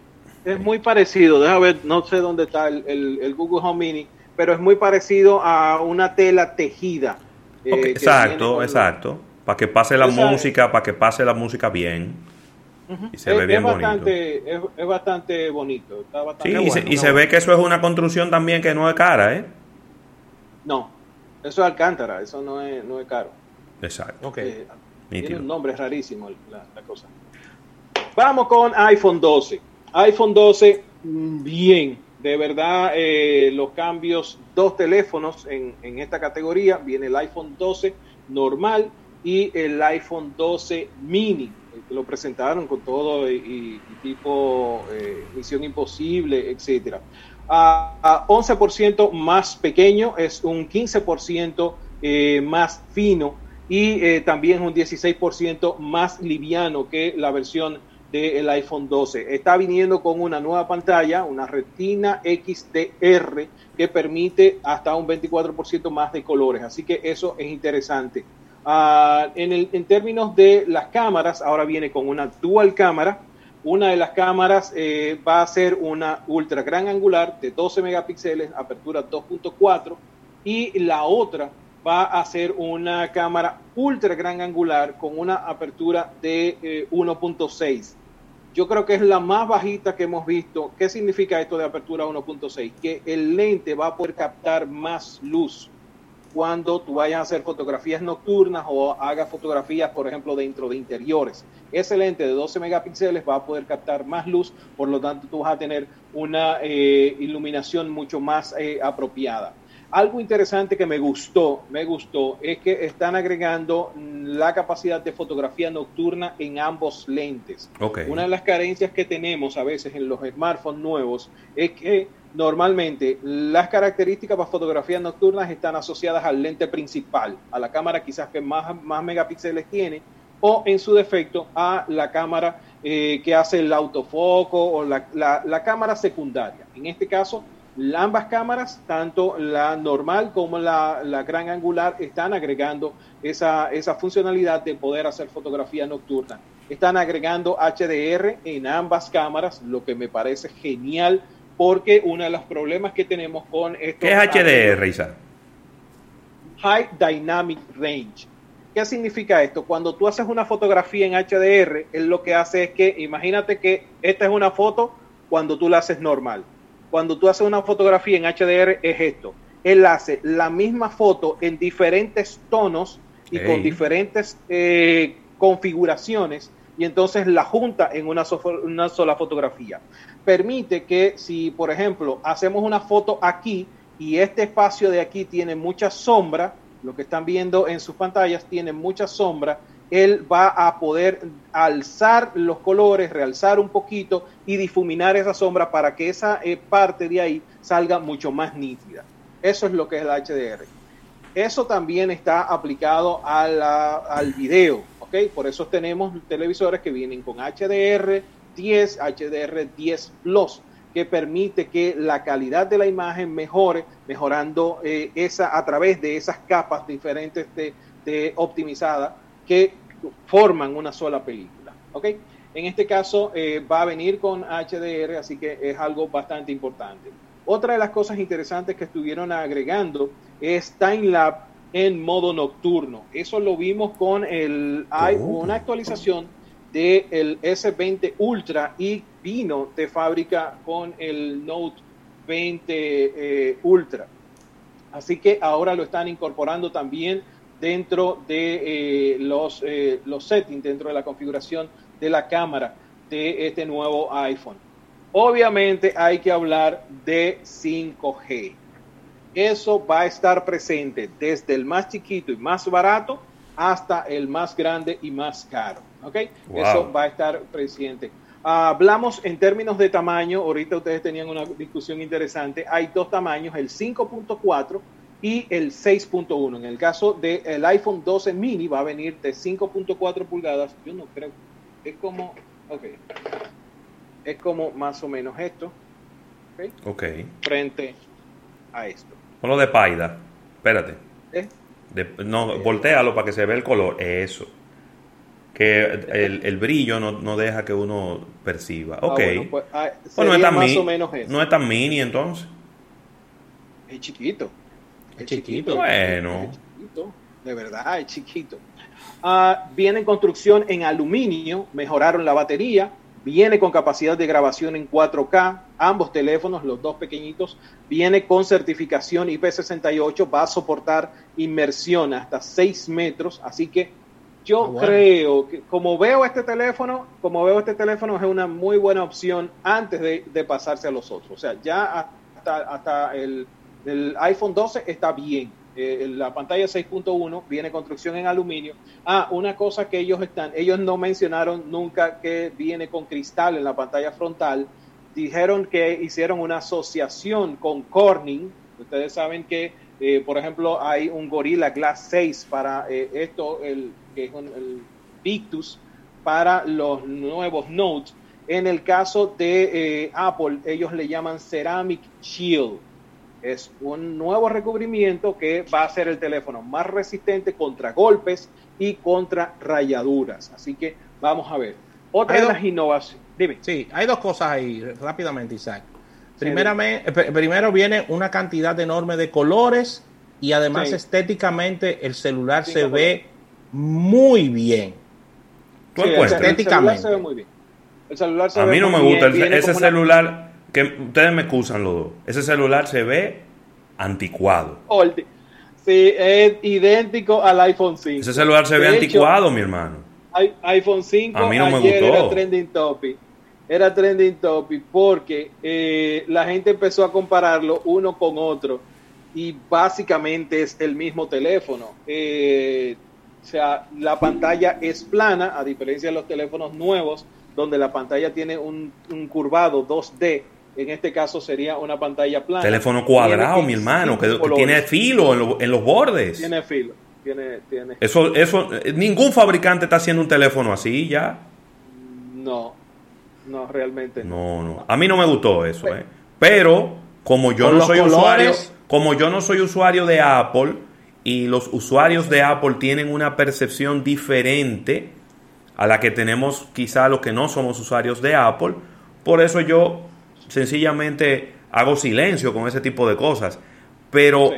Es muy parecido. Déjame ver, no sé dónde está el, el- el Google Home Mini, pero es muy parecido a una tela tejida. eh, exacto, con- exacto. Para que pase la música, para que pase la música bien. Y se es, ve bien es bonito. bastante, es, es bastante bonito. Está Sí, bastante y, bueno. se, y se ve que eso es una construcción también que no es cara, ¿eh? No, eso es Alcántara, eso no es, no es caro. Exacto. Eh, tiene un nombre rarísimo la, la cosa. Vamos con iPhone 12. iPhone 12, mm, bien. De verdad, eh, los cambios, dos teléfonos en, en esta categoría. Viene el iPhone 12 normal y el iPhone 12 mini. Lo presentaron con todo y, tipo eh, Misión Imposible, etcétera. A, a 11% más pequeño, es un 15% eh, más fino y también un 16% más liviano que la versión del iPhone 12. Está viniendo con una nueva pantalla, una Retina XDR, que permite hasta un 24% más de colores. Así que eso es interesante. Ah, en, términos de las cámaras, ahora viene con una dual cámara, Una de las cámaras eh, va a ser una ultra gran angular de 12 megapíxeles, apertura 2.4, y la otra va a ser una cámara ultra gran angular con una apertura de 1.6. Yo creo que es la más bajita que hemos visto. ¿Qué significa esto de apertura 1.6? Que el lente va a poder captar más luz cuando tú vayas a hacer fotografías nocturnas o hagas fotografías, por ejemplo, dentro de interiores. Ese lente de 12 megapíxeles va a poder captar más luz, por lo tanto tú vas a tener una eh, iluminación mucho más eh, apropiada. Algo interesante que me gustó, me gustó, es que están agregando la capacidad de fotografía nocturna en ambos lentes. Una de las carencias que tenemos a veces en los smartphones nuevos es que normalmente las características para fotografías nocturnas están asociadas al lente principal, a la cámara quizás que más, más megapíxeles tiene, o en su defecto a la cámara eh, que hace el autofoco o la, la cámara secundaria. En este caso, ambas cámaras, tanto la normal como la, gran angular, están agregando esa, esa, funcionalidad de poder hacer fotografía nocturna. Están agregando HDR en ambas cámaras, lo que me parece genial, porque uno de los problemas que tenemos con esto... ¿Qué es HDR, Isa? High Dynamic Range. ¿Qué significa esto? Cuando tú haces una fotografía en HDR, él lo que hace es que, imagínate que esta es una foto cuando tú la haces normal cuando tú haces una fotografía en HDR es esto. Él hace la misma foto en diferentes tonos y con diferentes eh, configuraciones y entonces la junta en una, una sola fotografía. Permite que si, por ejemplo, hacemos una foto aquí y este espacio de aquí tiene mucha sombra, lo que están viendo en sus pantallas tiene mucha sombra, él va a poder alzar los colores, realzar un poquito y difuminar esa sombra para que esa eh, parte de ahí salga mucho más nítida. Eso es lo que es el HDR. Eso también está aplicado al video, ¿ok? Por eso tenemos televisores que vienen con HDR 10, HDR 10 Plus, que permite que la calidad de la imagen mejore, mejorando eh, esa a través de esas capas diferentes de, de optimizada que forman una sola película. ¿ok? En este caso eh, va a venir con HDR, así que es algo bastante importante. Otra de las cosas interesantes que estuvieron agregando es TimeLapse en modo nocturno. Eso lo vimos con el, hay oh. una actualización del S20 Ultra y vino de fábrica con el Note 20 eh, Ultra. Así que ahora lo están incorporando también dentro de eh, los, eh, los settings, dentro de la configuración de la cámara de este nuevo iPhone. Obviamente hay que hablar de 5G. Eso va a estar presente desde el más chiquito y más barato hasta el más grande y más caro. ¿Ok? Eso va a estar presente. hablamos en términos de tamaño, ahorita ustedes tenían una discusión interesante, hay dos tamaños, el 5.4 y el 6.1. En el caso del iPhone 12 mini va a venir de 5.4 pulgadas. Yo no creo. Es como. Ok. Es como más o menos esto. Ok. Frente a esto. Ponlo de paida. Espérate. ¿Eh? no, eh, voltealo para que se vea el color. Eso. Que el, brillo no, deja que uno perciba. Ah, ok. bueno, pues, ah, no es tan más o menos eso. No es tan mini entonces. Es chiquito. Es chiquito. Bueno. de verdad, es chiquito. Ah, viene en construcción en aluminio, mejoraron la batería, viene con capacidad de grabación en 4K, ambos teléfonos, los dos pequeñitos, viene con certificación IP68, va a soportar inmersión hasta 6 metros, así que yo ah, creo que como veo este teléfono, como veo este teléfono es una muy buena opción antes de, de pasarse a los otros. O sea, ya hasta, hasta el el iPhone 12 está bien. Eh, la pantalla 6.1 viene construcción en aluminio. Ah, una cosa que ellos están, ellos no mencionaron nunca que viene con cristal en la pantalla frontal. Dijeron que hicieron una asociación con Corning. Ustedes saben que, eh, por ejemplo, hay un Gorilla Glass 6 para eh, esto, el, que es el Victus, para los nuevos Notes. En el caso de Apple, ellos le llaman Ceramic Shield es un nuevo recubrimiento que va a hacer el teléfono más resistente contra golpes y contra rayaduras. Así que vamos a ver. Otra de las innovaciones. Dime. Sí, hay dos cosas ahí, rápidamente, Isaac. Primeramente, pr- primero viene una cantidad enorme de colores y además Sí. estéticamente el celular se ve muy bien. ¿Tú Sí, el, celular Estéticamente. se ve muy bien. El celular se A ve mí no me gusta bien, el- ese una- celular, que ustedes me excusan los dos, ese celular se ve anticuado. Old. Sí, es idéntico al iPhone 5. Ese celular se ve hecho, anticuado, mi hermano. iPhone 5 A mí no me gustó. era trending topic. Era trending topic porque eh, la gente empezó a compararlo uno con otro y básicamente es el mismo teléfono. Eh, o sea, la pantalla es plana, a diferencia de los teléfonos nuevos, donde la pantalla tiene un, un curvado 2D. En este caso sería una pantalla plana. Teléfono cuadrado, mi hermano, que, tiene filo en, lo- en los bordes. Tiene filo. Tiene, tiene. Eso, eso, eh, ningún fabricante está haciendo un teléfono así ya. No, no, realmente no. No, no. A mí no me gustó eso, ¿eh? Pero, como yo no soy colores. usuario, como yo no soy usuario de Apple y los usuarios de Apple tienen una percepción diferente a la que tenemos quizá los que no somos usuarios de Apple, por eso yo sencillamente hago silencio con ese tipo de cosas. Pero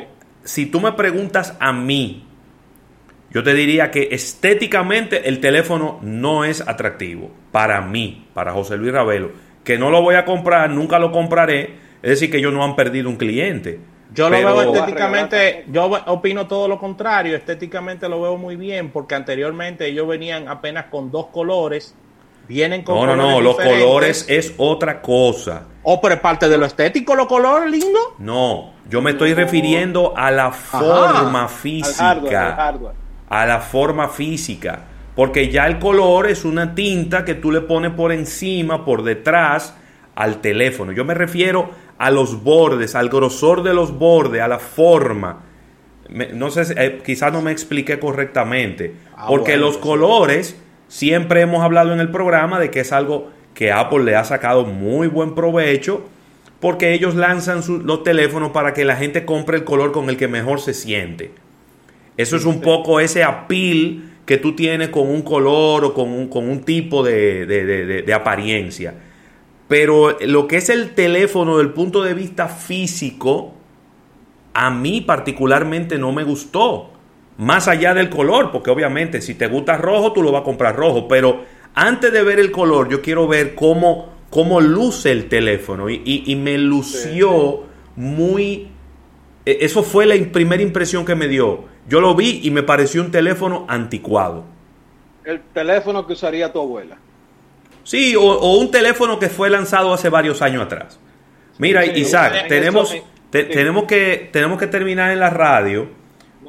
si tú me preguntas a mí, yo te diría que estéticamente el teléfono no es atractivo para mí, para José Luis Ravelo, que no lo voy a comprar, nunca lo compraré, es decir, que ellos no han perdido un cliente. Yo Pero- lo veo estéticamente, yo opino todo lo contrario, estéticamente lo veo muy bien, porque anteriormente ellos venían apenas con dos colores, vienen con No, no, no, los diferentes. colores es otra cosa. Oh, pero es parte de lo estético, los colores, lindo. No, yo me estoy refiriendo a la forma física. Al hardware, al hardware. a la forma física. Porque ya el color es una tinta que tú le pones por encima, por detrás al teléfono. Yo me refiero a los bordes, al grosor de los bordes, a la forma. Me- no sé, si- eh, quizás no me expliqué correctamente. Ah, porque bueno, los colores, siempre hemos hablado en el programa de que es algo que Apple le ha sacado muy buen provecho. Porque ellos lanzan su- los teléfonos para que la gente compre el color con el que mejor se siente. Eso es un poco ese appeal que tú tienes con un color o con un, con un tipo de- de- de apariencia. Pero lo que es el teléfono del punto de vista físico, a mí particularmente no me gustó. Más allá del color, porque obviamente si te gusta rojo, tú lo vas a comprar rojo. Pero antes de ver el color, yo quiero ver cómo, cómo luce el teléfono. Y, y- y me lució muy... e- Eso fue la im- primera impresión que me dio. Yo lo vi y me pareció un teléfono anticuado. El teléfono que usaría tu abuela. Sí, o, o un teléfono que fue lanzado hace varios años atrás. Mira, Sí, Isaac, tenemos, te- tenemos, que, tenemos que terminar en la radio,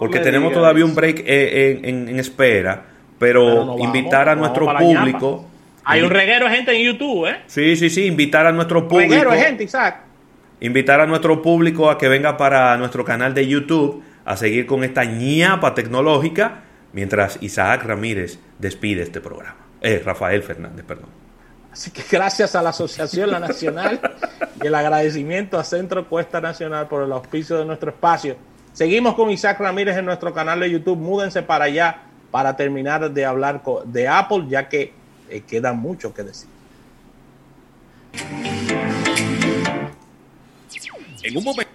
porque tenemos digas todavía un break eh, en, en- en espera, pero, Pero nos vamos, invitar a nuestro público. Hay un reguero de gente en YouTube, ¿eh? Sí, sí, sí, invitar a nuestro público. Reguero de gente, Isaac. Invitar a nuestro público a que venga para nuestro canal de YouTube a seguir con esta ñapa tecnológica mientras Isaac Ramírez despide este programa. Eh, Rafael Fernández, perdón. Así que gracias a la Asociación La Nacional y el agradecimiento a Centro Cuesta Nacional por el auspicio de nuestro espacio. Seguimos con Isaac Ramírez en nuestro canal de YouTube. Múdense para allá para terminar de hablar de Apple, ya que eh, queda mucho que decir. En un momento.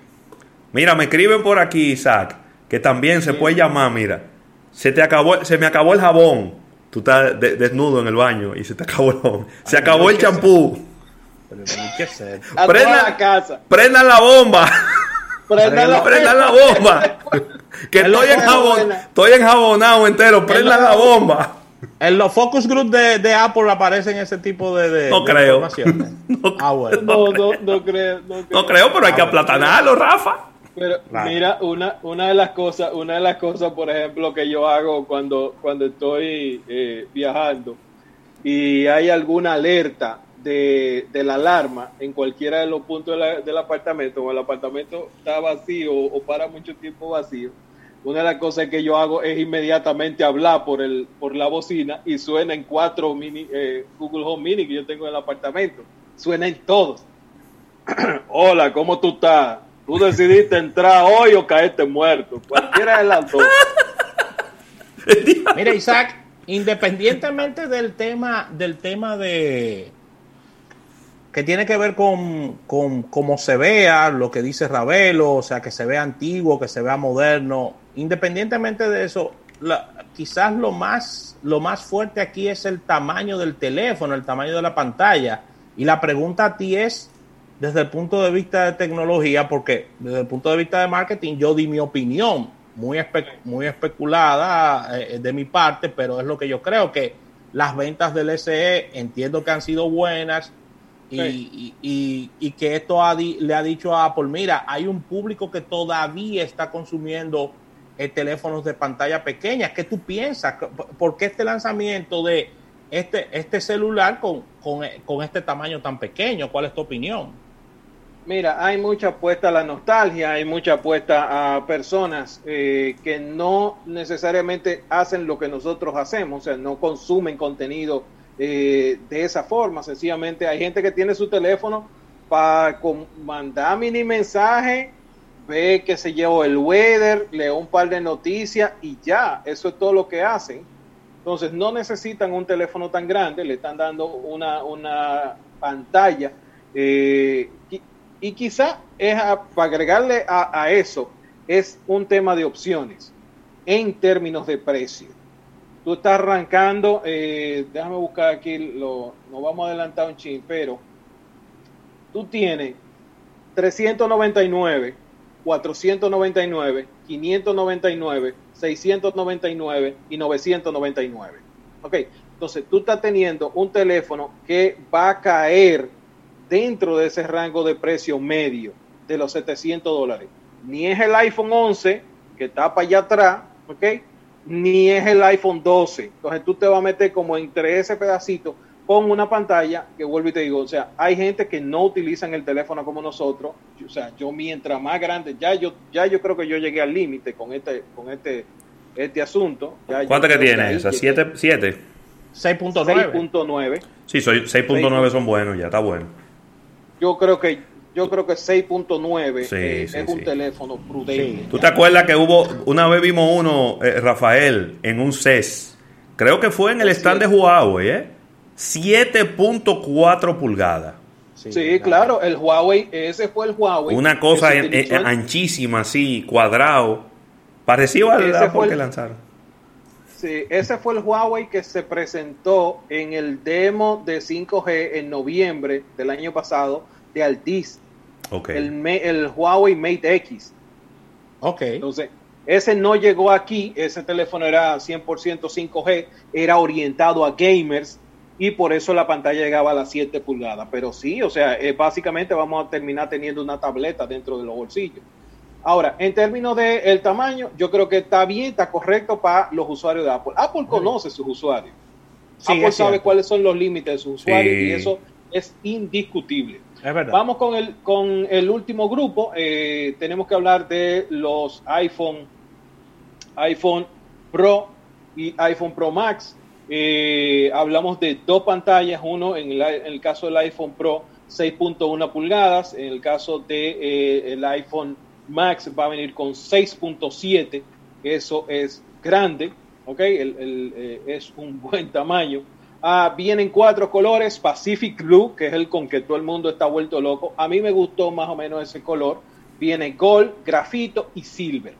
Mira, me escriben por aquí, Isaac, que también se puede llamar, mira. Se te acabó, se me acabó el jabón. Tú estás de- desnudo en el baño y se te acabó el jabón. Se acabó el champú. Prendan la bomba. Prenda la- Prendan la bomba. Que estoy, en buena. estoy enjabonado entero. Prendan la bomba. En los focus group de, de Apple aparecen ese tipo de, de- No de creo. informaciones. ah, bueno. No, no, no creo. No creo. No creo, pero hay que aplatanarlo, Rafa. Pero Claro. mira, una, una de las cosas, una de las cosas, por ejemplo, que yo hago cuando, cuando estoy eh, viajando y hay alguna alerta de, de la alarma en cualquiera de los puntos de la- del apartamento, o el apartamento está vacío o para mucho tiempo vacío, una de las cosas que yo hago es inmediatamente hablar por el por la bocina y suena en cuatro mini, eh, Google Home Mini que yo tengo en el apartamento. Suena en todos. Hola, ¿cómo tú estás? Tú decidiste entrar hoy o caerte muerto. Cualquiera de las dos. Mira, Isaac, independientemente del tema, del tema de, que tiene que ver con, con cómo se vea, lo que dice Ravelo, o sea, que se vea antiguo, que se vea moderno. Independientemente de eso, quizás lo más, lo más fuerte aquí es el tamaño del teléfono, el tamaño de la pantalla. Y la pregunta a ti es, desde el punto de vista de tecnología, porque desde el punto de vista de marketing yo di mi opinión, muy, muy especulada eh, de mi parte, pero es lo que yo creo que las ventas del SE entiendo que han sido buenas y, y, que esto le ha dicho a Apple, mira, hay un público que todavía está consumiendo eh, teléfonos de pantalla pequeña. ¿Qué tú piensas? ¿Por qué este lanzamiento de este, este celular con, con este tamaño tan pequeño? ¿Cuál es tu opinión? Mira, hay mucha apuesta a la nostalgia, hay mucha apuesta a personas eh, que no necesariamente hacen lo que nosotros hacemos, o sea, no consumen contenido eh, de esa forma. Sencillamente hay gente que tiene su teléfono para mandar mini mensaje, ve que se llevó el weather, lee un par de noticias y ya, eso es todo lo que hacen. Entonces no necesitan un teléfono tan grande, le están dando una, una pantalla. Eh, y quizá es para agregarle a, eso, es un tema de opciones en términos de precio. Tú estás arrancando, eh, déjame buscar aquí, lo, nos vamos a adelantar un chin, pero tú tienes 399, 499, 599, 699 y 999. Ok, entonces tú estás teniendo un teléfono que va a caer dentro de ese rango de precio medio de los 700 dólares. Ni es el iPhone 11 que está para allá atrás, ¿ok? Ni es el iPhone 12. Entonces tú te vas a meter como entre ese pedacito con una pantalla que vuelvo y te digo, o sea, hay gente que no utilizan el teléfono como nosotros, o sea, yo mientras más grande, ya yo ya yo creo que yo llegué al límite con este con este este asunto. ¿Cuánto que tiene? O sea, 7 7 6.9. Sí, soy 6.9 son buenos, ya está bueno yo creo que yo creo que 6.9 eh, es un teléfono prudente. ¿Tú te acuerdas que hubo, una vez vimos uno, eh, Rafael, en un CES? Creo que fue en el stand de Huawei, ¿eh? 7.4 pulgadas. Sí, claro, el Huawei, ese fue el Huawei. Una cosa anchísima, así, cuadrado. Parecido al Apple que lanzaron. Sí, ese fue el Huawei que se presentó en el demo de 5G en noviembre del año pasado de Altis. Okay. El, el Huawei Mate X. Ok. Entonces, ese no llegó aquí, ese teléfono era 100% 5G, era orientado a gamers y por eso la pantalla llegaba a las 7 pulgadas. Pero sí, o sea, eh, básicamente vamos a terminar teniendo una tableta dentro de los bolsillos. Ahora, en términos del el tamaño, yo creo que está bien, está correcto para los usuarios de Apple. Apple conoce sus usuarios. Apple sabe cuáles son los límites de sus usuarios y eso es indiscutible. Vamos con el, con el último grupo. Eh, tenemos que hablar de los iPhone, iPhone Pro y iPhone Pro Max. Eh, hablamos de dos pantallas, uno en el, caso del iPhone Pro 6.1 pulgadas, en el caso del de, eh, iPhone Max va a venir con 6.7, eso es grande, ¿ok? Eh, es un buen tamaño. Ah, vienen cuatro colores, Pacific Blue, que es el con que todo el mundo está vuelto loco. A mí me gustó más o menos ese color. Viene Gold, Grafito y Silver.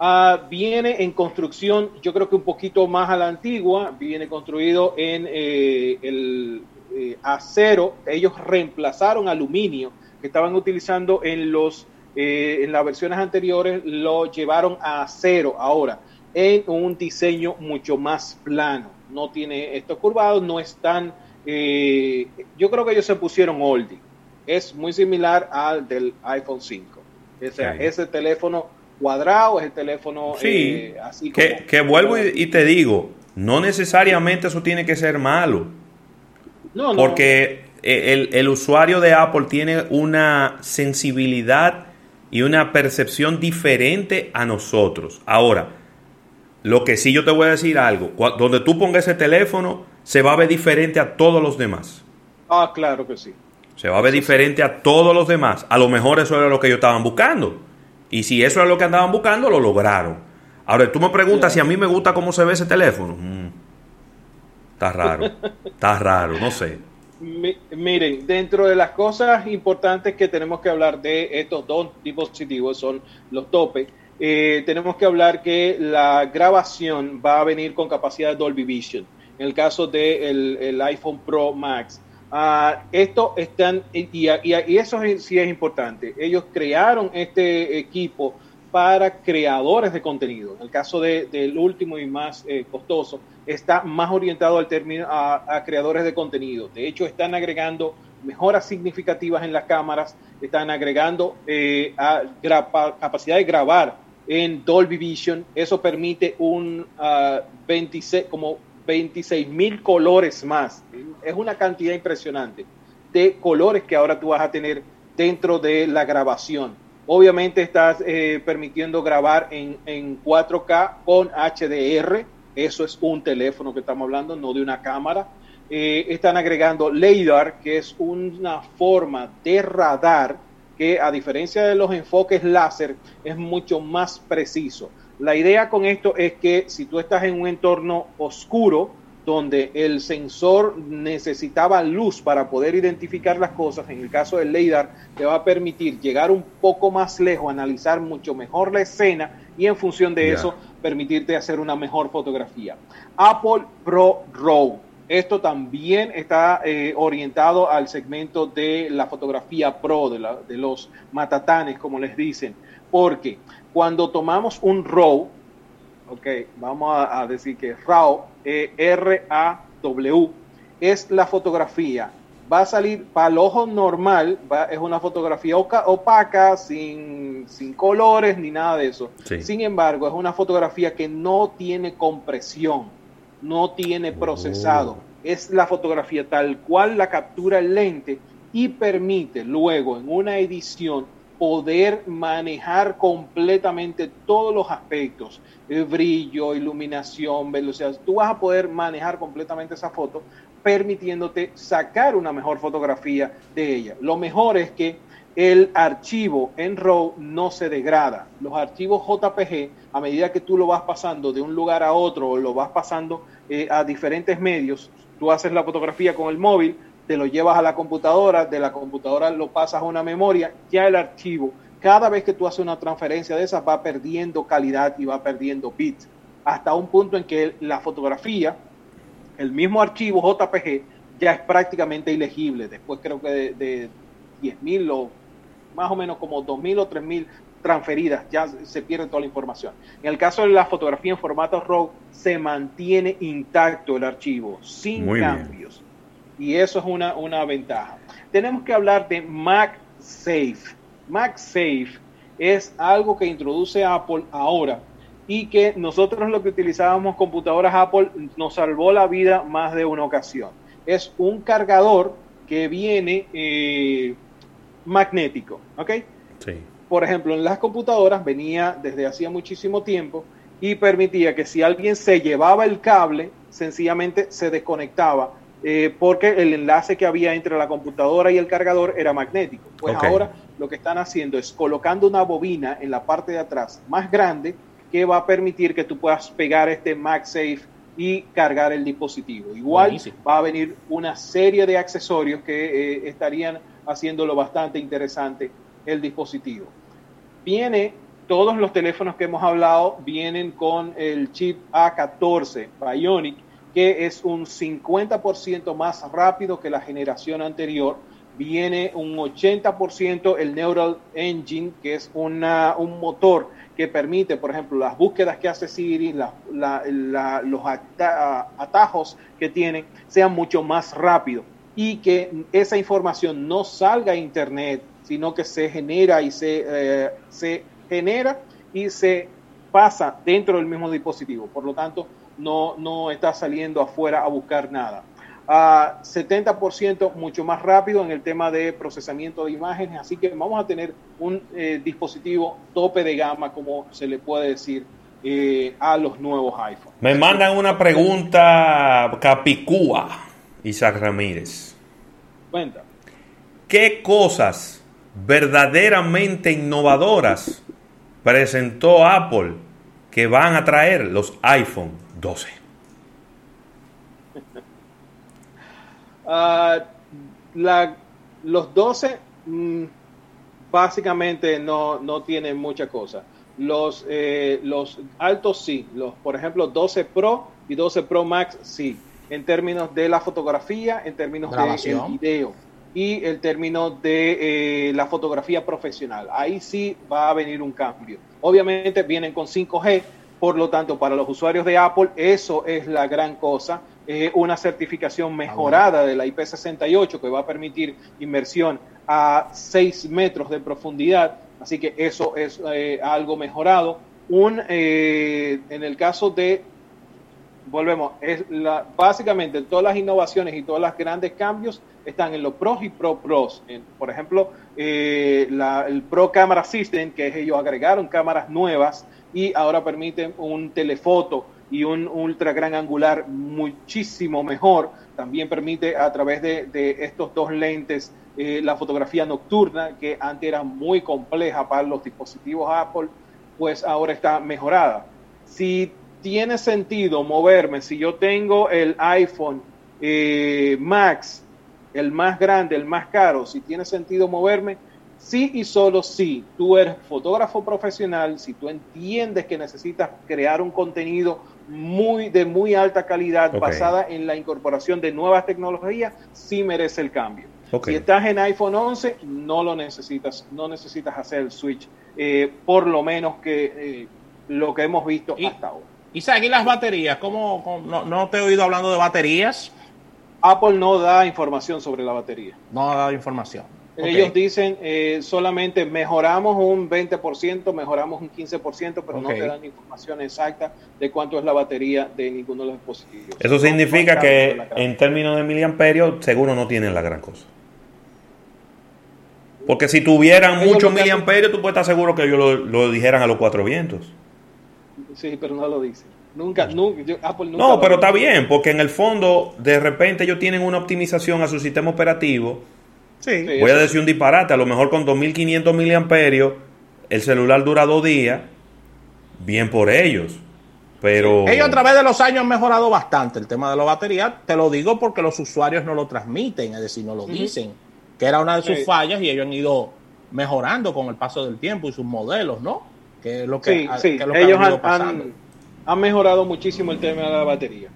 Ah, viene en construcción, yo creo que un poquito más a la antigua, viene construido en eh, el eh, acero. Ellos reemplazaron aluminio que estaban utilizando en los eh, en las versiones anteriores lo llevaron a cero ahora, en un diseño mucho más plano. No tiene estos curvados, no están... Eh, yo creo que ellos se pusieron oldie. Es muy similar al del iPhone 5. O sea, ese teléfono cuadrado, es el teléfono eh, así como, que, vuelvo y, te digo, no necesariamente eso tiene que ser malo. No, porque el, el usuario de Apple tiene una sensibilidad y una percepción diferente a nosotros. Ahora, lo que sí yo te voy a decir algo, donde tú pongas ese teléfono, se va a ver diferente a todos los demás. Ah, claro que sí. Se va a ver diferente a todos los demás. A lo mejor eso era lo que ellos estaban buscando. Y si eso era lo que andaban buscando, lo lograron. Ahora, tú me preguntas si a mí me gusta cómo se ve ese teléfono. Mm. está raro. está raro, no sé. miren, dentro de las cosas importantes que tenemos que hablar de estos dos dispositivos son los topes. Eh, tenemos que hablar que la grabación va a venir con capacidad de Dolby Vision. En el caso del de el iPhone Pro Max, Uh, esto están, y, y, eso sí es importante. Ellos crearon este equipo para creadores de contenido. En el caso del último y más eh, costoso, está más orientado al término a, creadores de contenido. De hecho, están agregando mejoras significativas en las cámaras, están agregando eh, a, capacidad de grabar en Dolby Vision. Eso permite un 26, ah, como 26 mil colores más. Es una cantidad impresionante de colores que ahora tú vas a tener dentro de la grabación. Obviamente estás eh, permitiendo grabar en, en 4K con HDR. Eso es un teléfono que estamos hablando, no de una cámara. Eh, están agregando LiDAR, que es una forma de radar que a diferencia de los enfoques láser es mucho más preciso. La idea con esto es que si tú estás en un entorno oscuro, donde el sensor necesitaba luz para poder identificar las cosas, en el caso del LiDAR, te va a permitir llegar un poco más lejos, analizar mucho mejor la escena y en función de eso permitirte hacer una mejor fotografía. Apple Pro RAW. Esto también está eh, orientado al segmento de la fotografía pro, de, de los matatanes, como les dicen, porque cuando tomamos un RAW, ok, vamos a, decir que RAW, e R-A-W, es la fotografía. Va a salir para el ojo normal, es una fotografía opaca, sin, colores ni nada de eso. Sin embargo, es una fotografía que no tiene compresión, no tiene procesado. Oh. Es la fotografía tal cual la captura el lente y permite luego en una edición poder manejar completamente todos los aspectos, el brillo, iluminación, velocidad. Tú vas a poder manejar completamente esa foto, permitiéndote sacar una mejor fotografía de ella. Lo mejor es que el archivo en RAW no se degrada. Los archivos JPG, a medida que tú lo vas pasando de un lugar a otro o lo vas pasando eh, a diferentes medios, tú haces la fotografía con el móvil, te lo llevas a la computadora, de la computadora lo pasas a una memoria, ya el archivo, cada vez que tú haces una transferencia de esas va perdiendo calidad y va perdiendo bits, hasta un punto en que la fotografía, el mismo archivo JPG, ya es prácticamente ilegible. Después creo que de, de 10.000 o más o menos como 2.000 o 3.000 transferidas, ya se pierde toda la información. En el caso de la fotografía en formato RAW, se mantiene intacto el archivo, sin cambios y eso es una, una ventaja. Tenemos que hablar de MagSafe. MagSafe es algo que introduce Apple ahora y que nosotros lo que utilizábamos computadoras Apple nos salvó la vida más de una ocasión. Es un cargador que viene eh, magnético, ¿ok? Sí. Por ejemplo, en las computadoras venía desde hacía muchísimo tiempo y permitía que si alguien se llevaba el cable, sencillamente se desconectaba eh, porque el enlace que había entre la computadora y el cargador era magnético. Pues ahora lo que están haciendo es colocando una bobina en la parte de atrás más grande que va a permitir que tú puedas pegar este MagSafe y cargar el dispositivo. Igual va a venir una serie de accesorios que eh, estarían haciéndolo bastante interesante el dispositivo. Viene, todos los teléfonos que hemos hablado vienen con el chip A14 Bionic que es un 50% más rápido que la generación anterior. Viene un 80% el Neural Engine, que es una, un motor que permite, por ejemplo, las búsquedas que hace Siri, los atajos que tiene, sean mucho más rápidos y que esa información no salga a Internet, sino que se genera y se, eh, se genera y se pasa dentro del mismo dispositivo. Por lo tanto, no, no está saliendo afuera a buscar nada. A 70% mucho más rápido en el tema de procesamiento de imágenes, así que vamos a tener un eh, dispositivo tope de gama, como se le puede decir, eh, a los nuevos iPhones. Me mandan una pregunta capicúa, Isaac Ramírez. Cuenta. ¿Qué cosas verdaderamente innovadoras presentó Apple que van a traer los iPhone 12. Ah, la, los 12 mm, básicamente no, no tienen mucha cosa. Los, eh, los altos sí, los, por ejemplo 12 Pro y 12 Pro Max sí, en términos de la fotografía, en términos del video y el término de eh, la fotografía profesional. Ahí sí va a venir un cambio. Obviamente vienen con 5G, por lo tanto, para los usuarios de Apple, eso es la gran cosa. Eh, una certificación mejorada de la IP68 que va a permitir inmersión a 6 metros de profundidad. Así que eso es eh, algo mejorado. Un, eh, en el caso de, volvemos, es la, básicamente todas las innovaciones y todos los grandes cambios están en los Pros y Pro Pros. por ejemplo, el Pro Camera System, que es ellos agregaron cámaras nuevas y ahora permiten un telefoto y un ultra gran angular muchísimo mejor. También permite a través de, estos dos lentes eh, la fotografía nocturna, que antes era muy compleja para los dispositivos Apple, pues ahora está mejorada. Si tiene sentido moverme, si yo tengo el iPhone eh, Max, el más grande, el más caro, si tiene sentido moverme, Sí y solo si tú eres fotógrafo profesional, si tú entiendes que necesitas crear un contenido muy de muy alta calidad basada en la incorporación de nuevas tecnologías, sí merece el cambio. Si estás en iPhone 11, no lo necesitas, no necesitas hacer el switch, eh, por lo menos que eh, lo que hemos visto hasta ahora. Isaac, ¿y las baterías? ¿Cómo, no, no, te he oído hablando de baterías? Apple no da información sobre la batería. No da información. Ellos dicen eh, solamente mejoramos un 20%, mejoramos un 15%, pero no te dan información exacta de cuánto es la batería de ninguno de los dispositivos. Eso significa que en términos de miliamperios seguro no tienen la gran cosa. Porque si tuvieran muchos miliamperios, tú puedes estar seguro que ellos lo, dijeran a los cuatro vientos. Sí, pero no lo dicen. Nunca, nunca, Apple nunca No, pero está bien, porque en el fondo, de repente ellos tienen una optimización a su sistema operativo Voy a decir un disparate, a lo mejor con 2500 miliamperios el celular dura dos días, bien por ellos. Pero... Ellos a través de los años han mejorado bastante el tema de la batería. Te lo digo porque los usuarios no lo transmiten, es decir, no lo dicen. Que era una de sus fallas y ellos han ido mejorando con el paso del tiempo y sus modelos, ¿no? Que es lo que, ellos han mejorado muchísimo el tema de la batería.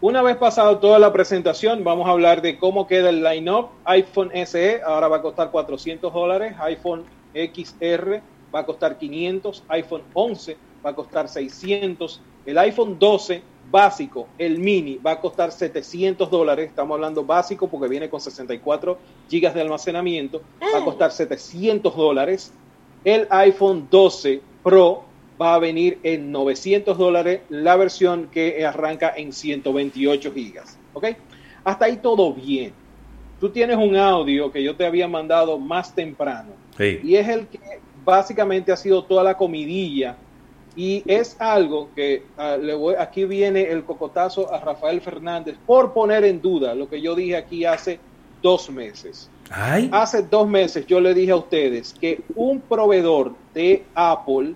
Una vez pasado toda la presentación, vamos a hablar de cómo queda el line-up. iPhone SE ahora va a costar 400 dólares, iPhone XR va a costar 500, iPhone 11 va a costar 600, el iPhone 12 básico, el mini, va a costar 700 dólares, estamos hablando básico porque viene con 64 gigas de almacenamiento, va a costar 700 dólares, el iPhone 12 Pro va a venir en 900 dólares la versión que arranca en 128 gigas. ¿Ok? Hasta ahí todo bien. Tú tienes un audio que yo te había mandado más temprano. Y es el que básicamente ha sido toda la comidilla. Y es algo que ah, le voy, aquí viene el cocotazo a Rafael Fernández por poner en duda lo que yo dije aquí hace dos meses. Hace dos meses yo le dije a ustedes que un proveedor de Apple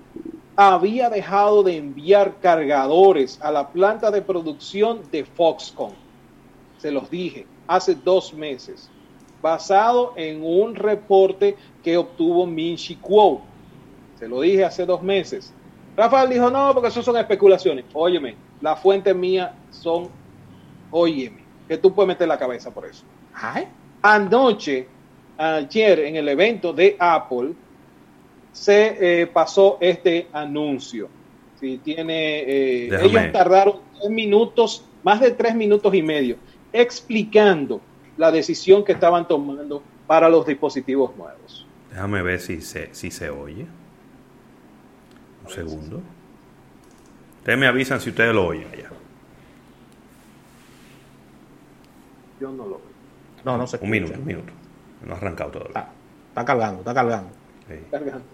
había dejado de enviar cargadores a la planta de producción de Foxconn. Se los dije hace dos meses, basado en un reporte que obtuvo Minchi Kuo. Se lo dije hace dos meses. Rafael dijo, no, porque eso son especulaciones. Óyeme, la fuente mía son, óyeme, que tú puedes meter la cabeza por eso. Anoche, ayer, en el evento de Apple, se eh, pasó este anuncio. Si tiene, eh, ellos tardaron tres minutos, más de tres minutos y medio, explicando la decisión que estaban tomando para los dispositivos nuevos. Déjame ver si se, si se oye. Un segundo. Ustedes me avisan si ustedes lo oyen allá. Yo no lo oigo. No, no sé. Un minuto, un minuto. No ha arrancado todavía. Está, cargando, está cargando. Cargando.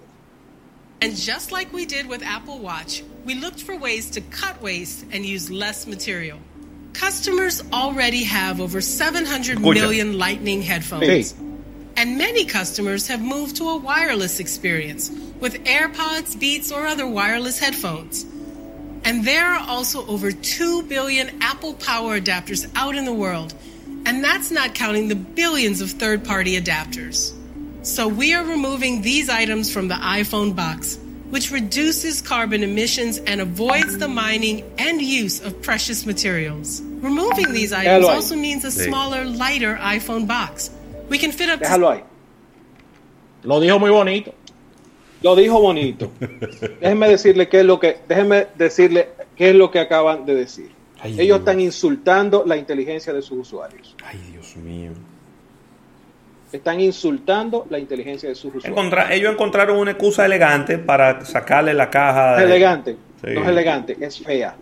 And just like we did with Apple Watch, we looked for ways to cut waste and use less material. Customers already have over 700 million Lightning headphones. And many customers have moved to a wireless experience with AirPods, Beats, or other wireless headphones. And there are also over 2 billion Apple Power adapters out in the world And that's not counting the billions of third party adapters. So we are removing these items from the iPhone box, which reduces carbon emissions and avoids the mining and use of precious materials. Removing these items also means a smaller, lighter iPhone box. We can fit up to Déjalo ahí. Lo dijo muy bonito. Lo dijo bonito. déjenme decirle qué es lo que, déjenme decirle qué es lo que acaban de decir. Ay, Ellos Dios. están insultando la inteligencia de sus usuarios. Ay, Dios mío. Están insultando la inteligencia de sus usuarios. Encontra- ellos encontraron una excusa elegante para sacarle la caja. de- elegante. Sí. No es elegante, es fea.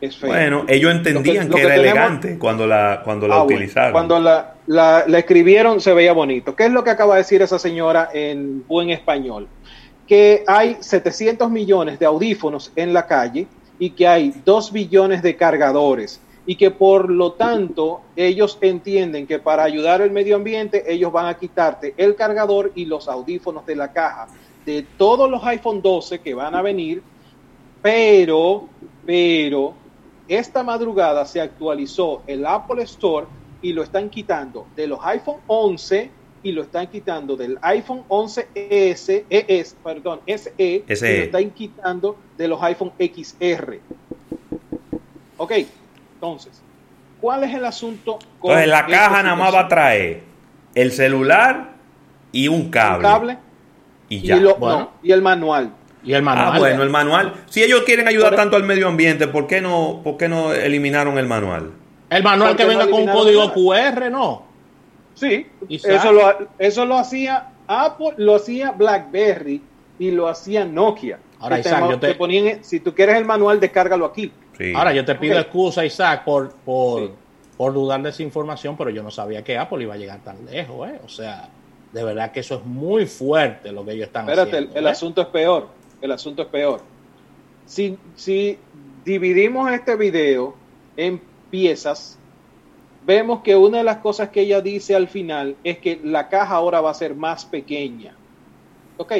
Es fea. Bueno, ellos entendían que, era tenemos- elegante cuando la, cuando la Ah, bueno. utilizaron. Cuando la, la- la escribieron se veía bonito. ¿Qué es lo que acaba de decir esa señora en buen español? Que hay 700 millones de audífonos en la calle y que hay 2 billones de cargadores y que por lo tanto ellos entienden que para ayudar al medio ambiente ellos van a quitarte el cargador y los audífonos de la caja de todos los iPhone 12 que van a venir, pero, pero esta madrugada se actualizó el Apple Store y lo están quitando de los iPhone 11 y lo están quitando del iPhone 11S, ES, perdón, SE, y lo están quitando de los iPhone XR. Ok, entonces, ¿cuál es el asunto con Entonces la caja nada más va a traer el celular y un cable. Un cable Y y, ya. lo- Bueno. no, y el manual. Y el Ah, bueno, el manual. Si ellos quieren ayudar Por- tanto al medio ambiente, ¿por qué no, por qué no eliminaron el manual? El manual que no venga con un código. QR, ¿no? Sí, Isaac. eso lo, eso lo hacía Apple, lo hacía BlackBerry y lo hacía Nokia. Ahora, Que te, Isaac, yo te- te ponían, si tú quieres el manual, descárgalo aquí. Ahora, yo te pido excusa, Isaac, por, por, por dudar de esa información, pero yo no sabía que Apple iba a llegar tan lejos, ¿eh? O sea, de verdad que eso es muy fuerte lo que ellos están Espérate, el, haciendo. el ¿eh? asunto es peor. El asunto es peor. Si, si dividimos este video en piezas, vemos que una de las cosas que ella dice al final es que la caja ahora va a ser más pequeña. Ok,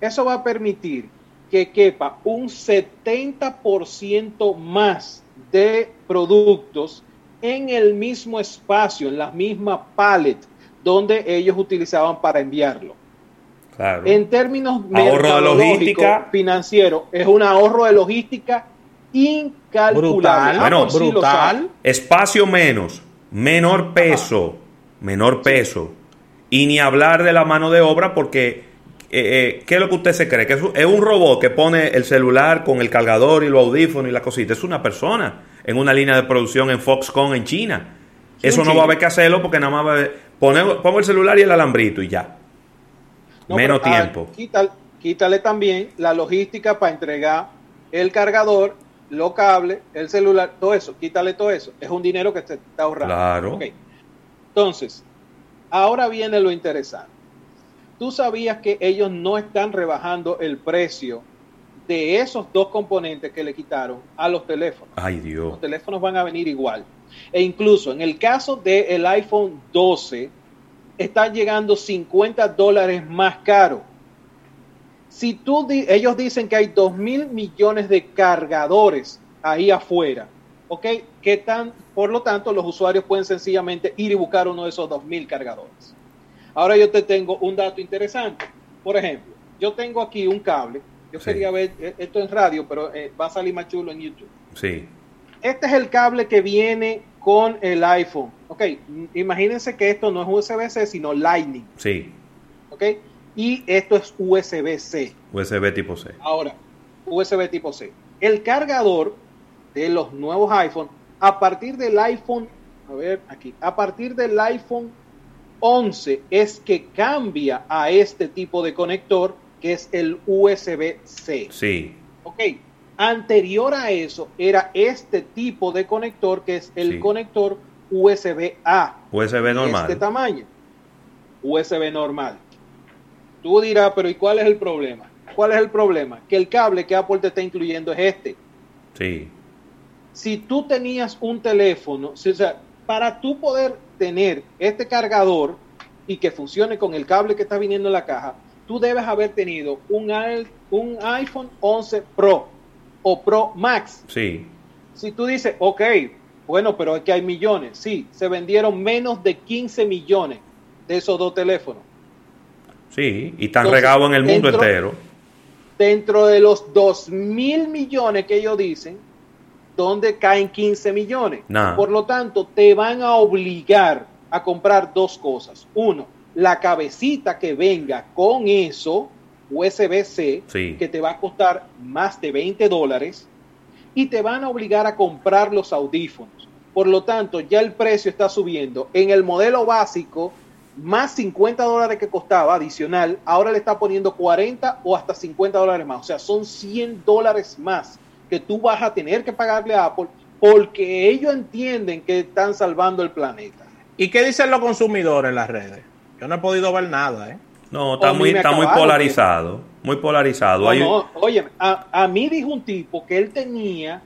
eso va a permitir que quepa un 70% más de productos en el mismo espacio, en la misma pallet donde ellos utilizaban para enviarlo. Claro. En términos Ahorro de logística. financiero, es un ahorro de logística incalculable. Bueno, sí sabe. Espacio menos, menor peso, menor peso. Y ni hablar de la mano de obra porque, eh, eh, ¿qué es lo que usted se cree? Que es un, robot que pone el celular con el cargador y los audífonos y la cosita. Es una persona en una línea de producción en Foxconn en China. Sí, Eso en no China. va a haber que hacerlo porque nada más va a haber- poner- pongo el celular y el alambrito y ya. No, Menos pero, ah, tiempo. quítale, quítale también la logística para entregar el cargador, los cables, el celular, todo eso. Quítale todo eso. Es un dinero que se está ahorrando. Claro. Entonces, ahora viene lo interesante. Tú sabías que ellos no están rebajando el precio de esos dos componentes que le quitaron a los teléfonos. Ay, Dios. Los teléfonos van a venir igual. E incluso en el caso del iPhone 12, está llegando 50 dólares más caro. Si tú di- ellos dicen que hay 2 mil millones de cargadores ahí afuera, ¿ok? ¿Qué tan, por lo tanto, los usuarios pueden sencillamente ir y buscar uno de esos 2 mil cargadores. Ahora yo te tengo un dato interesante. Por ejemplo, yo tengo aquí un cable. Yo Sí. quería ver eh, esto en radio, pero eh, va a salir más chulo en YouTube. Sí. Este es el cable que viene con el iPhone. Ok, imagínense que esto no es USB-C, sino Lightning. Sí. Ok, y esto es USB-C. USB tipo C. Ahora, USB tipo C. El cargador de los nuevos iPhone, a partir del iPhone, a ver aquí, a partir del iPhone 11 es que cambia a este tipo de conector que es el USB-C. Sí. Ok, anterior a eso era este tipo de conector que es el Sí. conector USB-A. USB normal. Este tamaño. USB normal. Tú dirás, pero ¿y cuál es el problema? ¿Cuál es el problema? Que el cable que Apple te está incluyendo es este. Sí. Si tú tenías un teléfono, si- o sea, para tú poder tener este cargador y que funcione con el cable que está viniendo en la caja, tú debes haber tenido un, un iPhone 11 Pro o Pro Max. Sí. Si tú dices, ok, Bueno, pero es que hay millones. Sí, se vendieron menos de 15 millones de esos dos teléfonos. Sí, y están regados en el mundo dentro- entero. Dentro de los 2 mil millones que ellos dicen, ¿dónde caen 15 millones? Nah. Por lo tanto, te van a obligar a comprar dos cosas. Uno, la cabecita que venga con eso, USB-C, Sí. que te va a costar más de 20 dólares, y te van a obligar a comprar los audífonos. Por lo tanto, ya el precio está subiendo. En el modelo básico, más 50 dólares que costaba adicional, ahora le está poniendo 40 o hasta 50 dólares más. O sea, son 100 dólares más que tú vas a tener que pagarle a Apple porque ellos entienden que están salvando el planeta. ¿Y qué dicen los consumidores en las redes? Yo no he podido ver nada, ¿eh? No, está muy, está muy acabaron, polarizado. Muy polarizado. No, Hay- no, oye, a, a mí dijo un tipo que él tenía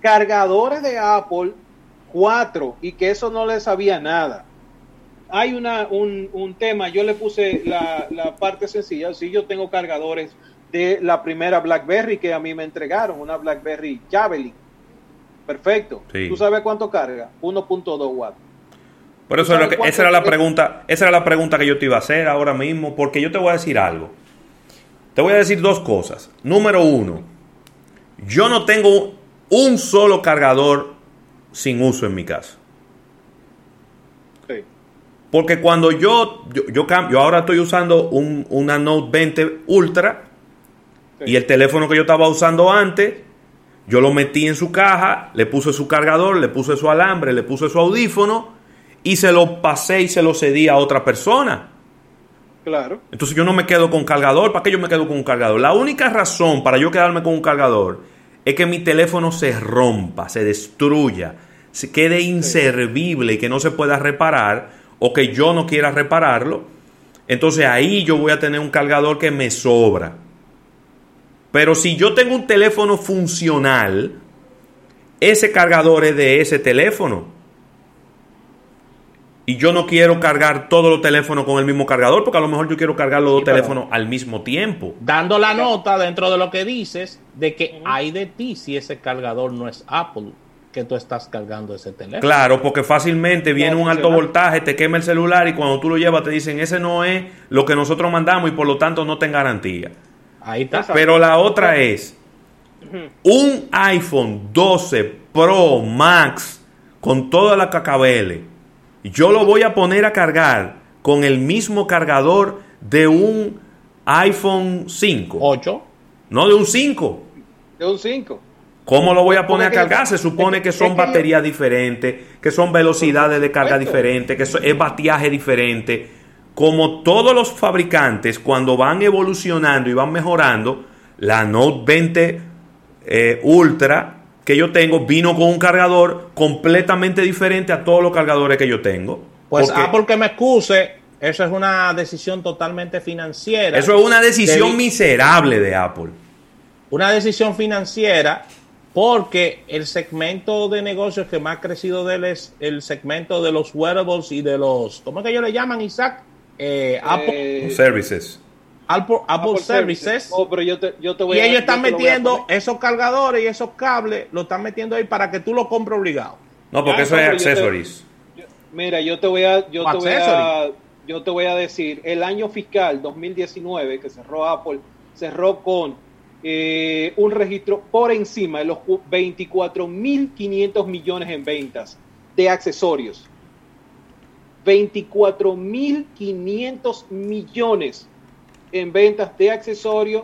cargadores de Apple 4 y que eso no le sabía nada. Hay una, un, un tema, yo le puse la, la parte sencilla, sí, yo tengo cargadores de la primera BlackBerry que a mí me entregaron, una BlackBerry Javelin. Perfecto. Sí. ¿Tú sabes cuánto carga? 1.2 watts. Por eso ¿Tú es lo que- esa era la pregunta, esa era la pregunta que yo te iba a hacer ahora mismo, porque yo te voy a decir algo. Te voy a decir dos cosas. Número uno, yo no tengo un solo cargador sin uso en mi casa. Porque cuando yo, yo, yo, cam- yo ahora estoy usando un- una Note 20 Ultra y el teléfono que yo estaba usando antes, yo lo metí en su caja, le puse su cargador, le puse su alambre, le puse su audífono y se lo pasé y se lo cedí a otra persona. Claro. Entonces yo no me quedo con cargador. ¿Para qué yo me quedo con un cargador? La única razón para yo quedarme con un cargador es que mi teléfono se rompa, se destruya, se quede inservible y que no se pueda reparar o que yo no quiera repararlo. Entonces ahí yo voy a tener un cargador que me sobra. Pero si yo tengo un teléfono funcional, ese cargador es de ese teléfono. Y yo no quiero cargar todos los teléfonos con el mismo cargador, porque a lo mejor yo quiero cargar los dos teléfonos al mismo tiempo. Dando la nota dentro de lo que dices de que hay de ti si ese cargador no es Apple, que tú estás cargando ese teléfono. Claro, porque fácilmente viene un alto voltaje, te quema el celular y cuando tú lo llevas te dicen, ese no es lo que nosotros mandamos y por lo tanto no ten garantía. Ahí está. Pero la otra es, un iPhone 12 Pro Max con toda la cacabele, yo lo voy a poner a cargar con el mismo cargador de un iPhone 5. 8. No de un 5. De un 5. ¿Cómo lo voy a poner a cargar? Se supone que son baterías diferentes, que son velocidades de carga diferentes, que es bateaje diferente. Como todos los fabricantes, cuando van evolucionando y van mejorando, la Note 20 eh, Ultra que yo tengo vino con un cargador completamente diferente a todos los cargadores que yo tengo. Pues Porque Apple que me excuse, eso es una decisión totalmente financiera. eso es una decisión miserable de Apple. Una decisión financiera porque el segmento de negocios que más ha crecido de él es el segmento de los wearables y de los, ¿cómo es que ellos le llaman, Isaac? Eh, Apple, Services. Apple, Apple Apple Services. Oh, pero yo te, yo te voy Y a- ellos están metiendo esos cargadores y esos cables, lo están metiendo ahí para que tú lo compres obligado. No, porque Ah, eso es pero yo te- accessories. Mira, yo te voy a, yo te voy a, yo te voy a decir, el año fiscal 2019 que cerró Apple, cerró con eh, un registro por encima de los 24.500 millones en ventas de accesorios. 24.500 millones en ventas de accesorios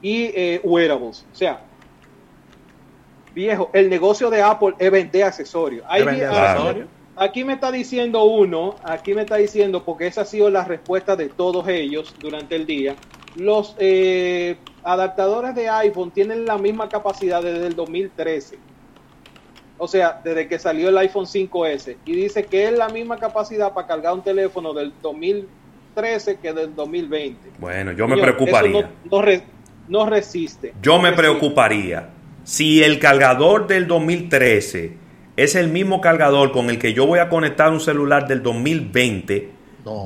y eh, wearables. O sea, viejo, el negocio de Apple es vender accesorios. Ahí. Aquí me está diciendo uno, aquí me está diciendo, porque esa ha sido la respuesta de todos ellos durante el día, los eh, adaptadores de iPhone tienen la misma capacidad desde el 2013. O sea, desde que salió el iPhone 5S. Y dice que es la misma capacidad para cargar un teléfono del 2013 que del 2020. Bueno, yo me Señor, preocuparía. eso no, no re- no resiste. Yo No me resiste. preocuparía si el cargador del 2013 es el mismo cargador con el que yo voy a conectar un celular del 2020.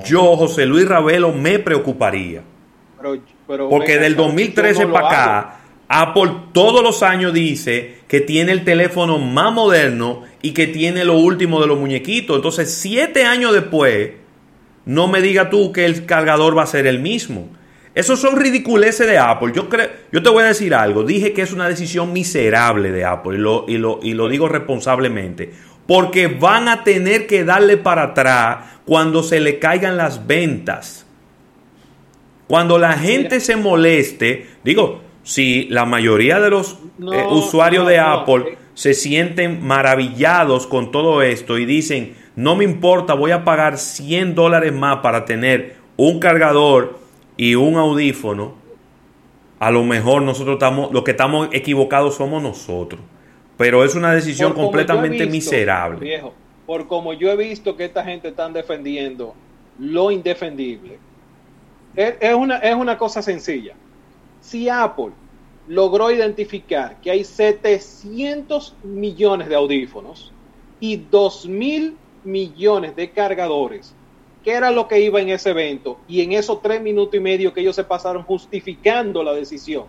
Yo, José Luis Ravelo, me preocuparía. Pero- pero Porque del yo 2013 no lo para hago. acá Apple todos los años dice que tiene el teléfono más moderno y que tiene lo último de los muñequitos. Entonces, siete años después, no me diga tú que el cargador va a ser el mismo. Esos son ridiculeces de Apple. Yo, creo, yo te voy a decir algo. Dije que es una decisión miserable de Apple y lo, y lo, y lo digo responsablemente. Porque van a tener que darle para atrás cuando se le caigan las ventas. Cuando la gente se moleste, digo, si la mayoría de los eh, usuarios de Apple se sienten maravillados con todo esto y dicen, no me importa, voy a pagar 100 dólares más para tener un cargador y un audífono, a lo mejor nosotros estamos, los que estamos equivocados somos nosotros. Pero es una decisión completamente miserable. Viejo, por como yo he visto que esta gente están defendiendo lo indefendible. Es, una, es una cosa sencilla. Si Apple logró identificar que hay 700 millones de audífonos y 2 mil millones de cargadores, que era lo que iba en ese evento, y en esos tres minutos y medio que ellos se pasaron justificando la decisión.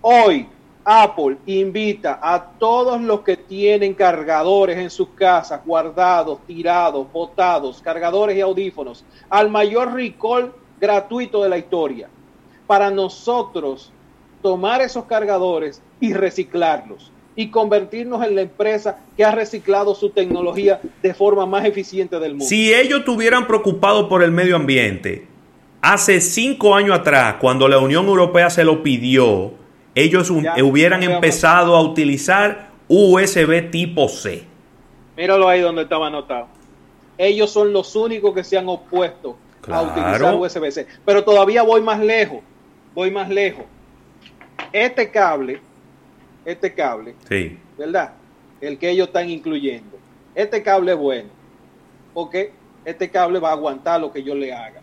Hoy, Apple invita a todos los que tienen cargadores en sus casas, guardados, tirados, botados, cargadores y audífonos, al mayor recall gratuito de la historia. Para nosotros tomar esos cargadores y reciclarlos y convertirnos en la empresa que ha reciclado su tecnología de forma más eficiente del mundo. Si ellos estuvieran preocupados por el medio ambiente, hace cinco años atrás, cuando la Unión Europea se lo pidió, ellos hubieran empezado a utilizar USB tipo C. Míralo ahí donde estaba anotado. Ellos son los únicos que se han opuesto a utilizar USB-C. Pero todavía voy más lejos. Voy más lejos. Este cable, este cable, sí. ¿verdad? El que ellos están incluyendo. Este cable es bueno. Porque este cable va a aguantar lo que yo le haga.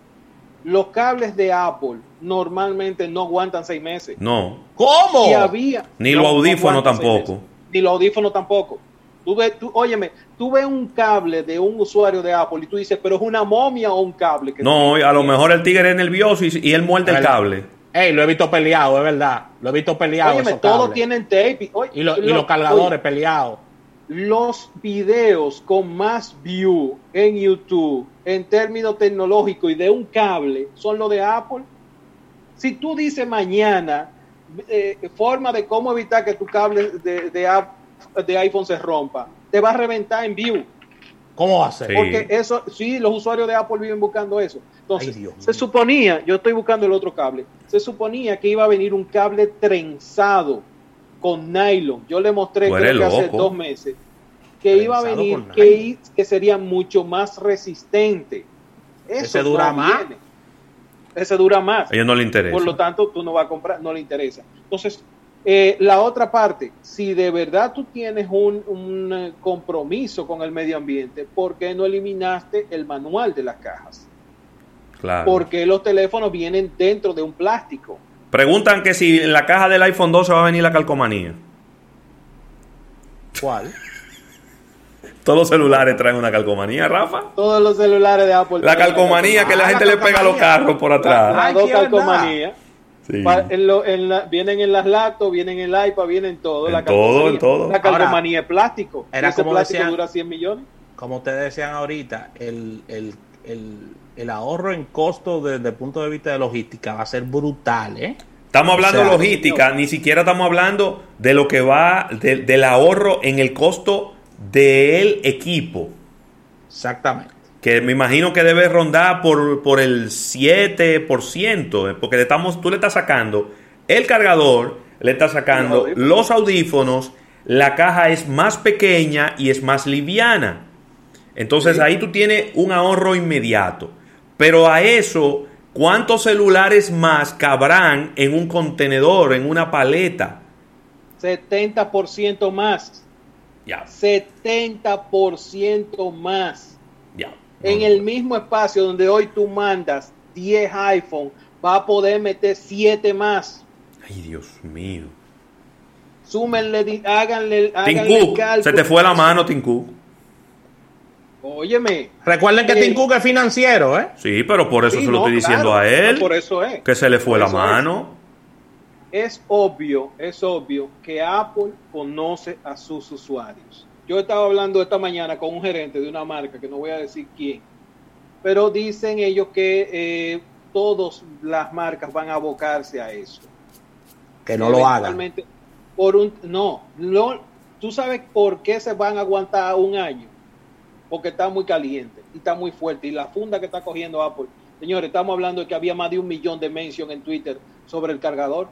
Los cables de Apple normalmente no aguantan seis meses. No. ¿Cómo? había, Ni los audífonos tampoco. Ni los audífonos tampoco. Tú ves, tú, óyeme, tú ves un cable de un usuario de Apple y tú dices, pero es una momia o un cable. Que no, a lo mejor el tigre es nervioso y, y él muerde el cable. Ey, lo he visto peleado, es verdad. Lo he visto peleado. Óyeme, todos tienen tape. y, los cargadores peleados. Los videos con más view en YouTube en términos tecnológicos y de un cable son los de Apple. Si tú dices mañana, eh, forma de cómo evitar que tu cable de, de, de iPhone se rompa, te va a reventar en view. ¿Cómo va a ser? Porque eso, sí, los usuarios de Apple viven buscando eso. Entonces, se suponía, yo estoy buscando el otro cable, se suponía que iba a venir un cable trenzado con nylon. Yo le mostré creo que hace dos meses que iba a venir, que, que, sería mucho más resistente. Eso Ese dura más. Ese dura más. A ellos no le interesa. Por lo tanto, tú no vas a comprar, no le interesa. Entonces, eh, la otra parte, si de verdad tú tienes un, eh, compromiso con el medio ambiente, ¿por qué no eliminaste el manual de las cajas? Claro. Porque los teléfonos vienen dentro de un plástico. Preguntan que si en la caja del iPhone 12 va a venir la calcomanía. ¿Cuál? Todos los celulares traen una calcomanía, Rafa. Todos los celulares de Apple. La calcomanía que la gente le pega a los carros por atrás. Las dos calcomanías vienen en las laptops, vienen en el iPad, vienen todo. En la todo, en todo. La calcomanía es plástico. Era ese como plástico decían, dura 100 millones. Como ustedes decían ahorita, el, el, el, el ahorro en costo desde el punto de vista de logística va a ser brutal, ¿eh? Estamos hablando de logística, ni siquiera estamos hablando de lo que va, del ahorro en el costo del equipo. Exactamente que me imagino que debe rondar por, por el 7%, porque le estamos, tú le estás sacando el cargador, le estás sacando los audífonos, la caja es más pequeña y es más liviana. Entonces ahí tú tienes un ahorro inmediato. Pero a eso, ¿cuántos celulares más cabrán en un contenedor, en una paleta? 70% más. Ya. 70% más. En el mismo espacio donde hoy tú mandas 10 iPhone, va a poder meter 7 más. Ay, Dios mío. Súmenle, háganle, háganle se te fue la mano, Tinku. Óyeme. Recuerden que eh, es financiero, ¿eh? Sí, pero por eso se lo estoy diciendo a él. Por eso es. Que se le fue la mano. es obvio, es obvio que Apple conoce a sus usuarios. Yo estaba hablando esta mañana con un gerente de una marca, que no voy a decir quién, pero dicen ellos que eh, todas las marcas van a abocarse a eso. Que no lo hagan. Por un, no, no, tú sabes por qué se van a aguantar un año. Porque está muy caliente y está muy fuerte. Y la funda que está cogiendo Apple, señores, estamos hablando de que había más de un millón de mentions en Twitter sobre el cargador.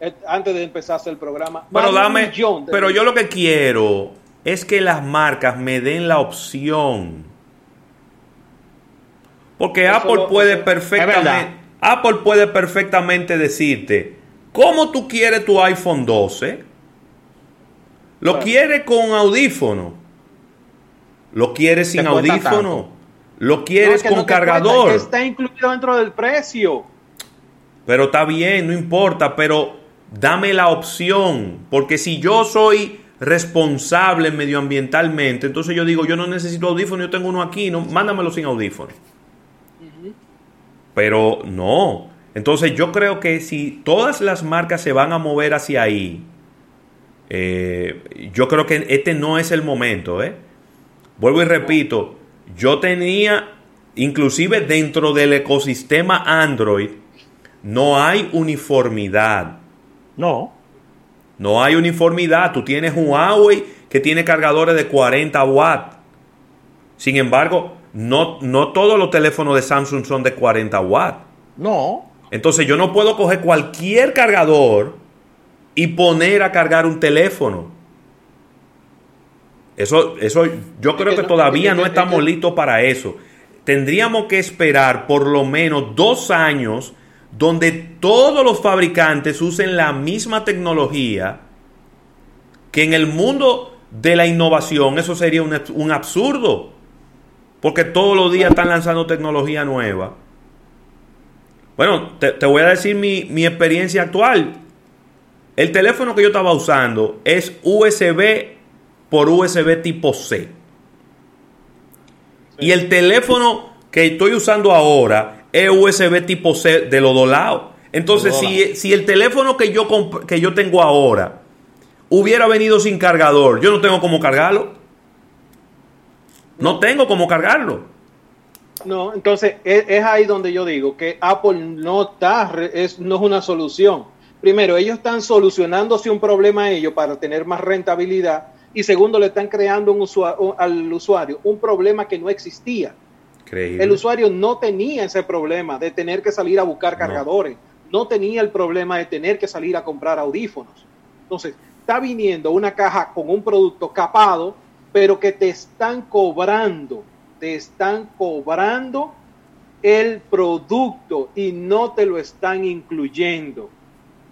eh, Antes de empezar el programa. Pero dame, pero yo lo que quiero es que las marcas me den la opción. Porque Eso Apple lo- puede eso- perfectamente, Apple puede perfectamente decirte, ¿cómo tú quieres tu iPhone 12? ¿Lo quieres con audífono? ¿Lo quieres sin audífono? tanto. ¿Lo quieres No, que con no cargador? que está incluido dentro del precio. Pero está bien, no importa, pero dame la opción, porque si yo soy responsable medioambientalmente, entonces yo digo, yo no necesito audífono, yo tengo uno aquí, no, mándamelo sin audífono. Pero no. Entonces yo creo que si todas las marcas se van a mover hacia ahí, eh, yo creo que este no es el momento. ¿eh? Vuelvo y repito, yo tenía, inclusive dentro del ecosistema Android, no hay uniformidad. No. No hay uniformidad. Tú tienes Huawei que tiene cargadores de 40 watts. Sin embargo, no, no todos los teléfonos de Samsung son de 40 watts. No. Entonces yo no puedo coger cualquier cargador y poner a cargar un teléfono. Eso, eso yo creo que todavía no estamos listos para eso. Tendríamos que esperar por lo menos dos años donde todos los fabricantes usen la misma tecnología, que en el mundo de la innovación eso sería un, un absurdo, porque todos los días están lanzando tecnología nueva. Bueno, te, te voy a decir mi, mi experiencia actual. El teléfono que yo estaba usando es USB por USB tipo C. Y el teléfono que estoy usando ahora es USB tipo C de los dos lados. Entonces, si, si el teléfono que yo, comp- que yo tengo ahora hubiera venido sin cargador, yo no tengo cómo cargarlo. No tengo cómo cargarlo. No, entonces es, es ahí donde yo digo que Apple no está, es, no es una solución. Primero, ellos están solucionándose un problema a ellos para tener más rentabilidad y segundo, le están creando un usua- un- al usuario un problema que no existía. Increíble. El usuario no tenía ese problema de tener que salir a buscar cargadores, no tenía el problema de tener que salir a comprar audífonos. Entonces, está viniendo una caja con un producto capado, pero que te están cobrando, te están cobrando el producto y no te lo están incluyendo.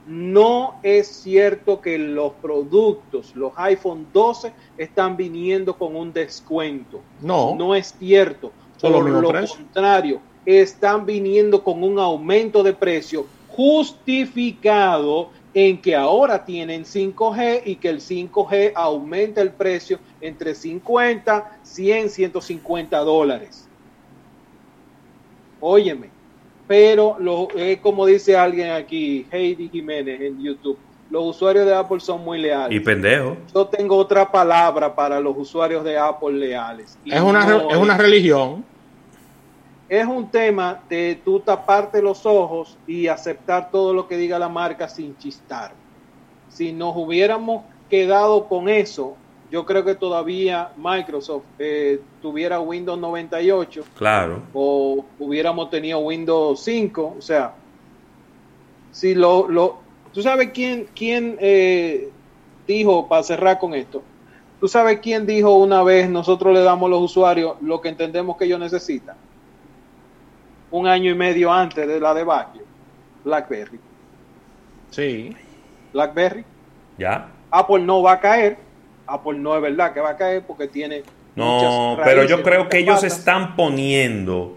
No es cierto que los productos, los iPhone 12, están viniendo con un descuento. No. No es cierto. Por lo contrario, están viniendo con un aumento de precio justificado en que ahora tienen 5G y que el 5G aumenta el precio entre 50, 100, 150 dólares. Óyeme, pero lo, es como dice alguien aquí, Heidi Jiménez en YouTube, los usuarios de Apple son muy leales. Y pendejo. Yo tengo otra palabra para los usuarios de Apple leales. Y Es una, no es una religión. Es un tema de tú taparte los ojos y aceptar todo lo que diga la marca sin chistar. Si nos hubiéramos quedado con eso, yo creo que todavía Microsoft eh, tuviera Windows 98 Claro. o hubiéramos tenido Windows 5. O sea, si lo, lo tú sabes quién, quién eh, dijo, para cerrar con esto, tú sabes quién dijo una vez, nosotros le damos a los usuarios lo que entendemos que ellos necesitan. Un año y medio antes de la debacle, BlackBerry. Sí. BlackBerry. Ya. Apple no va a caer. Apple no es verdad que va a caer porque tiene No, pero yo creo que ellos patas. están poniendo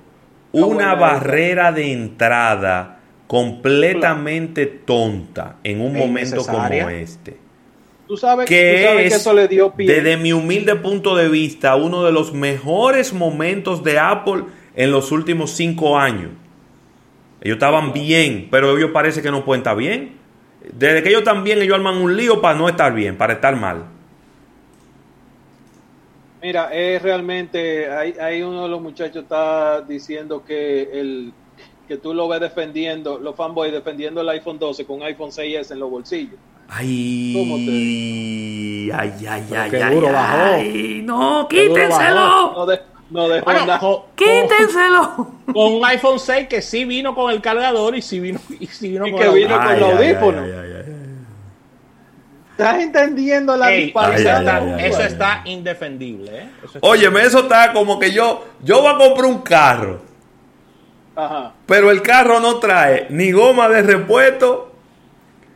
una barrera de entrada completamente tonta en un momento como este. Tú sabes, Que tú sabes es, que eso le dio pie. desde mi humilde punto de vista, uno de los mejores momentos de Apple en los últimos cinco años. Ellos estaban bien, pero ellos parece que no pueden estar bien. Desde que ellos están bien, ellos arman un lío para no estar bien, para estar mal. Mira, es realmente, hay, hay uno de los muchachos está diciendo que el que tú lo ves defendiendo, los fanboys defendiendo el iPhone 12 con iPhone 6S en los bolsillos. Ay, ¿Cómo te ay, ay, ay, qué ay, duro ay, bajó. ay, no, Qué duro quítenselo. No, de, no dejó Bueno, nada. con, Quítenselo. con un iPhone 6 que sí vino con el cargador y sí vino, y sí vino Y con que el vino audífono. con los Ay, audífonos. ¿Estás entendiendo la Ey, está, ay, ay, eso está indefendible. ¿eh? Eso está- Óyeme, eso está como que yo, yo voy a comprar un carro, Ajá. pero el carro no trae ni goma de repuesto,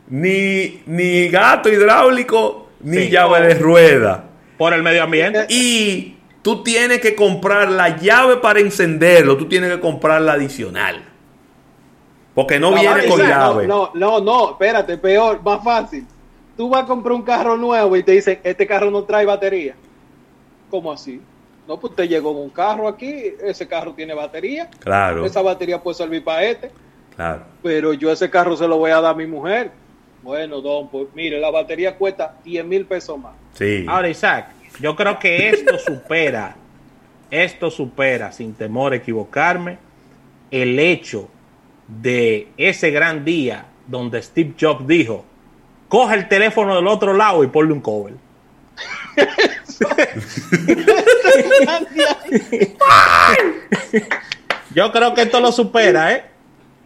ni, ni gato hidráulico, ni Sí. llave de rueda. Por el medio ambiente. Y tú tienes que comprar la llave para encenderlo, tú tienes que comprar la adicional. Porque no, viene vale, con llave. No, no, no, espérate, peor, más fácil. Tú vas a comprar un carro nuevo y te dicen, este carro no trae batería. ¿Cómo así? No, pues te llegó un carro aquí, ese carro tiene batería. Claro, Esa batería puede servir para este, claro. pero yo ese carro se lo voy a dar a mi mujer. Bueno, don, pues mire, la batería cuesta 10 mil pesos más. Sí. Ahora, Isaac, yo creo que esto supera, esto supera, sin temor a equivocarme, el hecho de ese gran día donde Steve Jobs dijo, coge el teléfono del otro lado y ponle un cover. Yo creo que esto lo supera, ¿eh?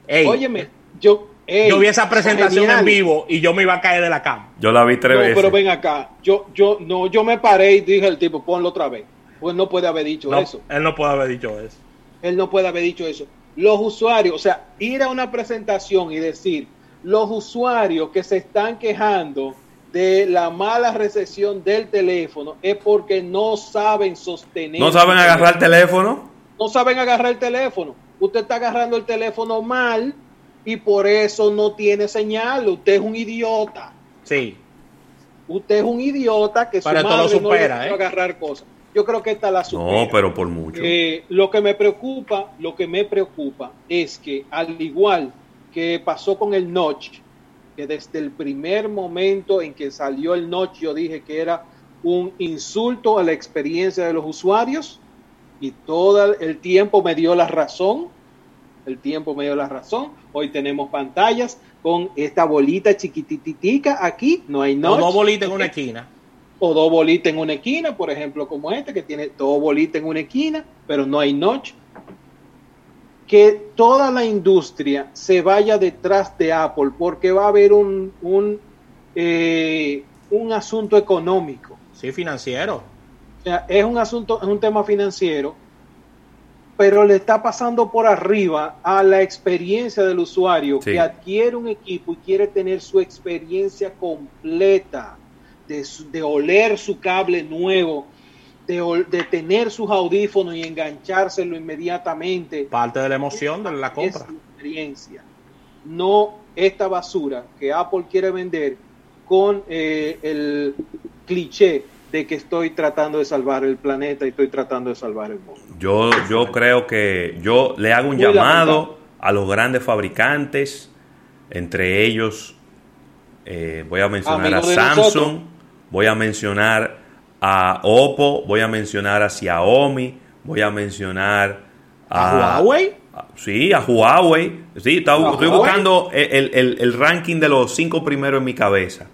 Ey, Óyeme, yo... ey, yo vi esa presentación genial. en vivo y yo me iba a caer de la cama. Yo la vi tres No, veces. pero ven acá. Yo, yo, no, yo me paré y dije al tipo, ponlo otra vez. Pues no puede haber dicho No, eso. él no puede haber dicho eso. Él no puede haber dicho eso. Los usuarios, o sea, ir a una presentación y decir, los usuarios que se están quejando de la mala recepción del teléfono es porque no saben sostener. ¿No saben agarrar el teléfono? no saben agarrar el teléfono. Usted está agarrando el teléfono mal y por eso no tiene señal. Usted es un idiota. Sí. Usted es un idiota que su lo madre no le supera, dejó ¿eh? agarrar cosas. Yo creo que esta la supera. No, pero por mucho. Eh, lo que me preocupa, lo que me preocupa es que al igual que pasó con el Notch, que desde el primer momento en que salió el Notch yo dije que era un insulto a la experiencia de los usuarios y todo el tiempo me dio la razón. El tiempo me dio la razón. Hoy tenemos pantallas con esta bolita chiquititica aquí, no hay No, notch. dos bolitas en una esquina. O dos bolitas en una esquina, por ejemplo, como este, que tiene dos bolitas en una esquina, pero no hay notch. Que toda la industria se vaya detrás de Apple porque va a haber un, un, eh, un asunto económico. Sí, financiero. O sea, es un asunto, es un tema financiero, pero le está pasando por arriba a la experiencia del usuario Sí. que adquiere un equipo y quiere tener su experiencia completa, de, de oler su cable nuevo, de, de tener sus audífonos y enganchárselo inmediatamente. Parte de la emoción de la Es compra. su experiencia. No esta basura que Apple quiere vender con eh, el cliché de que estoy tratando de salvar el planeta y estoy tratando de salvar el mundo. Yo, yo creo que yo le hago un Muy llamado a los grandes fabricantes, entre ellos eh, voy a mencionar a Samsung, voy a mencionar a Oppo, voy a mencionar a Xiaomi, voy a mencionar a, ¿A Huawei? a- sí, a Huawei. Sí, está- ¿A estoy Huawei? buscando el, el- el ranking de los cinco primeros en mi cabeza.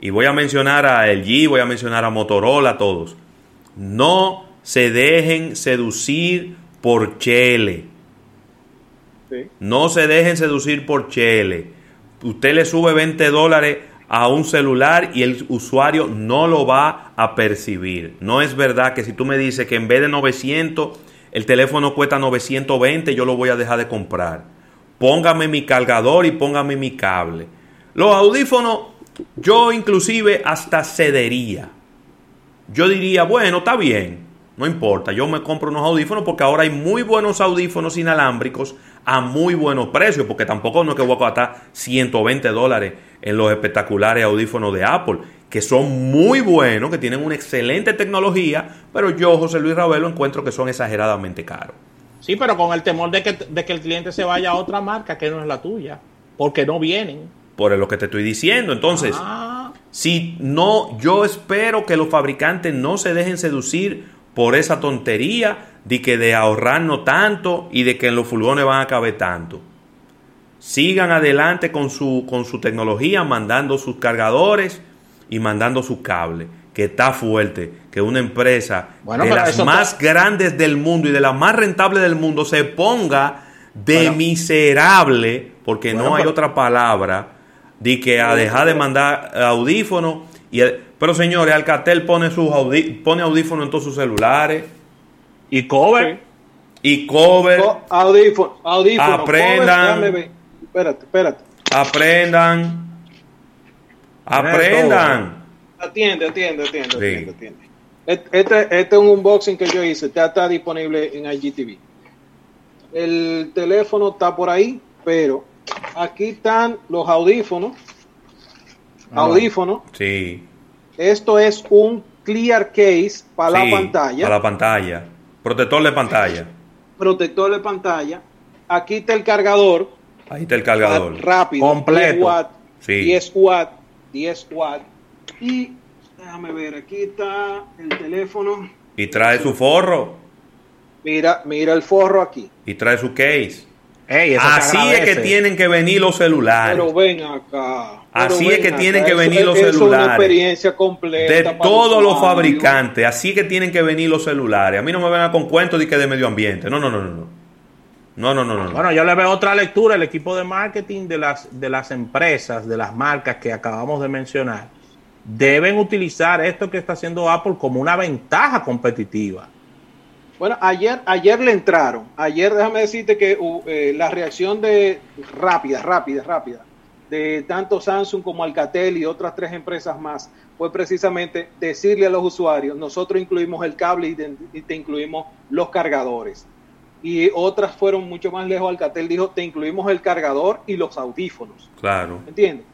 Y voy a mencionar a LG, voy a mencionar a Motorola, todos. No se dejen seducir por Chele. No se dejen seducir por Chele. Usted le sube 20 dólares a un celular y el usuario no lo va a percibir. No es verdad que si tú me dices que en vez de 900 el teléfono cuesta 920, yo lo voy a dejar de comprar. Póngame mi cargador y póngame mi cable. Los audífonos, yo inclusive hasta cedería. Yo diría, bueno, está bien, no importa, yo me compro unos audífonos porque ahora hay muy buenos audífonos inalámbricos a muy buenos precios, porque tampoco no es que voy a gastar 120 dólares en los espectaculares audífonos de Apple, que son muy buenos, que tienen una excelente tecnología, pero yo, José Luis Ravelo, encuentro que son exageradamente caros. Sí, pero con el temor de que, de que el cliente se vaya a otra marca que no es la tuya, porque no vienen. Por lo que te estoy diciendo. Entonces, Ah. si no, yo espero que los fabricantes no se dejen seducir por esa tontería de que de ahorrarnos tanto y de que en los furgones van a caber tanto. Sigan adelante con su, con su tecnología, mandando sus cargadores y mandando sus cables, que está fuerte, que una empresa Bueno, de las más grandes del mundo y de las más rentables del mundo se ponga de miserable, porque Bueno, no hay otra palabra, de que a dejar de mandar audífonos. Y el- pero señores, Alcatel pone sus audí- pone audífonos en todos sus celulares. Y cover. Y cover. Co- Audífono, audífono. Aprendan. cover. Espérate, espérate. Aprendan. Aprendan. Atiende, atiende, atiende, Sí. atiende, atiende. Este, este este es un unboxing que yo hice, ya está disponible en IGTV. El teléfono está por ahí, pero aquí están los audífonos. Ah, Audífonos. Sí. Esto es un clear case para Sí, la pantalla, Para la pantalla. Protector de pantalla. protector de pantalla. Aquí está el cargador, Ahí está el cargador. rápido, Completo. 10 watts, Sí. 10 watts, 10 watts. Y déjame ver, aquí está el teléfono. Y trae su forro. Mira, mira el forro aquí. Y trae su case. Ey, eso se Así es que tienen que venir los celulares. Pero ven acá. pero Así ven es que acá. tienen que Eso- venir los eso Es una celulares. experiencia completa. De todos los fabricantes. Así que tienen que venir los celulares. A mí no me vengan con cuentos de que de medio ambiente. No, no, no, no. no. No, no, no, no. no. Bueno, yo le veo otra lectura. El equipo de marketing de las, de las empresas, de las marcas que acabamos de mencionar, deben utilizar esto que está haciendo Apple como una ventaja competitiva. Bueno, ayer, ayer le entraron. Ayer, déjame decirte que uh, eh, la reacción de rápida, rápida, rápida, de tanto Samsung como Alcatel y otras tres empresas más, fue precisamente decirle a los usuarios, nosotros incluimos el cable y te, y te incluimos los cargadores. Y otras fueron mucho más lejos. Alcatel dijo, te incluimos el cargador y los audífonos. Claro. ¿Entiendes?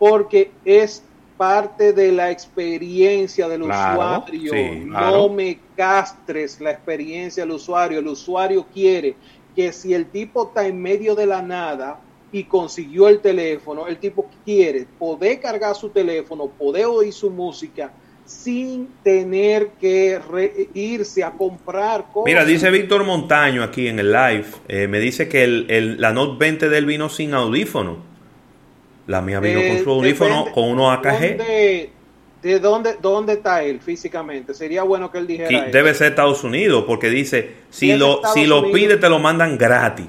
Porque es parte de la experiencia del Claro, usuario. sí, no me castres la experiencia del usuario. El usuario quiere que si el tipo está en medio de la nada y consiguió el teléfono, el tipo quiere poder cargar su teléfono, poder oír su música sin tener que re- irse a comprar cosas. Mira, dice Víctor Montaño aquí en el live. eh, me dice que el, el- la Note 20 del vino sin audífono. La mía vino Eh, con su audífono depende- con unos AKG. ¿Dónde, ¿De dónde, dónde está él físicamente? Sería bueno que él dijera Que eso. debe ser Estados Unidos porque dice si lo Estados si lo pide te lo mandan gratis.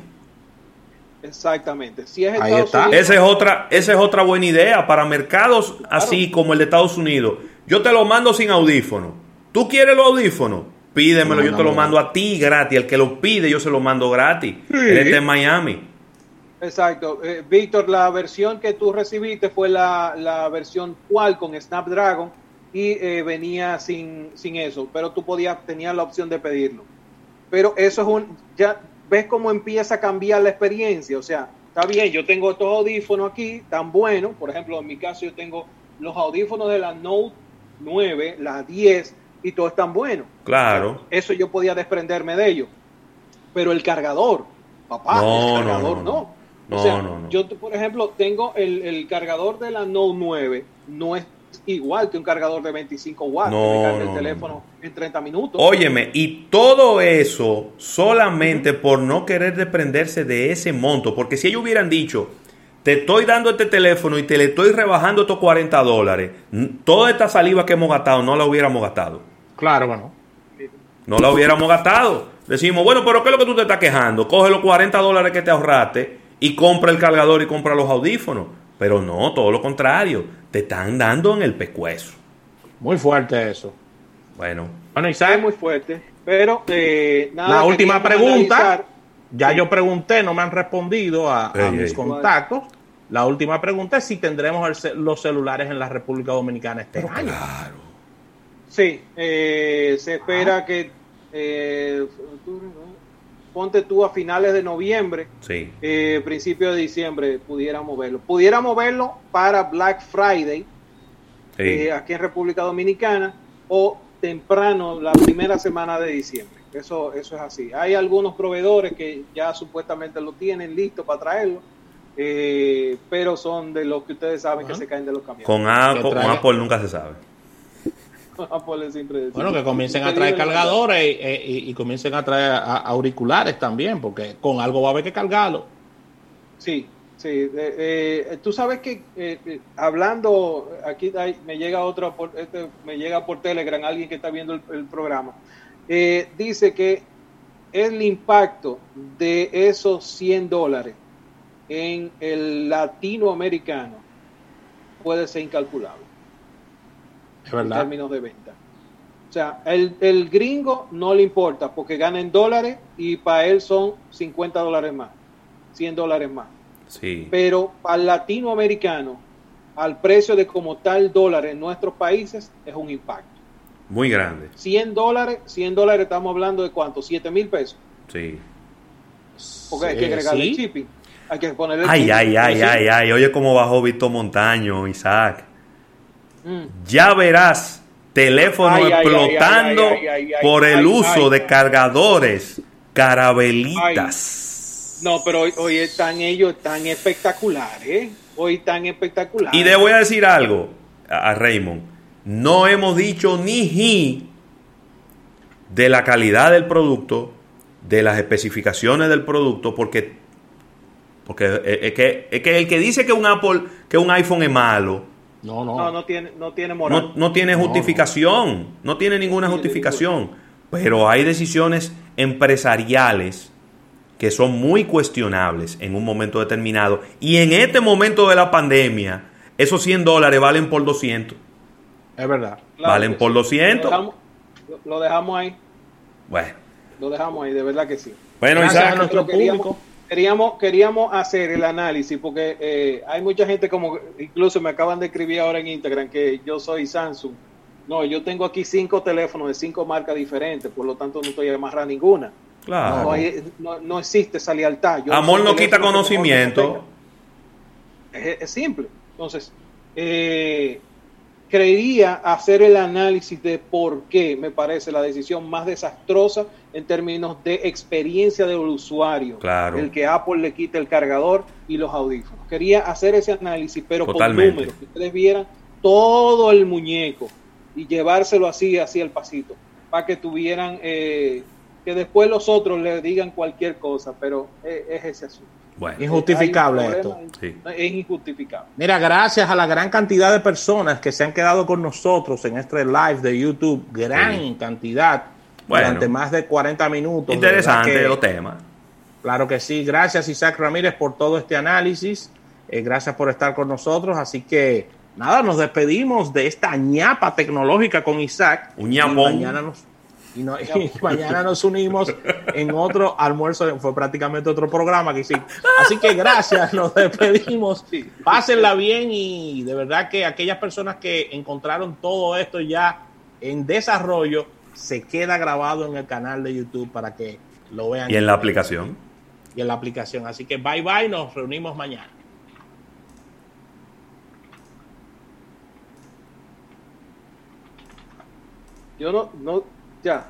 Exactamente. Si es Ahí Estados está. Unidos, Esa es otra esa es otra buena idea para mercados así como el de Estados Unidos. Yo te lo mando sin audífono. ¿Tú quieres los audífonos? Pídemelo, No, yo no, te lo no. mando a ti gratis. El que lo pide yo se lo mando gratis. Él está en Miami. Exacto. Eh, Víctor, la versión que tú recibiste fue la, la versión cual con Snapdragon y eh, venía sin, sin eso, pero tú podías, tenías la opción de pedirlo. Pero eso es un, ya ves cómo empieza a cambiar la experiencia, o sea, está bien, yo tengo estos audífonos aquí tan buenos, por ejemplo, en mi caso yo tengo los audífonos de la Note 9, la 10, y todo es tan bueno. Claro. Eso yo podía desprenderme de ello. Pero el cargador, papá, No, el no, cargador no, no. No. O No, sea, no, no. yo, por ejemplo, tengo el, el cargador de la Note 9, no es igual que un cargador de 25 watts que No, me carga no, el no, teléfono en 30 minutos. Óyeme, y todo eso solamente por no querer desprenderse de ese monto. Porque si ellos hubieran dicho, te estoy dando este teléfono y te le estoy rebajando estos 40 dólares, toda esta saliva que hemos gastado no la hubiéramos gastado. Claro, bueno. No la hubiéramos gastado. Decimos, bueno, pero ¿qué es lo que tú te estás quejando? Coge los 40 dólares que te ahorraste y compra el cargador y compra los audífonos. Pero no, todo lo contrario. Te están dando en el pescuezo. Muy fuerte eso. Bueno. Bueno, es Isaac, muy fuerte. Pero eh, nada, la última pregunta. analizar- Ya yo pregunté, no me han respondido a, a Ey, mis ey. contactos. La última pregunta es si tendremos ce- los celulares en la República Dominicana este año. Sí, eh, se espera que eh, ponte tú a finales de noviembre, Sí. eh, principio de diciembre pudiéramos verlo. Pudiéramos verlo para Black Friday Sí. eh, aquí en República Dominicana o temprano la primera semana de diciembre. Eso, eso es así. Hay algunos proveedores que ya supuestamente lo tienen listo para traerlo, eh, pero son de los que ustedes saben que se caen de los camiones. Con, A- con Apple nunca se sabe. Apple es impredecible. Bueno, que comiencen a traer cargadores y, y- y comiencen a traer auriculares también, porque con algo va a haber que cargarlo. Sí, sí. eh, eh, tú sabes que eh, eh, hablando, aquí hay- me llega otro, por, este, me llega por Telegram alguien que está viendo el, el programa. eh, dice que el impacto de esos 100 dólares en el latinoamericano puede ser incalculable Es en términos de venta. O sea, el, el gringo no le importa porque gana en dólares y para él son 50 dólares más, 100 dólares más. Sí. Pero para el latinoamericano, al precio de como tal dólar en nuestros países, es un impacto. Muy grande. 100 dólares, 100 dólares estamos hablando de cuánto, 7 mil pesos. Sí. Porque hay que agregarle sí. el shipping. Hay que ponerle el Ay, shipping. ay, ay, ay, ay. Oye, cómo bajó Víctor Montaño, Isaac. Mm. Ya verás teléfono Ay, explotando ay, ay, por el uso de cargadores, carabelitas. No, pero hoy, hoy están ellos tan espectaculares, ¿eh? Hoy tan espectaculares. Y le voy a decir algo a, a Raymond. No hemos dicho ni ji de la calidad del producto, de las especificaciones del producto, porque, porque es que, es que el que dice que un Apple, que un iPhone es malo, No, No, no tiene, no tiene moral. no, no tiene justificación, no tiene ninguna justificación. Pero hay decisiones empresariales que son muy cuestionables en un momento determinado. Y en este momento de la pandemia, esos 100 dólares valen por 200. Es verdad. valen por Lo 200. dejamos, lo dejamos ahí, Bueno, lo dejamos ahí, de verdad que sí. Bueno, Gracias Isaac. a nuestro queríamos, queríamos, queríamos hacer el análisis porque eh, hay mucha gente como, incluso me acaban de escribir ahora en Instagram que yo soy Samsung. No, yo tengo aquí cinco teléfonos de cinco marcas diferentes, por lo tanto no estoy amarrada ninguna. Claro. No, hay- no- no existe esa lealtad. Yo amor no quita conocimiento. es, es simple. Entonces, eh, creería hacer el análisis de por qué me parece la decisión más desastrosa en términos de experiencia del usuario. Claro. El que Apple le quite el cargador y los audífonos. Quería hacer ese análisis, pero Totalmente. con números, que ustedes vieran todo el muñeco y llevárselo así, así al pasito, para que tuvieran, eh, que después los otros le digan cualquier cosa, pero es, es ese asunto. Bueno. Injustificable esto. Es injustificable. Mira, gracias a la gran cantidad de personas que se han quedado con nosotros en este live de YouTube, gran Sí. cantidad, Bueno. durante más de 40 minutos. Interesante que- los temas. Claro que sí. Gracias Isaac Ramírez por todo este análisis. Eh, gracias por estar con nosotros. Así que nada, nos despedimos de esta ñapa tecnológica con Isaac. Un ñapón. mañana nos, y no- y mañana nos unimos en otro almuerzo. Fue prácticamente otro programa que hicimos. Así que gracias, nos despedimos. Pásenla bien y de verdad que aquellas personas que encontraron todo esto ya en desarrollo, se queda grabado en el canal de YouTube para que lo vean Y en la aplicación. y en la aplicación. Así que bye bye, nos reunimos mañana. Yo no, no, ya.